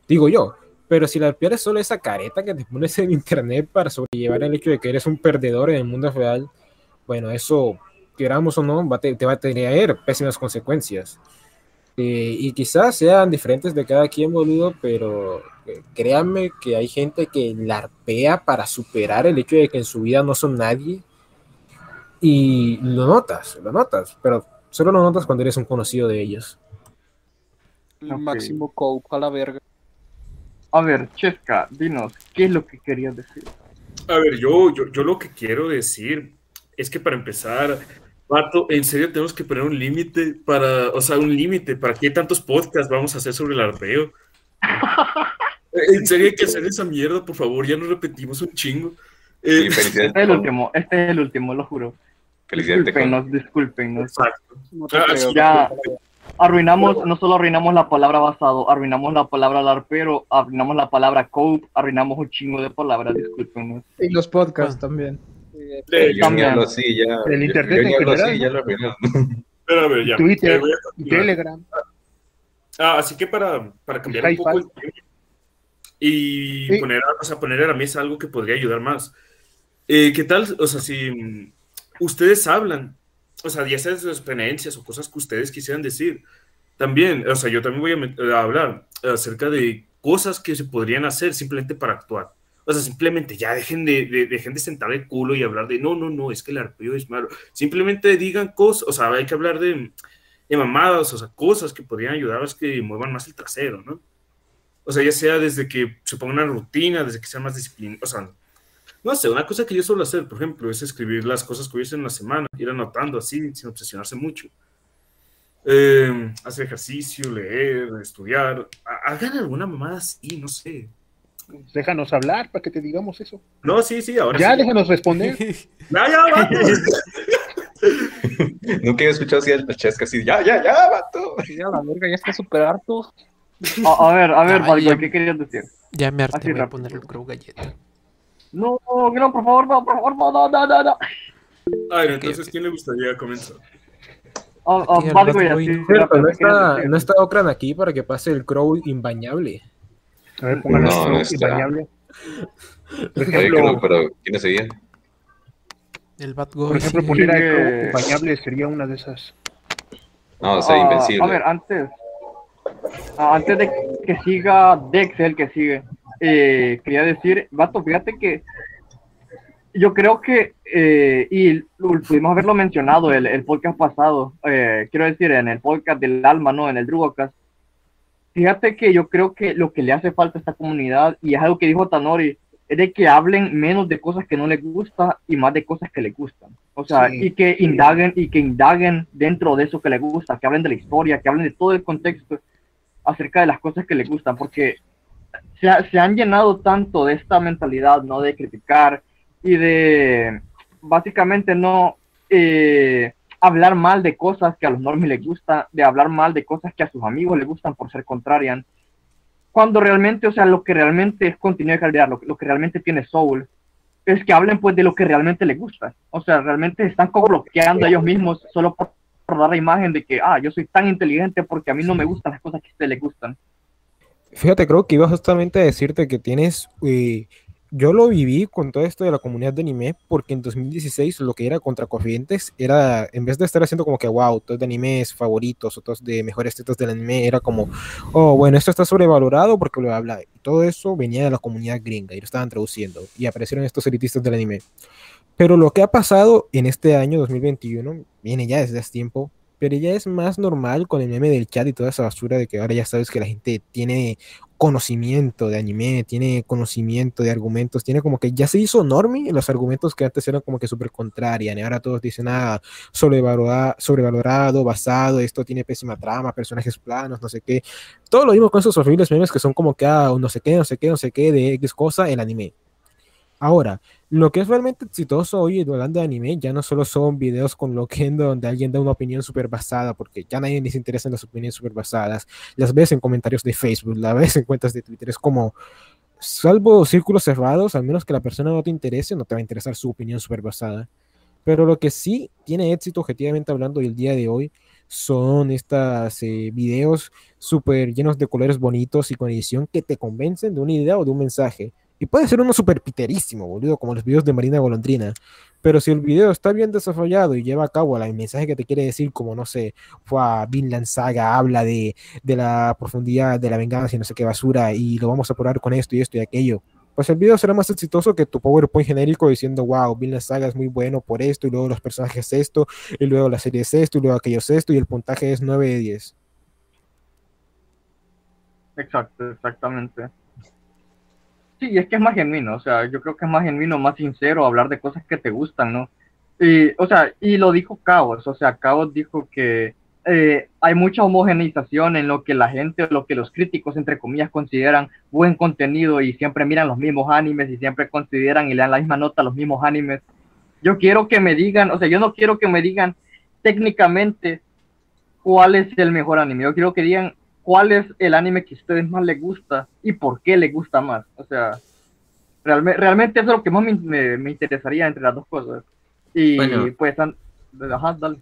digo yo. Pero si larpear es solo esa careta que te pones en internet para sobrellevar el hecho de que eres un perdedor en el mundo real, bueno, eso, queramos o no, te, va a tener pésimas consecuencias. Eh, y quizás sean diferentes de cada quien, boludo, pero eh, créanme que hay gente que larpea para superar el hecho de que en su vida no son nadie. Y lo notas, lo notas, pero solo lo notas cuando eres un conocido de ellos. El máximo cope a la verga. A ver, Chesca, dinos, ¿qué es lo que querías decir? A ver, yo, yo, yo lo que quiero decir es que para empezar, Vato, en serio tenemos que poner un límite para, o sea, un límite para qué tantos podcasts vamos a hacer sobre el arpeo. En serio hay que hacer esa mierda, por favor, ya nos repetimos un chingo. Eh, Este es el último, este es el último, lo juro. Felicidades, Discúlpenos, discúlpenos. Exacto. No Ah, Ya arruinamos, no solo arruinamos la palabra basado, arruinamos la palabra larpero, arruinamos la palabra cope, arruinamos un chingo de palabras, discúlpenos. Y los podcasts también. Así, ya. El internet yo ni en hablo general, así, ya ¿no? lo arruinaron. Pero a ver, ya. Twitter, Eh. Telegram. Ah, así que para, para cambiar un poco el tema y Sí. poner, a- o sea, poner a la mesa algo que podría ayudar más. Eh, ¿Qué tal? O sea, si ustedes hablan, o sea, ya sea sus experiencias o cosas que ustedes quisieran decir. También, o sea, yo también voy a hablar acerca de cosas que se podrían hacer simplemente para actuar. O sea, simplemente ya dejen de, de- dejen de sentar el culo y hablar de no, no, no, es que el arpeo es malo. Simplemente digan cosas, o sea, hay que hablar de, de mamadas, o sea, cosas que podrían ayudar a que muevan más el trasero, ¿no? O sea, ya sea desde que se pongan una rutina, desde que sean más disciplinados, o sea, no sé, una cosa que yo suelo hacer, por ejemplo, es escribir las cosas que hacer en la semana, ir anotando así, sin obsesionarse mucho. Eh, hacer ejercicio, leer, estudiar, ha- hagan alguna mamada así, no sé. Déjanos hablar para que te digamos eso. No, sí, sí, ahora Ya, sí. déjanos responder. Ya, ya, vato. Nunca he escuchado así el chesca así, ya, ya, ya, vato. Ya, la verga, ya está súper harto. A, a ver, a ver, Ay, ya- ¿qué querías decir? Ya me harté, Así voy a poner el Grow Galleta. No, no, por favor, no, por favor, no, no, no, no, no. A ver, entonces, ¿quién le gustaría comenzar? Cierto, rápido, no ¿qué querías está, no está Okran aquí para que pase el Crow imbañable. A ver, pónganlo No, no así, está. bañable. Por ejemplo, creo, pero ¿quiénes seguían? El Bad por ejemplo sí. poner a Crow imbañable sería una de esas. No, o sea, Ah, invencible. A ver, antes, ah, antes de que siga Dex, el que sigue, eh, quería decir, Vato, fíjate que yo creo que, eh, y pudimos haberlo mencionado el, el podcast pasado, eh, quiero decir, en el podcast del alma, ¿no? En el Drugocast. Fíjate que yo creo que lo que le hace falta a esta comunidad, y es algo que dijo Tanori, es de que hablen menos de cosas que no les gusta y más de cosas que les gustan. O sea, Sí. y que indaguen y que indaguen dentro de eso que les gusta, que hablen de la historia, que hablen de todo el contexto acerca de las cosas que les gustan, porque se, ha- se han llenado tanto de esta mentalidad, ¿no? De criticar y de básicamente no eh, hablar mal de cosas que a los normies les gustan, de hablar mal de cosas que a sus amigos les gustan por ser contrarian. Cuando realmente, o sea, lo que realmente es contenido de calidad, lo, lo que realmente tiene soul, es que hablen pues de lo que realmente les gusta. O sea, realmente están como bloqueando a ellos mismos solo por, por dar la imagen de que, ah, yo soy tan inteligente porque a mí no me gustan las cosas que a ustedes les gustan. Fíjate, creo que iba justamente a decirte que tienes. eh, yo lo viví con todo esto de la comunidad de anime, porque en 2016 lo que era Contracorrientes era, en vez de estar haciendo como que, wow, todos de animes favoritos o todos de mejores tetas del anime, era como, oh, bueno, esto está sobrevalorado porque lo habla. Y todo eso venía de la comunidad gringa y lo estaban traduciendo. Y aparecieron estos elitistas del anime. Pero lo que ha pasado en este año 2021, viene ya desde hace tiempo, pero ya es más normal con el meme del chat y toda esa basura de que ahora ya sabes que la gente tiene conocimiento de anime, tiene conocimiento de argumentos, tiene como que ya se hizo normie los argumentos que antes eran como que súper contrarian, y ahora todos dicen, ah, sobrevalorado, sobrevalorado, basado, esto tiene pésima trama, personajes planos, no sé qué. Todo lo mismo con esos horribles memes que son como que, ah, no sé qué, no sé qué, no sé qué, de X cosa, el anime. Ahora, lo que es realmente exitoso hoy en hablando de anime ya no solo son videos con Loquendo donde alguien da una opinión súper basada, porque ya nadie les interesa las opiniones súper basadas. Las ves en comentarios de Facebook, las ves en cuentas de Twitter. Es como, salvo círculos cerrados, al menos que la persona no te interese, no te va a interesar su opinión súper basada. Pero lo que sí tiene éxito, objetivamente hablando, el día de hoy, son estos videos súper llenos de colores bonitos y con edición que te convencen de una idea o de un mensaje. Y puede ser uno súper piterísimo, boludo, como los videos de Marina Golondrina. Pero si el video está bien desarrollado y lleva a cabo el mensaje que te quiere decir, como no sé, fue a Vinland Saga, habla de, de la profundidad de la venganza y no sé qué basura, y lo vamos a probar con esto y esto y aquello. Pues el video será más exitoso que tu PowerPoint genérico diciendo, wow, Vinland Saga es muy bueno por esto, y luego los personajes esto, y luego la serie es esto, y luego aquello es esto, y el puntaje es 9 de 10. Exacto, exactamente. Sí, es que es más genuino, o sea, yo creo que es más genuino, más sincero hablar de cosas que te gustan, ¿no? Y, o sea, y lo dijo Cabos, o sea, Cabos dijo que eh, hay mucha homogeneización en lo que la gente, lo que los críticos, entre comillas, consideran buen contenido y siempre miran los mismos animes y siempre consideran y le dan la misma nota los mismos animes. Yo quiero que me digan, o sea, yo no quiero que me digan técnicamente cuál es el mejor anime, yo quiero que digan cuál es el anime que a ustedes más les gusta y por qué les gusta más. O sea, realmente, realmente eso es lo que más me, me, me interesaría entre las dos cosas. Y Bueno. pues, ajá, dale.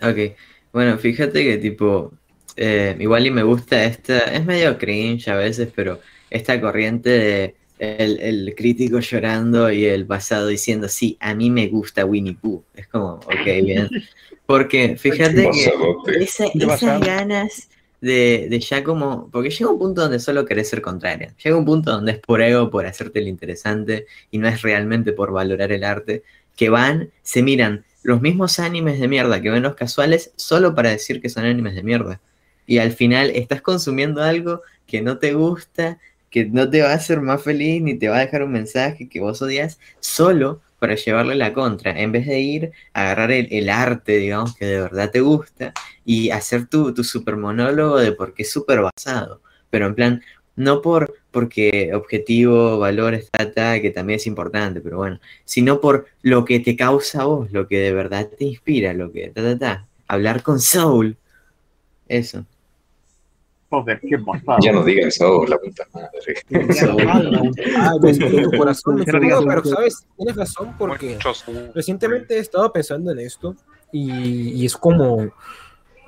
Ok, bueno, fíjate que tipo, eh, igual y me gusta esta, es medio cringe a veces, pero esta corriente de el, el crítico llorando y el pasado diciendo, sí, a mí me gusta Winnie Pooh. Es como, ok, bien. Porque fíjate que esa- esas ganas de, de ya como, porque llega un punto donde solo querés ser contraria, llega un punto donde es por ego, por hacerte el interesante y no es realmente por valorar el arte, que van, se miran los mismos animes de mierda que ven los casuales solo para decir que son animes de mierda. Y al final estás consumiendo algo que no te gusta, que no te va a hacer más feliz ni te va a dejar un mensaje que vos odias, solo para llevarle la contra, en vez de ir a agarrar el, arte, digamos, que de verdad te gusta y hacer tu, tu super monólogo de por qué es súper basado. Pero en plan, no por porque objetivo, valores, ta, ta, que también es importante, pero bueno, sino por lo que te causa a vos, lo que de verdad te inspira, lo que ta, ta, ta. Hablar con Soul. Eso. Joder, qué pasada. Ya no digan eso, la puta madre. Tu corazón no digas pero sabes, tienes razón porque recientemente he estado pensando en esto y, y es como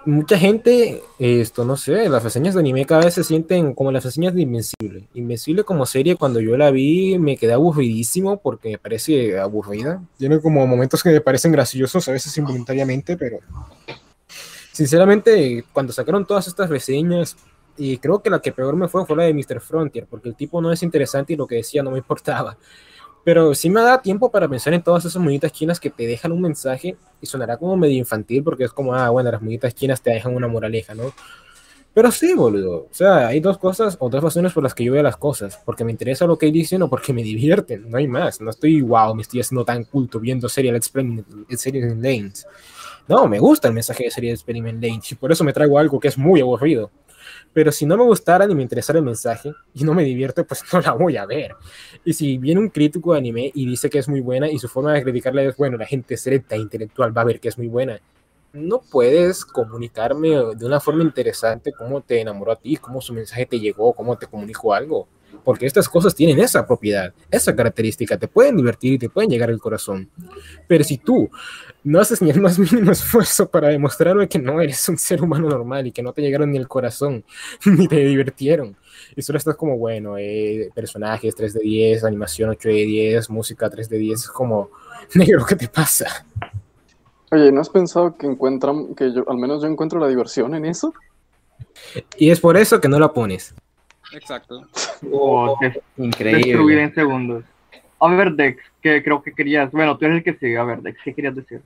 mucha gente, esto no sé, las reseñas de anime cada vez se sienten como las reseñas de Invencible. Invencible como serie cuando yo la vi me quedé aburridísimo porque me parece aburrida. Tiene como momentos que me parecen graciosos, a veces involuntariamente, pero sinceramente cuando sacaron todas estas reseñas y creo que la que peor me fue fue la de Mr. Frontier, porque el tipo no es interesante y lo que decía no me importaba. Pero sí me da tiempo para pensar en todas esas monitas chinas que te dejan un mensaje y sonará como medio infantil porque es como, ah, bueno, las monitas chinas te dejan una moraleja, ¿no? Pero sí, boludo. O sea, hay dos cosas o dos razones por las que yo veo las cosas. Porque me interesa lo que dicen o porque me divierten. No hay más. No estoy, wow, me estoy haciendo tan culto viendo Serial Experiment, Serial Lanes. No, me gusta el mensaje de Serial Experiment Lanes y por eso me traigo algo que es muy aburrido. Pero si no me gustara ni me interesara el mensaje y no me divierte, pues no la voy a ver. Y si viene un crítico de anime y dice que es muy buena y su forma de criticarla es, bueno, la gente selecta intelectual va a ver que es muy buena, no puedes comunicarme de una forma interesante cómo te enamoró a ti, cómo su mensaje te llegó, cómo te comunicó algo. Porque estas cosas tienen esa propiedad, esa característica, te pueden divertir y te pueden llegar al corazón. Pero si tú no haces ni el más mínimo esfuerzo para demostrarme que no eres un ser humano normal y que no te llegaron ni el corazón, ni te divirtieron, y solo estás como, bueno, eh, personajes 3 de 10, animación 8 de 10, música 3 de 10, es como, negro, ¿qué te pasa? Oye, ¿no has pensado que encuentran, que yo, al menos yo encuentro la diversión en eso? Y es por eso que no la pones. Exacto. Oh, Increíble. Destruir en segundos. A ver, Dex, que creo que querías. Bueno, tú eres el que sigue. A ver, Dex, ¿qué querías decir?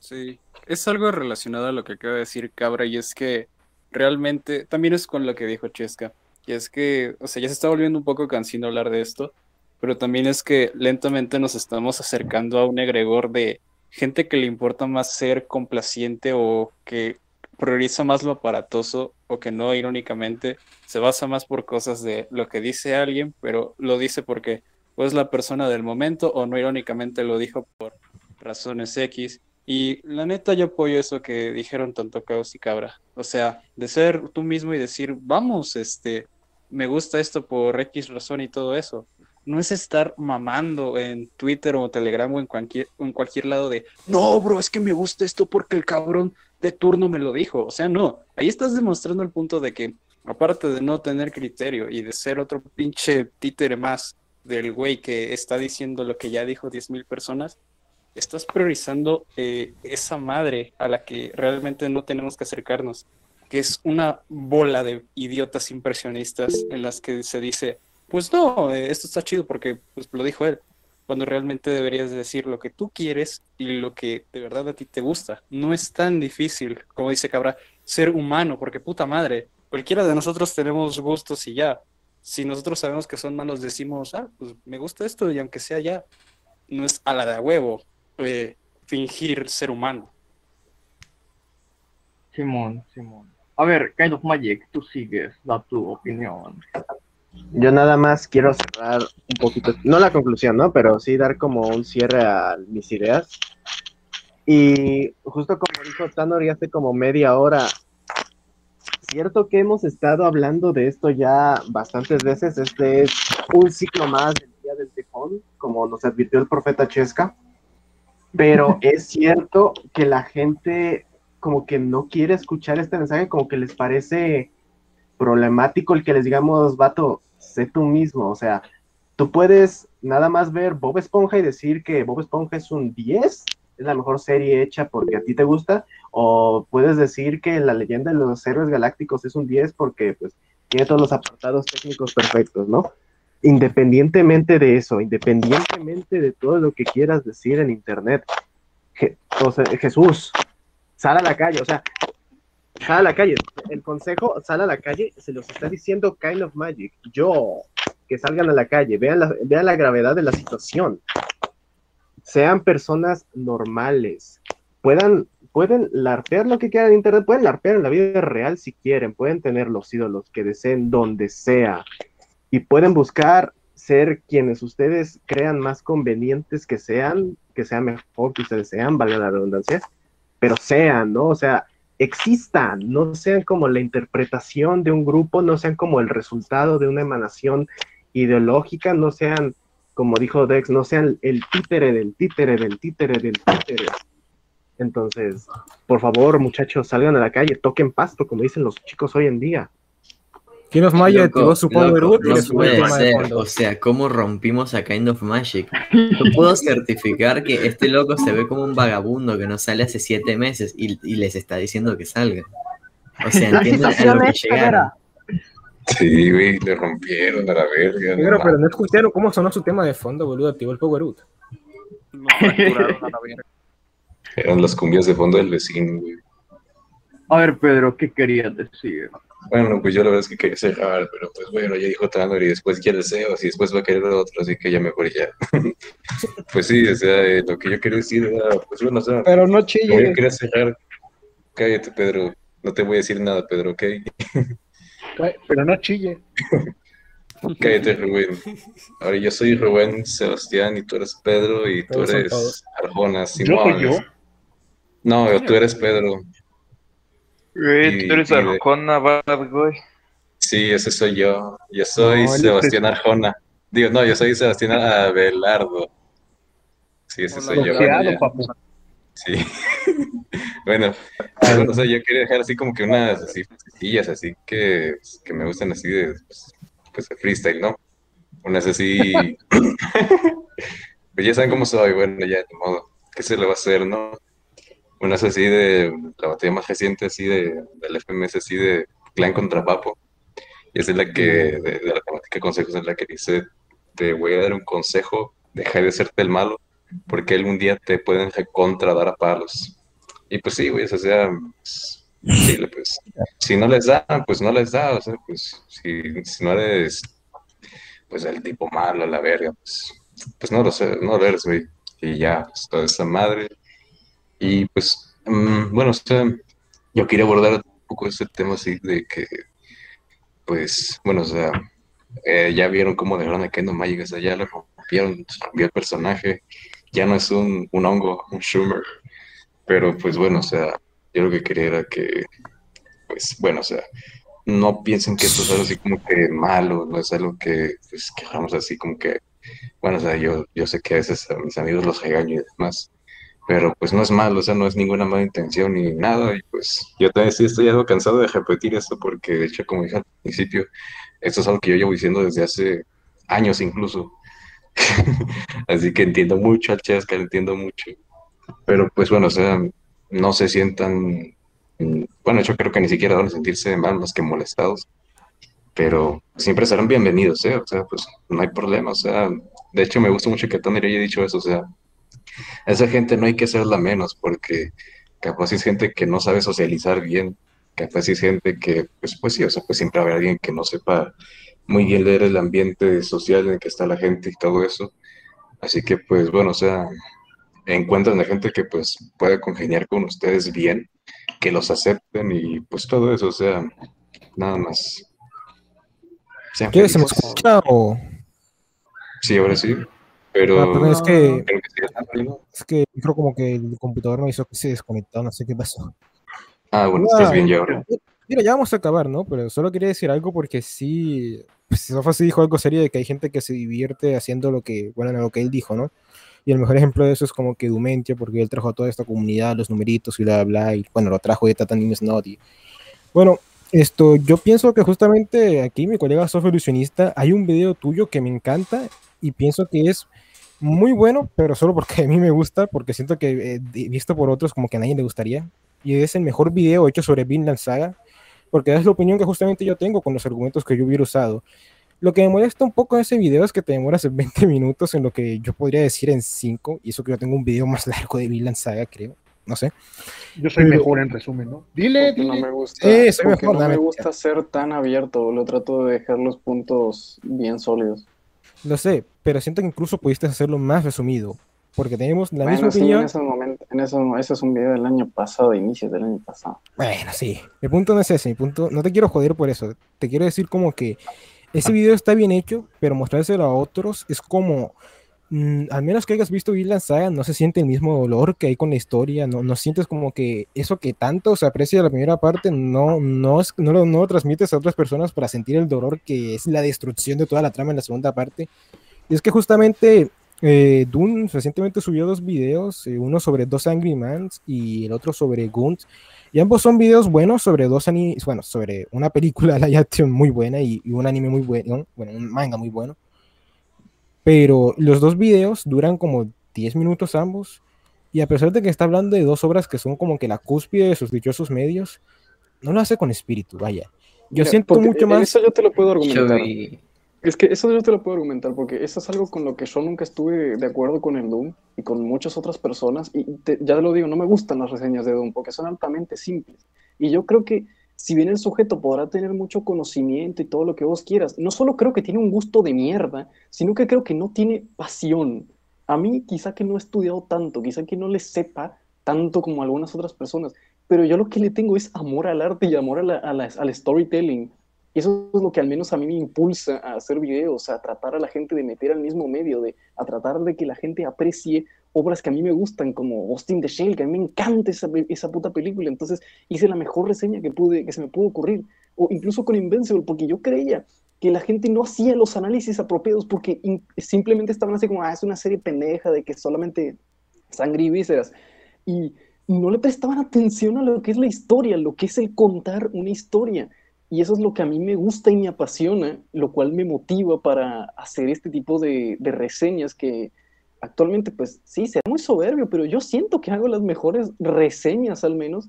Sí, es algo relacionado a lo que acaba de decir Cabra y es que realmente también es con lo que dijo Chesca. Y es que, o sea, ya se está volviendo un poco cansino hablar de esto, pero también es que lentamente nos estamos acercando a un egregor de gente que le importa más ser complaciente o que prioriza más lo aparatoso o que no irónicamente se basa más por cosas de lo que dice alguien, pero lo dice porque o es la persona del momento o no irónicamente lo dijo por razones X. Y la neta yo apoyo eso que dijeron tanto Caos y Cabra. O sea, de ser tú mismo y decir, vamos, este, me gusta esto por X razón y todo eso. No es estar mamando en Twitter o Telegram o en cualquier, en cualquier lado de, no, bro, es que me gusta esto porque el cabrón de turno me lo dijo. O sea, no, ahí estás demostrando el punto de que, aparte de no tener criterio y de ser otro pinche títere más del güey que está diciendo lo que ya dijo 10.000 personas, estás priorizando eh, esa madre a la que realmente no tenemos que acercarnos, que es una bola de idiotas impresionistas en las que se dice, pues no, eh, esto está chido porque pues, lo dijo él, cuando realmente deberías decir lo que tú quieres y lo que de verdad a ti te gusta. No es tan difícil, como dice Cabra, ser humano, porque puta madre, cualquiera de nosotros tenemos gustos y ya. Si nosotros sabemos que son malos, decimos, ah, pues me gusta esto y aunque sea ya, no es a la de a huevo eh, fingir ser humano. Simón, Simón. A ver, Kind of Magic, tú sigues, da tu opinión. Yo nada más quiero cerrar un poquito, no la conclusión, ¿no? Pero sí dar como un cierre a mis ideas. Y justo como dijo Tanor hace como media hora, cierto que hemos estado hablando de esto ya bastantes veces, este es un ciclo más del Día del Tejón, como nos advirtió el profeta Chesca, pero es cierto que la gente como que no quiere escuchar este mensaje, como que les parece problemático el que les digamos, vato, sé tú mismo, o sea, Tú puedes nada más ver Bob Esponja y decir que Bob Esponja es un 10, es la mejor serie hecha porque a ti te gusta, o puedes decir que la leyenda de los héroes galácticos es un 10 porque pues tiene todos los apartados técnicos perfectos, ¿no? Independientemente de eso, independientemente de todo lo que quieras decir en internet, Je- Jesús, sal a la calle, o sea, sal a la calle. El consejo, sal a la calle, se los está diciendo Kind of Magic. Yo, que salgan a la calle, vean vean la gravedad de la situación. Sean personas normales. Puedan, pueden larpear lo que quieran en internet, pueden larpear en la vida real si quieren, pueden tener los ídolos que deseen donde sea. Y pueden buscar ser quienes ustedes crean más convenientes que sean, que sea mejor que ustedes sean, valga la redundancia, pero sean, ¿no? O sea, existan, no sean como la interpretación de un grupo, no sean como el resultado de una emanación ideológica, no sean, como dijo Dex, no sean el títere del títere del títere del títere. Entonces, por favor, muchachos, salgan a la calle, toquen pasto, como dicen los chicos hoy en día. King of Loco, activó su Power loco, no puede ser. O sea, ¿cómo rompimos a Kind of Magic? Yo puedo certificar que este loco se ve como un vagabundo que no sale hace siete meses y, y les está diciendo que salgan. O sea, La entienden a lo que llegaron. Sí, güey, le rompieron a la verga. Negro, pero no escucharon cómo sonó su tema de fondo, boludo. Activó el Power Up. Eran las cumbias de fondo del vecino, güey. A ver, Pedro, ¿qué querías decir? Bueno, pues yo la verdad es que quería cerrar, pero pues bueno, ya dijo Tanner y después quiere Sebas y después va a querer otro, así que ya mejor ya. pues sí, o sea, eh, lo que yo quería decir era, pues bueno, o sea, Pero no como chille. yo quería cerrar, cállate, Pedro, no te voy a decir nada, Pedro, ¿ok? Pero no chille. Cállate, Rubén. Ahora yo soy Rubén Sebastián y tú eres Pedro y tú eres. Arjona, ¿Yo Simón. soy yo? No, tú eres Pedro. Güey, tú eres Arjona, bad güey. Sí, ese soy yo. Yo soy No, Sebastián Arjona. Digo, no, yo soy Sebastián Abelardo. Sí, ese soy yo. Bloqueado. Sí. bueno, pues, o sea, yo quería dejar así como que unas así sencillas, así que, que me gustan así de, pues, pues, de freestyle, ¿no? Unas así. pues ya saben cómo soy, bueno, ya de modo. ¿Qué se le va a hacer, no? Unas así de la batalla más reciente, así de, del FMS, así de Clan contra Papo. Y esa es la que, de, de la temática consejos, es la que dice: Te voy a dar un consejo, deja de hacerte el malo, porque algún día te pueden recontra dar a palos. Y pues sí, güey, o sea, pues, sí, pues, si no les da, pues no les da, o sea, pues, si, no eres, pues, el tipo malo, la verga, pues, pues no lo sé, no lo eres, güey, y ya, pues, toda esa madre. Y pues, mm, bueno, o sea, yo quería abordar un poco ese tema así de que, pues, bueno, o sea, eh, ya vieron cómo dejaron a Kendo Magic, o sea, ya le rompieron, rompió el personaje, ya no es un, un hongo, un Schumer, pero pues bueno, o sea, yo lo que quería era que, pues bueno, o sea, no piensen que esto es algo así como que malo, no es algo que, pues, que así como que, bueno, o sea, yo, yo sé que a veces a mis amigos los regaño y demás, pero pues no es malo, o sea, no es ninguna mala intención ni nada, y pues yo también sí estoy algo cansado de repetir esto, porque de hecho, como dije al principio, esto es algo que yo llevo diciendo desde hace años incluso, así que entiendo mucho al Chesca, entiendo mucho, pero pues bueno, o sea, no se sientan, mm, bueno, yo creo que ni siquiera van a sentirse mal más que molestados, pero siempre serán bienvenidos, ¿eh? O sea, pues no hay problema, o sea, de hecho me gusta mucho que Tanner haya dicho eso, o sea, esa gente no hay que hacerla menos porque capaz es gente que no sabe socializar bien, capaz es gente que, pues, pues sí, o sea, pues siempre haber alguien que no sepa muy bien leer el ambiente social en el que está la gente y todo eso. Así que, pues bueno, o sea, encuentran a gente que pues puede congeniar con ustedes bien, que los acepten y pues todo eso, o sea, nada más. Sean ¿Qué? ¿Se me felices. Sí, ahora sí, pero... Ah, perdón, es que- creo que. Es que creo como que el computador me hizo que se desconectó, no sé qué pasó. Ah, bueno, Mira, estás bien ya ahora. Mira, ya vamos a acabar, ¿no? Pero solo quería decir algo porque sí, pues Sofa sí dijo algo serio de que hay gente que se divierte haciendo lo que, bueno, lo que él dijo, ¿no? Y el mejor ejemplo de eso es como que Dumentia, porque él trajo a toda esta comunidad, los numeritos y bla, bla, y bueno, lo trajo de Tatan Snot. Y, bueno, esto, yo pienso que justamente aquí, mi colega Sofa Ilusionista, hay un video tuyo que me encanta y pienso que es muy bueno, pero solo porque a mí me gusta, porque siento que eh, visto por otros como que a nadie le gustaría. Y es el mejor video hecho sobre Vinland Saga, porque es la opinión que justamente yo tengo con los argumentos que yo hubiera usado. Lo que me molesta un poco de ese video es que te demoras en 20 minutos en lo que yo podría decir en 5, y eso que yo tengo un video más largo de Vinland Saga, creo. No sé. Yo soy Pero- mejor en resumen, ¿no? Dile, no me gusta, Eh, soy mejor, no me gusta ser tan abierto, lo trato de dejar los puntos bien sólidos. Lo sé, pero siento que incluso pudiste hacerlo más resumido, porque tenemos la bueno, misma sí, opinión. en ese momento, en eso, ese es un video del año pasado, de inicios del año pasado. Bueno, sí. Mi punto no es ese. Mi punto, no te quiero joder por eso. Te quiero decir como que ese video está bien hecho, pero mostrárselo a otros es como. mm, al menos que hayas visto Vinland Saga, no se siente el mismo dolor que hay con la historia. No, no sientes como que eso que tanto se aprecia de la primera parte, no, no, es, no, lo, no lo transmites a otras personas para sentir el dolor que es la destrucción de toda la trama en la segunda parte. Y es que justamente eh, Dune recientemente subió dos videos, eh, uno sobre dos Angry Mans y el otro sobre Guns. Y ambos son videos buenos sobre dos animes, bueno, sobre una película live action muy buena y, y un anime muy bueno, bueno, un manga muy bueno. Pero los dos videos duran como 10 minutos ambos. Y a pesar de que está hablando de dos obras que son como que la cúspide de sus dichosos medios, no lo hace con espíritu, vaya. Yo Mira, siento mucho más. Eso yo te lo puedo Yo argumentar. vi- Es que eso yo te lo puedo argumentar porque eso es algo con lo que yo nunca estuve de acuerdo con el Doom y con muchas otras personas. Y te- ya lo digo, no me gustan las reseñas de Doom porque son altamente simples. Y yo creo que si bien el sujeto podrá tener mucho conocimiento y todo lo que vos quieras, no solo creo que tiene un gusto de mierda, sino que creo que no tiene pasión. A mí quizá que no he estudiado tanto, quizá que no le sepa tanto como algunas otras personas, pero yo lo que le tengo es amor al arte y amor a la- al storytelling. Eso es lo que al menos a mí me impulsa a hacer videos, a tratar a la gente de meter al mismo medio, de, a tratar de que la gente aprecie obras que a mí me gustan, como Ghost in the Shell, que a mí me encanta esa, esa puta película. Entonces hice la mejor reseña que, pude, que se me pudo ocurrir. O incluso con Invincible, porque yo creía que la gente no hacía los análisis apropiados porque simplemente estaban así como, ah, es una serie pendeja de que solamente sangre y vísceras. Y no le prestaban atención a lo que es la historia, lo que es el contar una historia. Y eso es lo que a mí me gusta y me apasiona, lo cual me motiva para hacer este tipo de, reseñas que actualmente, pues sí, será muy soberbio, pero yo siento que hago las mejores reseñas al menos,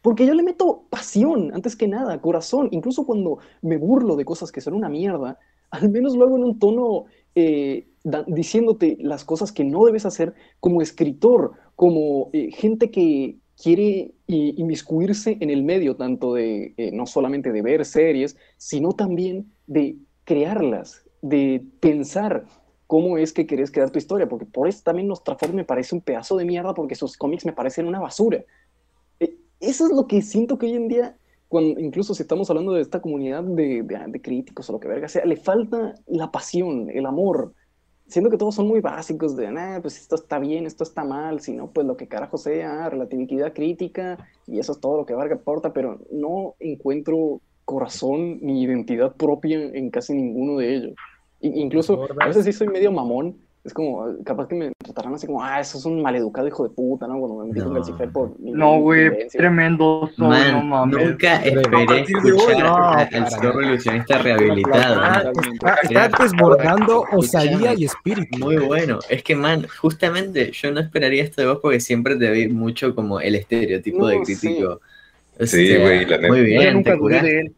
porque yo le meto pasión, antes que nada, corazón, incluso cuando me burlo de cosas que son una mierda, al menos lo hago en un tono eh, diciéndote las cosas que no debes hacer como escritor, como eh, gente que quiere i- inmiscuirse en el medio, tanto de, eh, no solamente de ver series, sino también de crearlas, de pensar cómo es que querés crear tu historia, porque por eso también Nostrofor me parece un pedazo de mierda, porque sus cómics me parecen una basura. Eh, Eso es lo que siento que hoy en día, cuando, incluso si estamos hablando de esta comunidad de, de- de críticos o lo que verga sea, le falta la pasión, el amor. Siento que todos son muy básicos de, nah, pues esto está bien, esto está mal, si no, pues lo que carajo sea, relatividad crítica, y eso es todo lo que Varga aporta, pero no encuentro corazón ni identidad propia en casi ninguno de ellos. Incluso, a veces sí soy medio mamón, es como, capaz que me tratarán así como, ah, eso es un maleducado hijo de puta, ¿no? Cuando me metí con Calcifer por... No, güey, tremendo Man, no mames. nunca esperé escuchar no, al nada. zorro ilusionista rehabilitado. Está, está desbordando osadía y espíritu. Muy bueno. Es que, man, justamente yo no esperaría esto de vos porque siempre te vi mucho como el estereotipo de No, crítico. Sí, güey, la neta. Muy bien, nunca te curaste.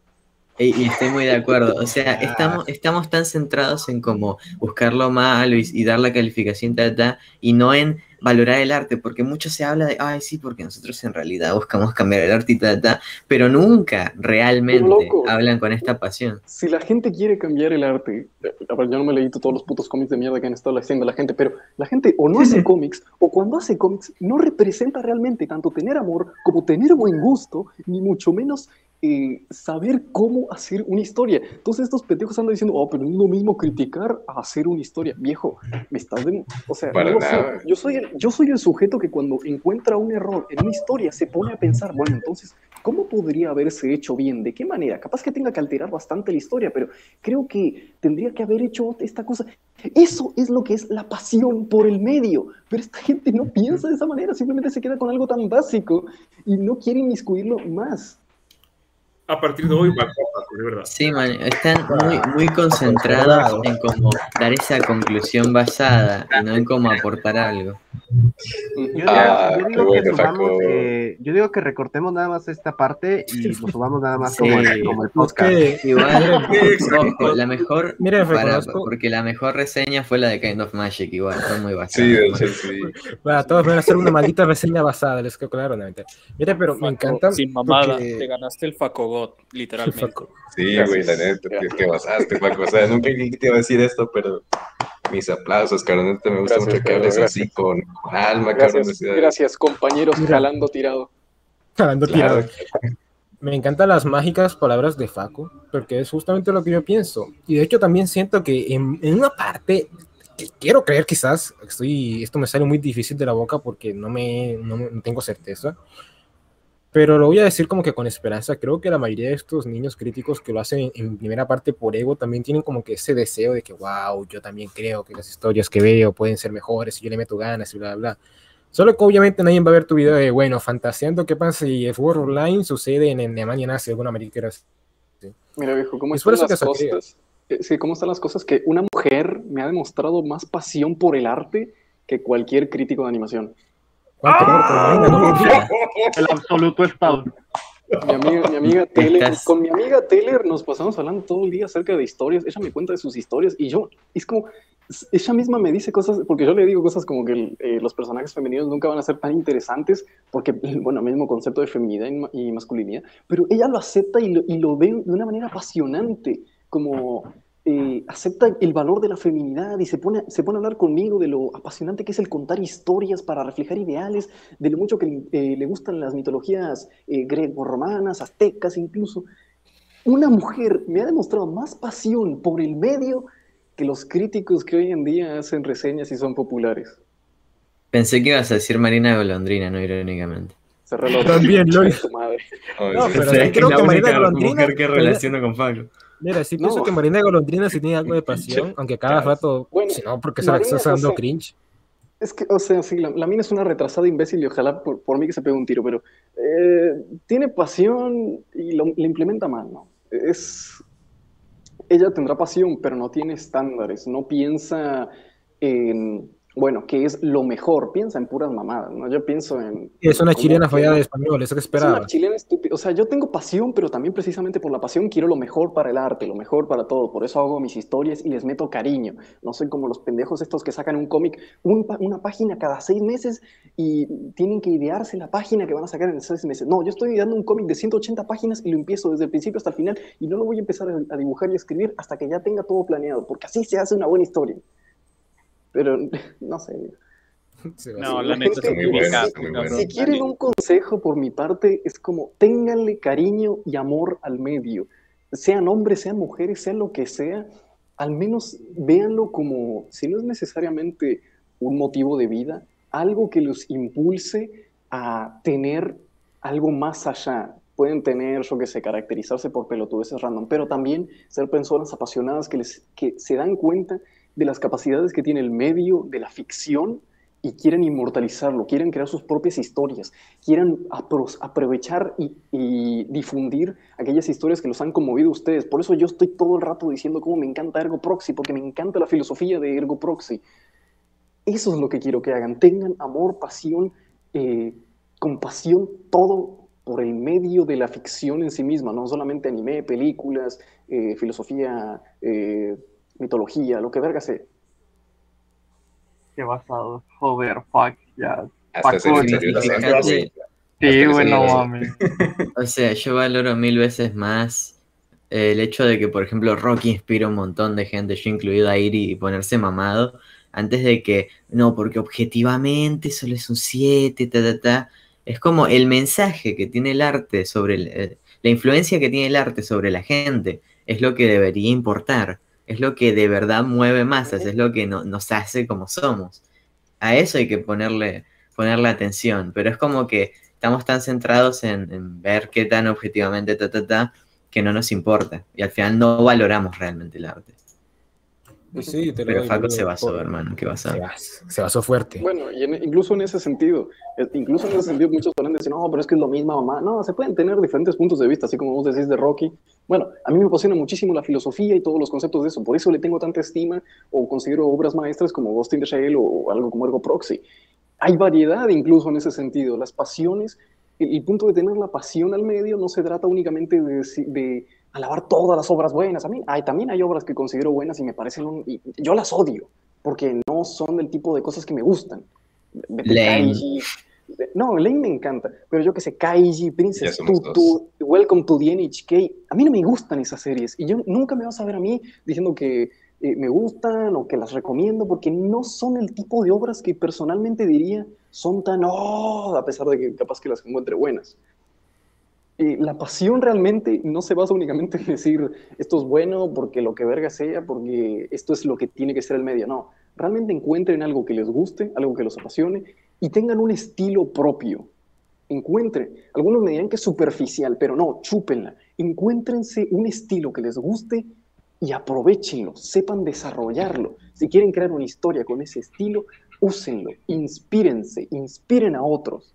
Y, y estoy muy de acuerdo. O sea, estamos, estamos tan centrados en como buscar lo malo y, y dar la calificación, ta, ta, y no en valorar el arte, porque mucho se habla de, ay, sí, porque nosotros en realidad buscamos cambiar el arte y ta, ta, pero nunca realmente loco. hablan con esta pasión. si la gente quiere cambiar el arte, eh, a ver, yo no me leído todos los putos cómics de mierda que han estado haciendo la gente, pero la gente o no hace cómics, o cuando hace cómics no representa realmente tanto tener amor como tener buen gusto, ni mucho menos eh, saber cómo hacer una historia. Entonces estos pendejos andan diciendo, oh, pero no es lo mismo criticar a hacer una historia. Viejo, me estás de... O sea, no sé. Yo soy, el, yo soy el sujeto que cuando encuentra un error en una historia se pone a pensar, bueno, entonces, ¿cómo podría haberse hecho bien? ¿De qué manera? Capaz que tenga que alterar bastante la historia, pero creo que tendría que haber hecho esta cosa. Eso es lo que es la pasión por el medio. Pero esta gente no piensa de esa manera, simplemente se queda con algo tan básico y no quiere inmiscuirlo más. A partir de hoy va de verdad. Sí, man, están muy, muy concentrados en cómo dar esa conclusión basada y no en cómo aportar algo. Yo digo, Ah, yo qué digo que bueno, subamos, Paco. eh, yo digo que recortemos nada más esta parte y lo subamos nada más Sí. como, el, como el Es podcast. que igual, ojo, la mejor, Mira, para- porque la mejor reseña fue la de Kind of Magic, igual, fue muy bastante. Sí, de hecho, sí. Bueno, todos van a hacer una maldita reseña basada, les quedó claro. Mira, pero me encanta. Sin mamada, porque- te ganaste el Literalmente. Sí, güey, la neta, que, que basaste, Paco. O sea, nunca creí que te iba a decir esto, pero mis aplausos, cabrón. Neta, me gusta Gracias, mucho que hables gracias. así con, con alma, cabrón. Gracias, sea, gracias compañeros, jalando tirado. Jalando Claro. tirado. Me encantan las mágicas palabras de Facu, porque es justamente lo que yo pienso. Y de hecho también siento que en, en una parte, que quiero creer quizás, estoy, esto me sale muy difícil de la boca porque no, me, no, me- no tengo certeza, pero lo voy a decir como que con esperanza. Creo que la mayoría de estos niños críticos que lo hacen en, primera parte por ego también tienen como que ese deseo de que, wow, yo también creo que las historias que veo pueden ser mejores y yo le meto ganas y bla, bla, bla. Solo que obviamente nadie va a ver tu video de, bueno, fantaseando qué pasa si el World Online sucede en Alemania nazi, alguna americana. Mira, viejo, ¿cómo Es están las que cosas? Eh, Sí, ¿cómo están las cosas? Que una mujer me ha demostrado más pasión por el arte que cualquier crítico de animación. El absoluto estado. Mi amiga, mi amiga Taylor, Estás- con mi amiga Taylor nos pasamos hablando todo el día acerca de historias. Ella me cuenta de sus historias y yo, es como, ella misma me dice cosas, porque yo le digo cosas como que eh, los personajes femeninos nunca van a ser tan interesantes, porque, bueno, mismo concepto de feminidad y, y masculinidad, pero ella lo acepta y lo, y lo ve de una manera apasionante, como eh, acepta el valor de la feminidad y se pone, se pone a hablar conmigo de lo apasionante que es el contar historias para reflejar ideales, de lo mucho que le- eh, le gustan las mitologías eh, greco-romanas, aztecas incluso. Una mujer me ha demostrado más pasión por el medio que los críticos que hoy en día hacen reseñas y son populares. Pensé que ibas a decir Marina Golondrina, no irónicamente. Cerré los También, tu madre. No, pero O sea, sí es que creo es la que Marina Golondrina. mujer que relaciono con Pablo. Mira, sí pienso No. que Marina Golondrina sí tiene algo de pasión, aunque cada rato, Bueno, si no, porque se la está dando o sea, cringe. Es que, o sea, sí, la, la mina es una retrasada imbécil y ojalá por, por mí que se pegue un tiro, pero eh, tiene pasión y lo, le implementa mal, ¿no? Es, ella tendrá pasión, pero no tiene estándares, no piensa en, bueno, qué es lo mejor, piensa en puras mamadas, ¿no? Yo pienso en... Es una chilena fallada de español, eso que es esperaba. una chilena estúpida. O sea, yo tengo pasión, pero también precisamente por la pasión quiero lo mejor para el arte, lo mejor para todo. Por eso hago mis historias y les meto cariño. No soy como los pendejos estos que sacan un cómic, un una página cada seis meses y tienen que idearse la página que van a sacar en seis meses. No, yo estoy ideando un cómic de 180 páginas y lo empiezo desde el principio hasta el final y no lo voy a empezar a, a dibujar y escribir hasta que ya tenga todo planeado, porque así se hace una buena historia. Pero, no sé. No, Sí, la neta gente- muy buena, si- muy. Si quieren un consejo por mi parte, es como ténganle cariño y amor al medio. Sean hombres, sean mujeres, sea lo que sea, al menos véanlo como, si no es necesariamente un motivo de vida, algo que los impulse a tener algo más allá. Pueden tener, yo que sé, caracterizarse por pelotudeces random, pero también ser personas apasionadas que, les, que se dan cuenta de las capacidades que tiene el medio de la ficción y quieren inmortalizarlo, quieren crear sus propias historias, quieren apro- aprovechar y, y difundir aquellas historias que los han conmovido a ustedes. Por eso yo estoy todo el rato diciendo cómo me encanta Ergo Proxy, porque me encanta la filosofía de Ergo Proxy. Eso es lo que quiero que hagan. Tengan amor, pasión, eh, compasión, todo por el medio de la ficción en sí misma, no solamente anime, películas, eh, filosofía, eh, mitología, lo que verga sea. Qué basado. Joder, fuck, ya. Hasta Paco, se. Sí, bueno, mami. O sea, yo valoro mil veces más el hecho de que, por ejemplo, Rocky inspira a un montón de gente, yo incluido a ir y ponerse mamado, antes de que, no, porque objetivamente solo es un 7, ta, ta, ta. Es como el mensaje que tiene el arte sobre, el- eh, la influencia que tiene el arte sobre la gente, es lo que debería importar, es lo que de verdad mueve masas, es lo que no- nos hace como somos. A eso hay que ponerle, ponerle atención, pero es como que estamos tan centrados en, en ver qué tan objetivamente ta, ta, ta, que no nos importa. Y al final no valoramos realmente el arte. Sí, te lo Pero doy, se basó, por- hermano, ¿qué basó? Se basó, se basó fuerte. Bueno, y en- incluso en ese sentido, eh, incluso en ese sentido muchos podrán decir, no, pero es que es lo mismo, mamá. No, se pueden tener diferentes puntos de vista, así como vos decís de Rocky. Bueno, a mí me apasiona muchísimo la filosofía y todos los conceptos de eso, por eso le tengo tanta estima o considero obras maestras como Ghost in the Shell o algo como Ergo Proxy. Hay variedad incluso en ese sentido, las pasiones, el, el punto de tener la pasión al medio no se trata únicamente de, de alabar todas las obras buenas. A mí hay, también hay obras que considero buenas y me parecen, un- y yo las odio, porque no son del tipo de cosas que me gustan. Kaiji. No, Lane me encanta, pero yo que sé, Kaiji, Princess Tutu, Welcome to the NHK, a mí no me gustan esas series y yo nunca me vas a ver a mí diciendo que eh, me gustan o que las recomiendo porque no son el tipo de obras que personalmente diría son tan, oh, a pesar de que capaz que las encuentre buenas. Eh, la pasión realmente no se basa únicamente en decir esto es bueno porque lo que verga sea, porque esto es lo que tiene que ser el medio. No, realmente encuentren algo que les guste, algo que los apasione y tengan un estilo propio. Encuentren, algunos me dirán que es superficial, pero no, chúpenla. Encuéntrense un estilo que les guste y aprovechenlo, sepan desarrollarlo. Si quieren crear una historia con ese estilo, úsenlo, inspírense, inspiren a otros.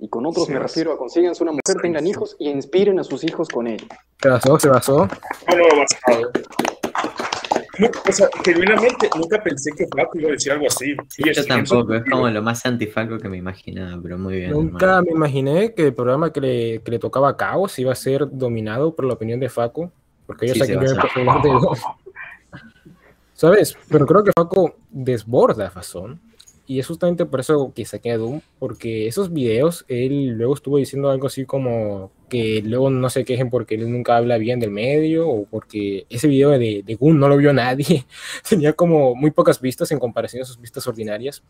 Y con otros Sí, me refiero a consíganse una mujer, tengan hijos y inspiren a sus hijos con ella. Se basó, se basó. No, no, basado. O sea, genuinamente nunca pensé que Flaco iba a decir algo así. Sí, Yo es- tampoco, es como lo más antifaco que me imaginaba, pero muy bien. Nunca hermano. me imaginé que el programa que le, que le tocaba a Caos iba a ser dominado por la opinión de Faco, porque yo Sí, sé que yo a de- ¿Sabes? Pero creo que Faco desborda Fazón. Y es justamente por eso que saqué a Doom, porque esos videos, él luego estuvo diciendo algo así como que luego no se quejen porque él nunca habla bien del medio, o porque ese video de, de Goon no lo vio nadie, tenía como muy pocas vistas en comparación a sus vistas ordinarias.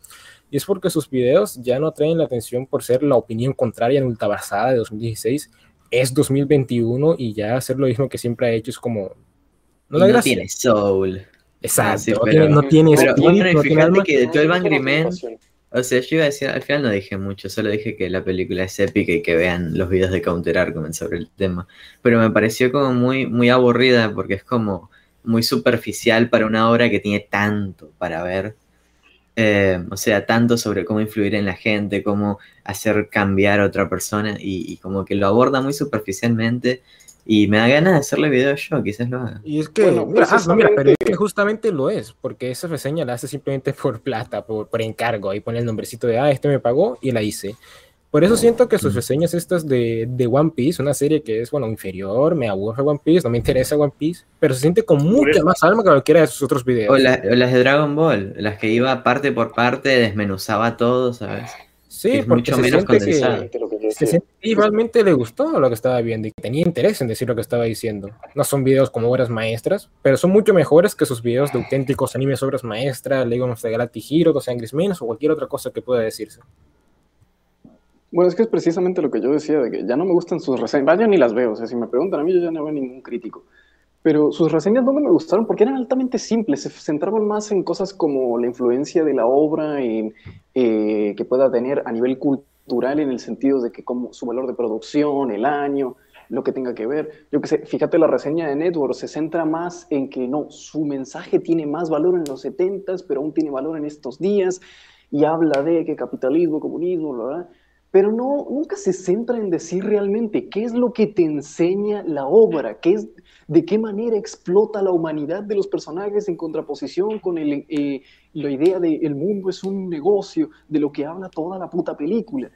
Y es porque sus videos ya no atraen la atención por ser la opinión contraria en Ultabasada de 2016. Es 2021 y ya hacer lo mismo que siempre ha hecho es como... No, da no tiene soul. Exacto, Ah, sí, no pero- tiene- no tiene pero, espíritu, bueno, y no tiene fíjate alma. que de 12 No, Angry pasión. o sea, yo iba a decir, al final no dije mucho, solo dije que la película es épica y que vean los videos de Counter Argument sobre el tema. Pero me pareció como muy, muy aburrida porque es como muy superficial para una obra que tiene tanto para ver. Eh, o sea, tanto sobre cómo influir en la gente, cómo hacer cambiar a otra persona y, y como que lo aborda muy superficialmente y me da ganas de hacerle video yo, quizás lo haga. Y es que, Bueno, mira, ah, mira, pero es que justamente lo es, porque esa reseña la hace simplemente por plata, por, por encargo, ahí pone el nombrecito de, ah, este me pagó y la hice. Por eso siento que sus reseñas estas de, de One Piece, una serie que es, bueno, inferior, me aburre One Piece, no me interesa One Piece, pero se siente con mucha más alma que cualquiera de sus otros videos. O, la- o las de Dragon Ball, las que iba parte por parte, desmenuzaba todo, ¿sabes? Sí, Que es porque mucho se menos siente. Lo que yo Se siente le gustó lo que estaba viendo y que tenía interés en decir lo que estaba diciendo. No son videos como obras maestras, pero son mucho mejores que sus videos de auténticos animes obras maestras, Legend of the Galactic Hero, Dos Angry Men o cualquier otra cosa que pueda decirse. Bueno, es que es precisamente lo que yo decía, de que ya no me gustan sus reseñas. Vaya, ni las veo. O sea, si me preguntan a mí, yo ya no veo ningún crítico. Pero sus reseñas no me gustaron porque eran altamente simples. Se centraban más en cosas como la influencia de la obra, en, eh, que pueda tener a nivel cultural, en el sentido de que como su valor de producción, el año, lo que tenga que ver. Yo que sé, fíjate la reseña de Network, se centra más en que no, su mensaje tiene más valor en los 70s, pero aún tiene valor en estos días, y habla de que capitalismo, comunismo, bla, bla pero no, nunca se centra en decir realmente qué es lo que te enseña la obra, qué es, de qué manera explota la humanidad de los personajes en contraposición con el, eh, la idea de el mundo es un negocio, de lo que habla toda la puta película.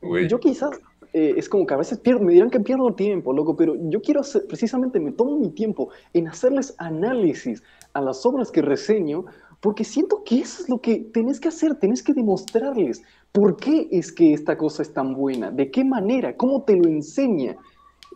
Güey. Yo quizás, eh, es como que a veces pierdo, me dirán que pierdo tiempo, loco, pero yo quiero hacer, precisamente me tomo mi tiempo en hacerles análisis a las obras que reseño, porque siento que eso es lo que tenés que hacer, tenés que demostrarles por qué es que esta cosa es tan buena, de qué manera, cómo te lo enseña.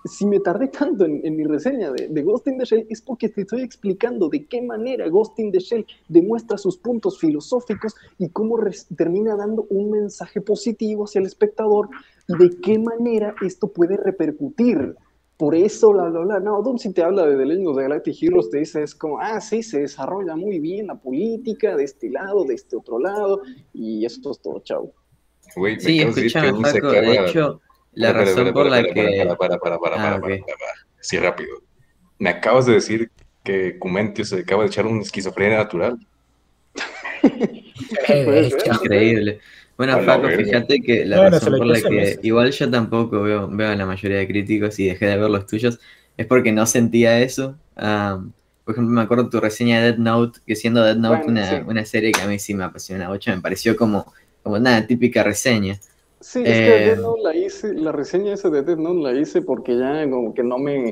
Si me tardé tanto en, mi reseña de, de Ghost in the Shell es porque te estoy explicando de qué manera Ghost in the Shell demuestra sus puntos filosóficos y cómo termina dando un mensaje positivo hacia el espectador y de qué manera esto puede repercutir. Por eso, bla, bla, bla. No, Doom si te habla de The Legend of the Galactic Heroes, te dice, es como, ah, sí, se desarrolla muy bien la política de este lado, de este otro lado, y esto es todo, chao. Güey, me Sí, de escúchame, Paco, de acaba- hecho, la razón por la que... Para, para, para, para, para, Ah, para, ok. para, para. Sí, rápido. Me acabas de decir que Cumentio se acaba de echar un esquizofrenia natural. Eh, increíble. Bueno, verga. fíjate que la razón por la que meses. igual yo tampoco veo, veo a la mayoría de críticos y dejé de ver los tuyos es porque no sentía eso. Por ejemplo, me acuerdo tu reseña de Dead Note, que siendo Dead Note Bueno, una, sí. una serie que a mí sí me apasiona mucho, me pareció como, como una típica reseña. Sí, es que Eh, Death Note la hice, la reseña esa de Death Note la hice porque ya como que no me,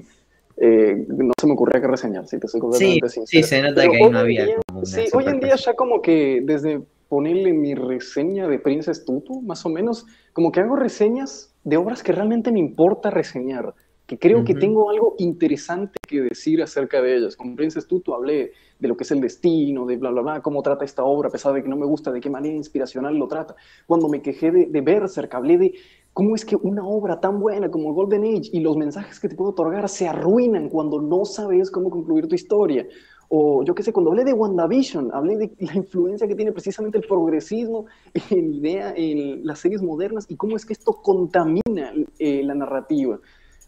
eh, no se me ocurría que reseñar, si te soy Sí, completamente sí, sincero. se nota Pero que ahí no había día- como una Sí, hoy en día ya como que desde ponerle mi reseña de Princess Tutu, más o menos, como que hago reseñas de obras que realmente me importa reseñar, que creo que tengo algo interesante que decir acerca de ellas. Con Princess Tutu hablé de lo que es el destino, de bla, bla, bla, cómo trata esta obra, a pesar de que no me gusta, de qué manera inspiracional lo trata. Cuando me quejé de, de Berserk, hablé de cómo es que una obra tan buena como Golden Age y los mensajes que te puedo otorgar se arruinan cuando no sabes cómo concluir tu historia. O yo qué sé, cuando hablé de WandaVision, hablé de la influencia que tiene precisamente el progresismo en idea en las series modernas y cómo es que esto contamina eh, la narrativa.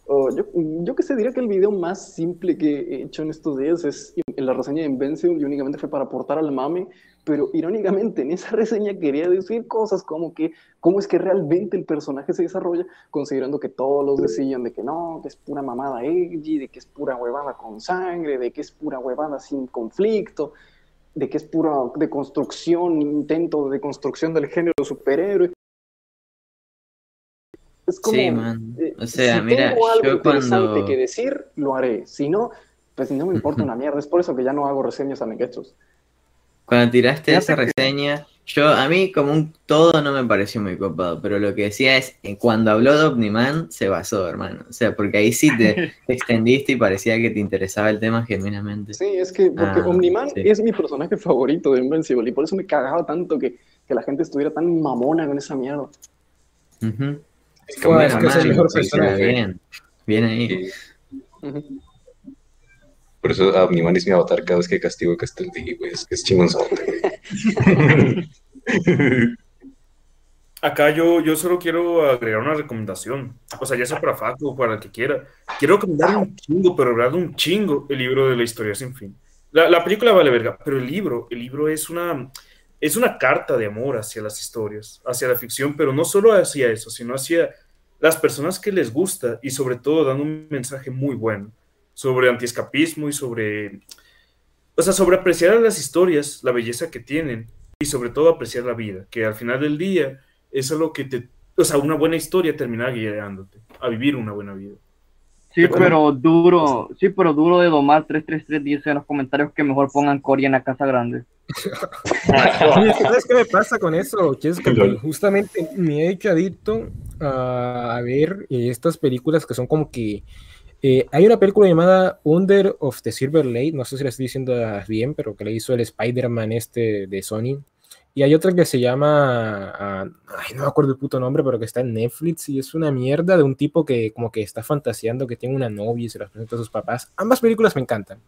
O yo, yo que sé, diría que el video más simple que he hecho en estos días es en la reseña de Invencible y únicamente fue para aportar al mame, pero irónicamente en esa reseña quería decir cosas como que cómo es que realmente el personaje se desarrolla, considerando que todos los decían de que no, que es pura mamada edgy, de que es pura huevada con sangre, de que es pura huevada sin conflicto, de que es pura deconstrucción, intento de construcción del género superhéroe. Es como, Sí, man. eh, O sea, si mira, tengo algo yo interesante cuando... que decir, lo haré. Si no, pues no me importa una mierda. Es por eso que ya no hago reseñas a Negetsus. Cuando tiraste esa reseña, yo a mí como un todo no me pareció muy copado, pero lo que decía es, eh, cuando habló de Omniman, se basó, hermano. O sea, porque ahí sí te, te extendiste y parecía que te interesaba el tema genuinamente. Sí, es que porque Ah, Omniman sí. es mi personaje favorito de Invincible y por eso me cagaba tanto que, que la gente estuviera tan mamona con esa mierda. Ujú. Es que, Bueno, es, que es el man, mejor personaje. Bien, bien ahí. Por eso Omniman es mi avatar cada vez que castigo a güey. Es que es chingonzote, güey. Acá yo, yo solo quiero agregar una recomendación. O sea, ya sea para Facu o para el que quiera. Quiero recomendar un chingo, pero de verdad un chingo, el libro de la historia sin fin. La, la película vale verga, pero el libro, el libro es una, es una carta de amor hacia las historias, hacia la ficción, pero no solo hacia eso, sino hacia las personas que les gusta y sobre todo dando un mensaje muy bueno sobre antiescapismo y sobre, o sea, sobre apreciar las historias, la belleza que tienen y sobre todo apreciar la vida, que al final del día es algo que te, o sea, una buena historia termina guiándote a vivir una buena vida. Sí, pero duro, sí, pero duro de domar 333 dice en los comentarios que mejor pongan Cory en la casa grande. ¿sabes qué me pasa con eso? Que es que justamente me he hecho adicto a, a ver eh, estas películas que son como que... eh, hay una película llamada Under of the Silver Lake, no sé si la estoy diciendo bien, pero que la hizo el Spider-Man este de Sony. Y hay otra que se llama, ah, ay, no me acuerdo el puto nombre, pero que está en Netflix y es una mierda de un tipo que como que está fantaseando que tiene una novia y se las presenta a sus papás. Ambas películas me encantan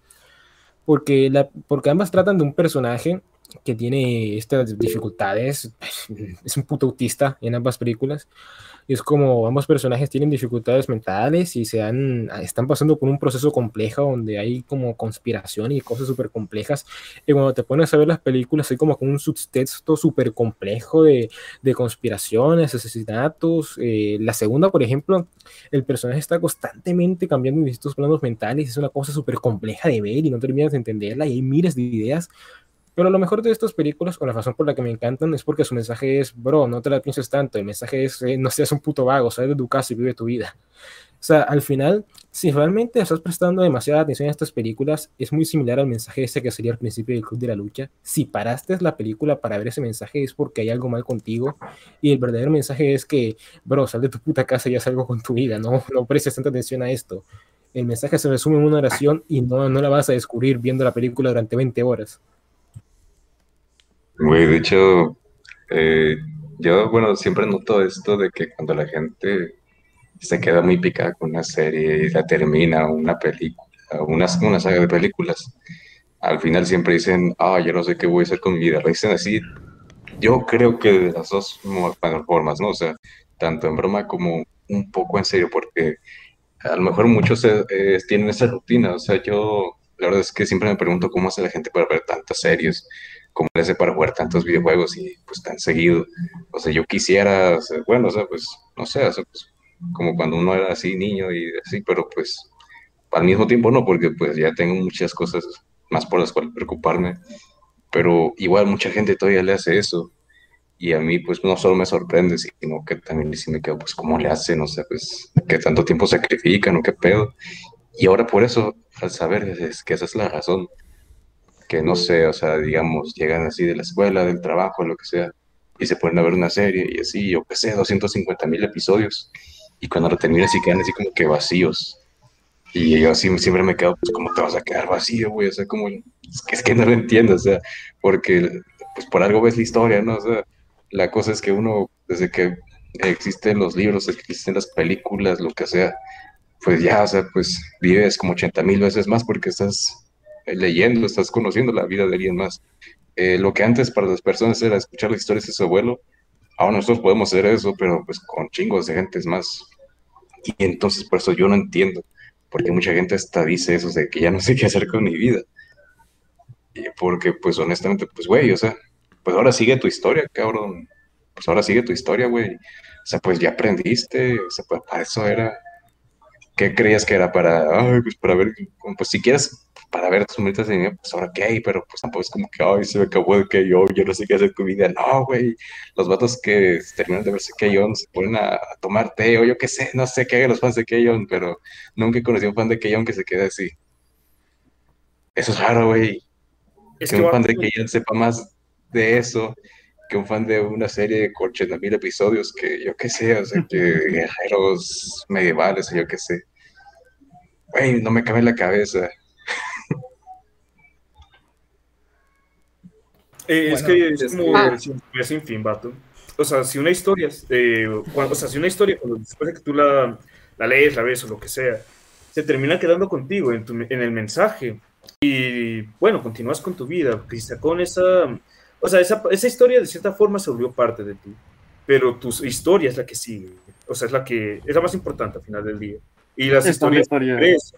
porque, la, porque ambas tratan de un personaje que tiene estas dificultades, es un puto autista en ambas películas, y es como ambos personajes tienen dificultades mentales y se han, están pasando por un proceso complejo donde hay como conspiración y cosas súper complejas, y cuando te pones a ver las películas hay como un subtexto súper complejo de, de conspiraciones, asesinatos, eh, la segunda, por ejemplo, el personaje está constantemente cambiando en distintos planos mentales, es una cosa súper compleja de ver y no terminas de entenderla y hay miles de ideas. Pero lo mejor de estas películas, o la razón por la que me encantan, es porque su mensaje es, bro, no te la pienses tanto. El mensaje es, eh, no seas un puto vago, sal de tu casa y vive tu vida. O sea, al final, si realmente estás prestando demasiada atención a estas películas, es muy similar al mensaje ese que sería al principio del Club de la Lucha. Si paraste la película para ver ese mensaje es porque hay algo mal contigo. Y el verdadero mensaje es que, bro, sal de tu puta casa y haz algo con tu vida, no, no prestes tanta atención a esto. El mensaje se resume en una oración y no, no la vas a descubrir viendo la película durante 20 horas. Güey, de hecho, eh, yo, bueno, siempre noto esto de que cuando la gente se queda muy picada con una serie y la termina, una película, una, una saga de películas, al final siempre dicen, ah, yo no sé qué voy a hacer con mi vida. Lo dicen así, yo creo que de las dos formas, ¿no? O sea, tanto en broma como un poco en serio, porque a lo mejor muchos eh, eh, tienen esa rutina. O sea, yo la verdad es que siempre me pregunto cómo hace la gente para ver tantas series, cómo le hace para jugar tantos videojuegos y pues tan seguido. O sea, yo quisiera, bueno, o sea, pues, no sé, o sea, pues, como cuando uno era así niño y así, pero pues al mismo tiempo no, porque pues ya tengo muchas cosas más por las cuales preocuparme, pero igual mucha gente todavía le hace eso y a mí pues no solo me sorprende, sino que también sí me quedo pues cómo le hacen, o sea, pues qué tanto tiempo sacrifican o qué pedo. Y ahora por eso, al saber es que esa es la razón, que no sé, o sea, digamos, llegan así de la escuela, del trabajo, lo que sea, y se ponen a ver una serie y así, yo qué sé, 250 mil episodios, y cuando lo terminan así quedan así como que vacíos. Y yo así siempre me quedo, pues, ¿cómo te vas a quedar vacío, güey? O sea, como, es que, es que no lo entiendo, o sea, porque, pues, por algo ves la historia, ¿no? O sea, la cosa es que uno, desde que existen los libros, existen las películas, lo que sea, pues ya, o sea, pues vives como 80 mil veces más porque estás leyendo, estás conociendo la vida de alguien más. Eh, lo que antes para las personas era escuchar las historias de su abuelo, ahora nosotros podemos hacer eso, pero pues con chingos de gentes más. Y entonces por eso yo no entiendo, porque mucha gente hasta dice eso de que ya no sé qué hacer con mi vida. Porque pues honestamente, pues güey, o sea, pues ahora sigue tu historia, cabrón. Pues ahora sigue tu historia, güey. O sea, pues ya aprendiste, o sea, pues para eso era. ¿Qué creías que era para, ay, pues para ver, pues si quieres, para ver tus monitas de niño, pues ahora qué, pero pues tampoco es como que, ay, se me acabó el que yo, yo no sé qué hacer con mi vida. No, güey, los vatos que terminan de verse Keyon se ponen a, a, tomar té, o yo qué sé, no sé qué hagan los fans de Keyon, pero nunca he conocido a un fan de Keyon que se quede así. Eso es raro, güey. Es que, que un fan de Keyon sepa más de eso que un fan de una serie de 80 mil episodios que yo qué sé, o sea, que guerreros medievales, o yo qué sé. Güey, no me cabe en la cabeza. Eh, es Bueno, que es es como que- el sin, fin, vato. O sea, si una historia, eh, cuando- o sea, si una historia, cuando después de que tú la, la lees, la ves o lo que sea, se termina quedando contigo en, tu- en el mensaje y bueno, continúas con tu vida, quizá con esa, o sea, esa, esa historia de cierta forma se volvió parte de ti, pero tu historia es la que sigue, o sea, es la que es la más importante al final del día. Y las es la historias, historia. crees,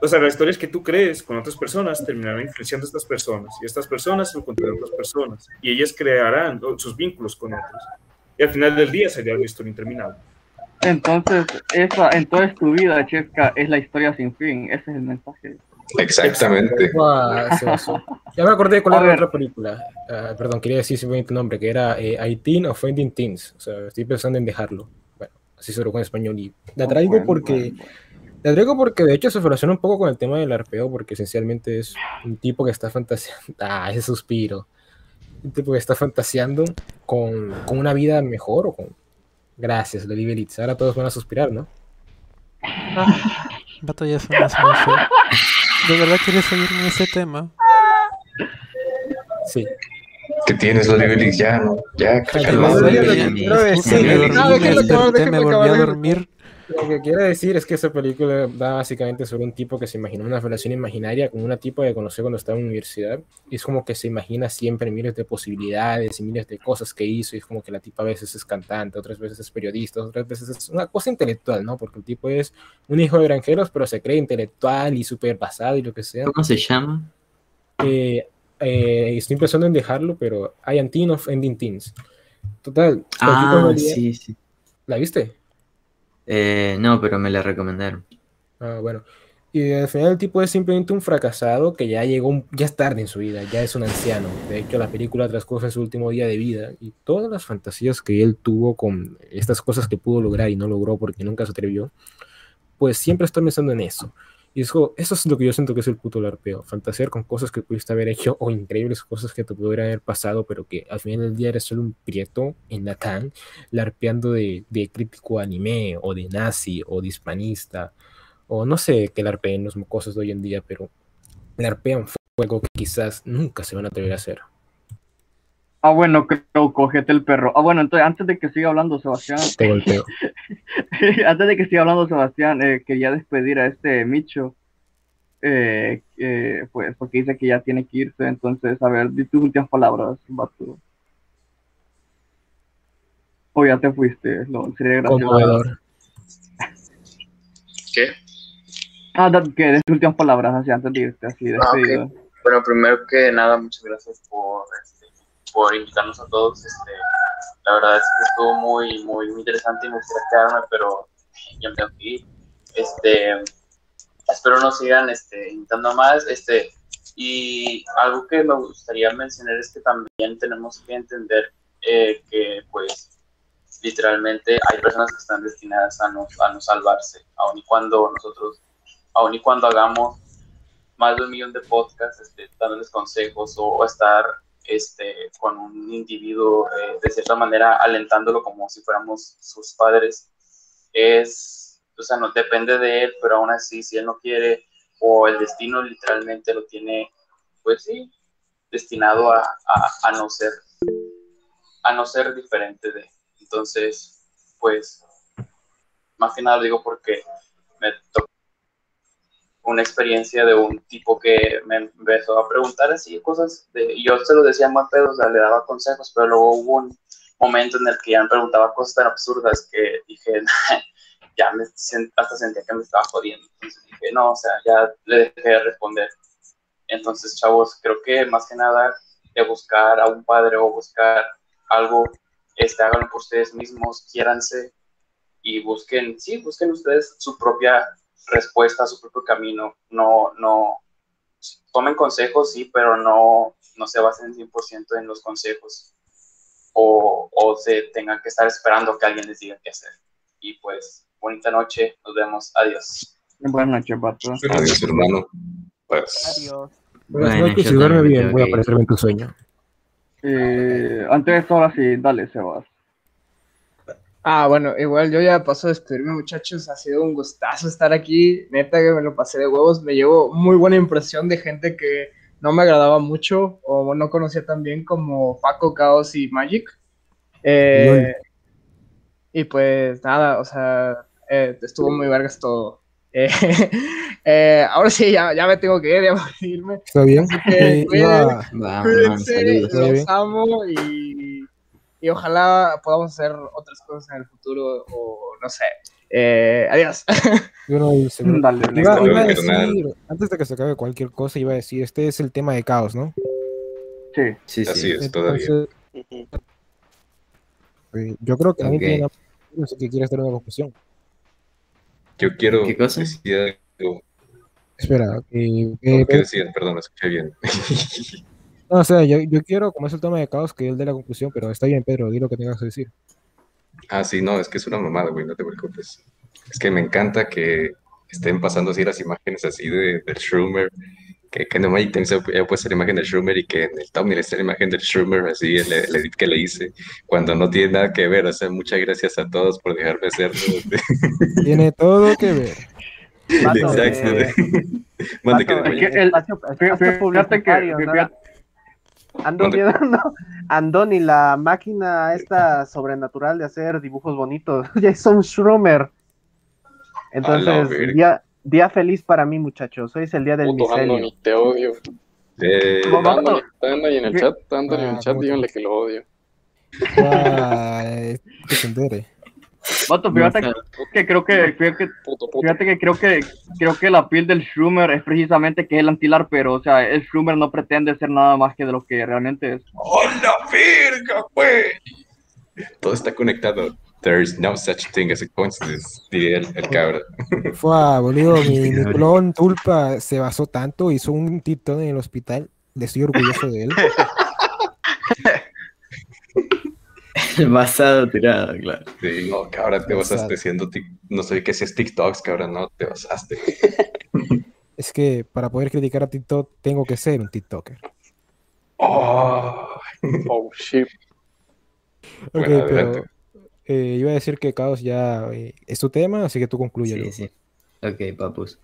o sea, las historias que tú crees con otras personas terminarán influenciando a estas personas y estas personas se lo contarán a otras personas y ellas crearán ¿no? sus vínculos con otros. Y al final del día sería una historia interminable. Entonces, esa, entonces tu vida, Chesca, es la historia sin fin. Ese es el mensaje. Exactamente. Eso. Ya me acordé de cuál A era otra película. Ah, perdón, quería decir simplemente un nombre, que era eh, I Teen Offending Teens. O sea, estoy pensando en dejarlo. Bueno, así se lo en español. Y la traigo Bueno, porque. La traigo porque de hecho se relaciona un poco con el tema del arpeo, porque esencialmente es un tipo que está fantaseando. Ah, ese suspiro. Un tipo que está fantaseando con, con una vida mejor o con. Gracias, Lady Belitz. Ahora todos van a suspirar, ¿no? Vato, ya son las 11. ¿De verdad quieres seguir en ese tema? Sí. ¿Qué tienes, Loli Ya, no, ya, decir- Me volví a dormir. Lo que quiero decir es que esa película va básicamente sobre un tipo que se imagina una relación imaginaria con una tipa que conoció cuando estaba en la universidad. Y es como que se imagina siempre miles de posibilidades y miles de cosas que hizo. Y es como que la tipa a veces es cantante, otras veces es periodista, otras veces es una cosa intelectual, ¿no? Porque el tipo es un hijo de granjeros, pero se cree intelectual y súper basado y lo que sea. ¿Cómo se llama? Eh, eh, estoy pensando en dejarlo, pero I am teen of ending teens. Total. Ah, sí, sí. ¿La viste? Eh, no, pero me la recomendaron. Ah, bueno. Y al final el tipo es simplemente un fracasado que ya llegó, ya es tarde en su vida, ya es un anciano. De hecho, la película transcurre su último día de vida y todas las fantasías que él tuvo con estas cosas que pudo lograr y no logró porque nunca se atrevió, pues siempre está pensando en eso. Y eso, eso es lo que yo siento que es el puto larpeo, fantasear con cosas que pudiste haber hecho o increíbles cosas que te pudieran haber pasado, pero que al final del día eres solo un prieto en Lacan, larpeando de, de crítico anime o de nazi o de hispanista o no sé qué larpeen los mocosos de hoy en día, pero larpean fuego que quizás nunca se van a atrever a hacer. Ah, bueno, creo, cógete el perro. Ah, bueno, entonces antes de que siga hablando Sebastián, Te golpeo. antes de que siga hablando Sebastián, eh, quería despedir a este Micho, eh, eh, pues porque dice que ya tiene que irse, entonces, a ver, di tus últimas palabras, vato. O ya te fuiste, no, sería gracioso. ¿Qué? Ah, que de tus últimas palabras, así antes de irte, así Ah, ok. despedido. Bueno, primero que nada, muchas gracias por, este, por invitarnos a todos. Este, la verdad es que estuvo muy, muy, muy interesante y me gustaría quedarme, pero ya me tengo. Este, espero nos sigan este, invitando más. Este, y algo que me gustaría mencionar es que también tenemos que entender eh, que, pues, literalmente hay personas que están destinadas a no, a no salvarse, aun y cuando nosotros, aun y cuando hagamos más de un millón de podcasts este, dándoles consejos o, estar este, con un individuo eh, de cierta manera alentándolo como si fuéramos sus padres, es, o sea, no depende de él, pero aún así, si él no quiere o el destino literalmente lo tiene, pues sí, destinado a, a, no ser, a no ser diferente de. Entonces, pues, más que nada lo digo porque me tocó una experiencia de un tipo que me empezó a preguntar así cosas, de, yo se lo decía más pedo, le daba consejos, pero luego hubo un momento en el que ya me preguntaba cosas tan absurdas que dije, ya me hasta sentía que me estaba jodiendo. Entonces dije, no, o sea, ya le dejé de responder. Entonces, chavos, creo que más que nada de buscar a un padre o buscar algo, este, háganlo por ustedes mismos, quiéranse y busquen, sí, busquen ustedes su propia respuesta, su propio camino. No, no, tomen consejos, sí, pero no, no se basen 100% en los consejos o, o se tengan que estar esperando que alguien les diga qué hacer. Y pues, bonita noche, nos vemos, adiós. Buenas noches, pato. Adiós, hermano. Pues. Adiós. Buenas noches y duerme bien. Voy a aparecerme en tu sueño. Eh, antes de esto, ahora sí, dale, Sebas. Ah, bueno, igual yo ya paso a despedirme, muchachos. Ha sido un gustazo estar aquí. Neta que me lo pasé de huevos. Me llevo muy buena impresión de gente que no me agradaba mucho o no conocía tan bien como Paco, Caos y Magic. Eh, y pues nada, o sea, eh, estuvo muy vergas todo. Eh, ahora sí, ya, ya me tengo que ir, ya voy a irme. ¿Está bien? Así que cuídense. Muy los amo y, y ojalá podamos hacer otras cosas en el futuro o no sé. Eh, adiós. Yo no hice, bro. Dale, Iba, Saludos, iba a decir, antes de que se acabe cualquier cosa, iba a decir, este es el tema de caos, ¿no? Sí. Sí, sí. Así es, todavía. Entonces, eh, yo creo que nadie Ok. tiene nada no sé que quiere hacer una conclusión. Yo quiero ¿Qué cosa? decir algo. Espera, eh, ¿Cómo eh, que decían? Perdón, no escuché bien. no, o sea, yo, yo quiero, como es el tema de caos, que él dé la conclusión, pero está bien, Pedro, di lo que tengas que decir. Ah, sí, no, es que es una mamada, güey, no te preocupes. Es que me encanta que estén pasando así las imágenes así de, del Schumer, que, que no me haya puesto la imagen del Schumer y que en el thumbnail esté la imagen del Schumer, así el, el edit que le hice, cuando no tiene nada que ver. O sea, muchas gracias a todos por dejarme hacerlo. Tiene todo que ver. Exacto. eh, Mande que de- Es que el- Ando ¿Dónde? viendo, Andoni, la máquina esta sobrenatural de hacer dibujos bonitos, Jason la Entonces, día, día feliz para mí, muchachos. Hoy es el día del Puto micelio. Andoni, te odio. Eh, Andoni, Andoni en el chat, Andoni en Ah, el chat, ¿cómo díganle que lo odio. Ah, que se entere. Vato, fíjate que creo que, fíjate, Puto, puto. fíjate que creo que creo que la piel del Schumer es precisamente que es el antilar, pero o sea, el Schumer no pretende ser nada más que de lo que realmente es. ¡Hola, verga, güey! Todo está conectado. There is no such thing as a coincidence, diría el, el cabra. Fue, boludo, mi, mi clon Tulpa se basó tanto, hizo un TikTok en el hospital. Le estoy orgulloso de él. El basado tirado, claro. Sí, no, cabra, te basaste Exacto. tic- no sé qué es TikToks, cabra, no, te basaste. Es que para poder criticar a TikTok tengo que ser un TikToker. Oh, Oh, shit. Ok, Bueno, pero eh, iba a decir que Caos ya eh, es tu tema, así que tú concluyelo. Sí, sí. Ok, papus.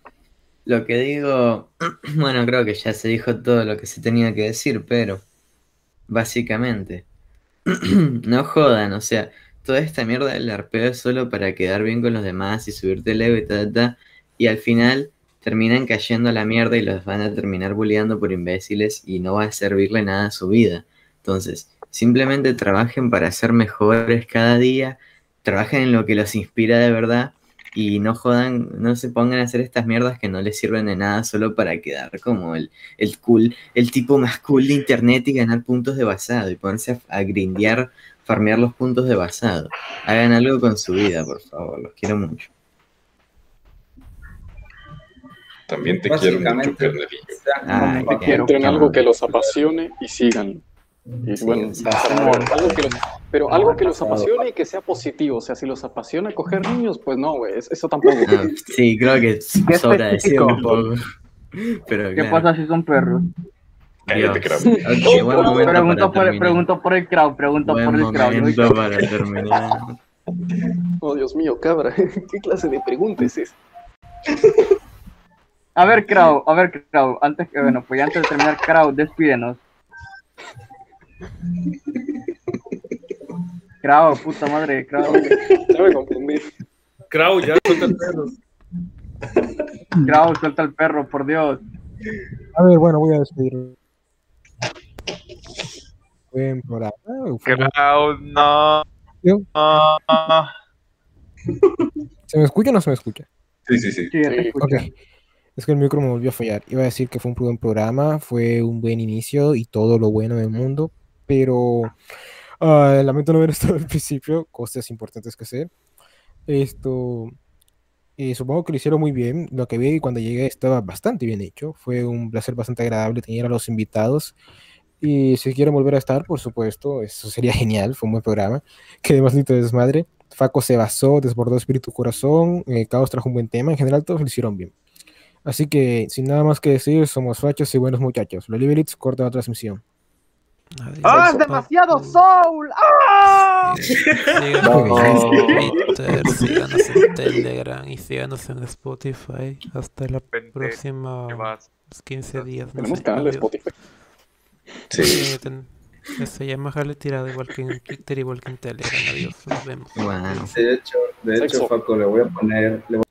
Lo que digo, bueno, creo que ya se dijo todo lo que se tenía que decir, pero básicamente, no jodan, o sea, toda esta mierda del arpeo es solo para quedar bien con los demás y subirte el y ta, ta, ta, y al final terminan cayendo a la mierda y los van a terminar bulleando por imbéciles y no va a servirle nada a su vida. Entonces, simplemente trabajen para ser mejores cada día, trabajen en lo que los inspira de verdad Y no jodan, no se pongan a hacer estas mierdas que no les sirven de nada solo para quedar como el, el cool, el tipo más cool de internet y ganar puntos de basado y ponerse a, a grindear, farmear los puntos de basado. Hagan algo con su vida, por favor, los quiero mucho. También te quiero mucho, carnalillo. Encuentren algo que los apasione y sigan. Y bueno, sí, algo que los- pero algo que los apasione y que sea positivo. O sea, si los apasiona coger niños, pues no, güey, es- eso tampoco. Ah, sí, creo que Qué sobra decir un poco. Pero ¿Qué claro. pasa si son perros? Cállate, Pregunto por, terminar. pregunto por el crowd, pregunto Buen por el crowd. para terminar. Oh, Dios mío, cabra. ¿Qué clase de pregunta es esa? A ver, crowd, a ver, crowd, antes que, bueno, pues ya antes de terminar, crowd, despídenos. Crowd, puta madre, crowd. Ya me confundí. Krau, ya suelta el perro. Crowd, suelta el perro, por Dios. A ver, bueno, voy a despedirme. Buen programa. Crowd, no. ¿Se me escucha o no se me escucha? Sí, sí, sí. Sí. Es que el micro me volvió a fallar. Iba a decir que fue un buen programa, fue un buen inicio y todo lo bueno del mundo, pero ah, lamento no haber estado al principio, cosas importantes que hacer. Esto, eh, supongo que lo hicieron muy bien. Lo que vi cuando llegué estaba bastante bien hecho. Fue un placer bastante agradable tener a los invitados. Y si quieren volver a estar, por supuesto, eso sería genial. Fue un buen programa. Que además de desmadre. Faco se basó, desbordó espíritu corazón. eh, Caos trajo un buen tema. En general, todos lo hicieron bien. Así que, sin nada más que decir, somos fachos y buenos muchachos. Los Liberits corta la transmisión. ¡Ah, es demasiado soul! ¡Ah! Síganos en Twitter, síganos en Telegram y síganos en Spotify. Hasta la próxima. los 15 días. No Tenemos sé, canal de. Spotify. Sí, ten- se llama Jale Tirado igual que en Twitter, igual que en Telegram. Adiós, nos vemos. De hecho, de hecho. Faco, le voy a poner, le voy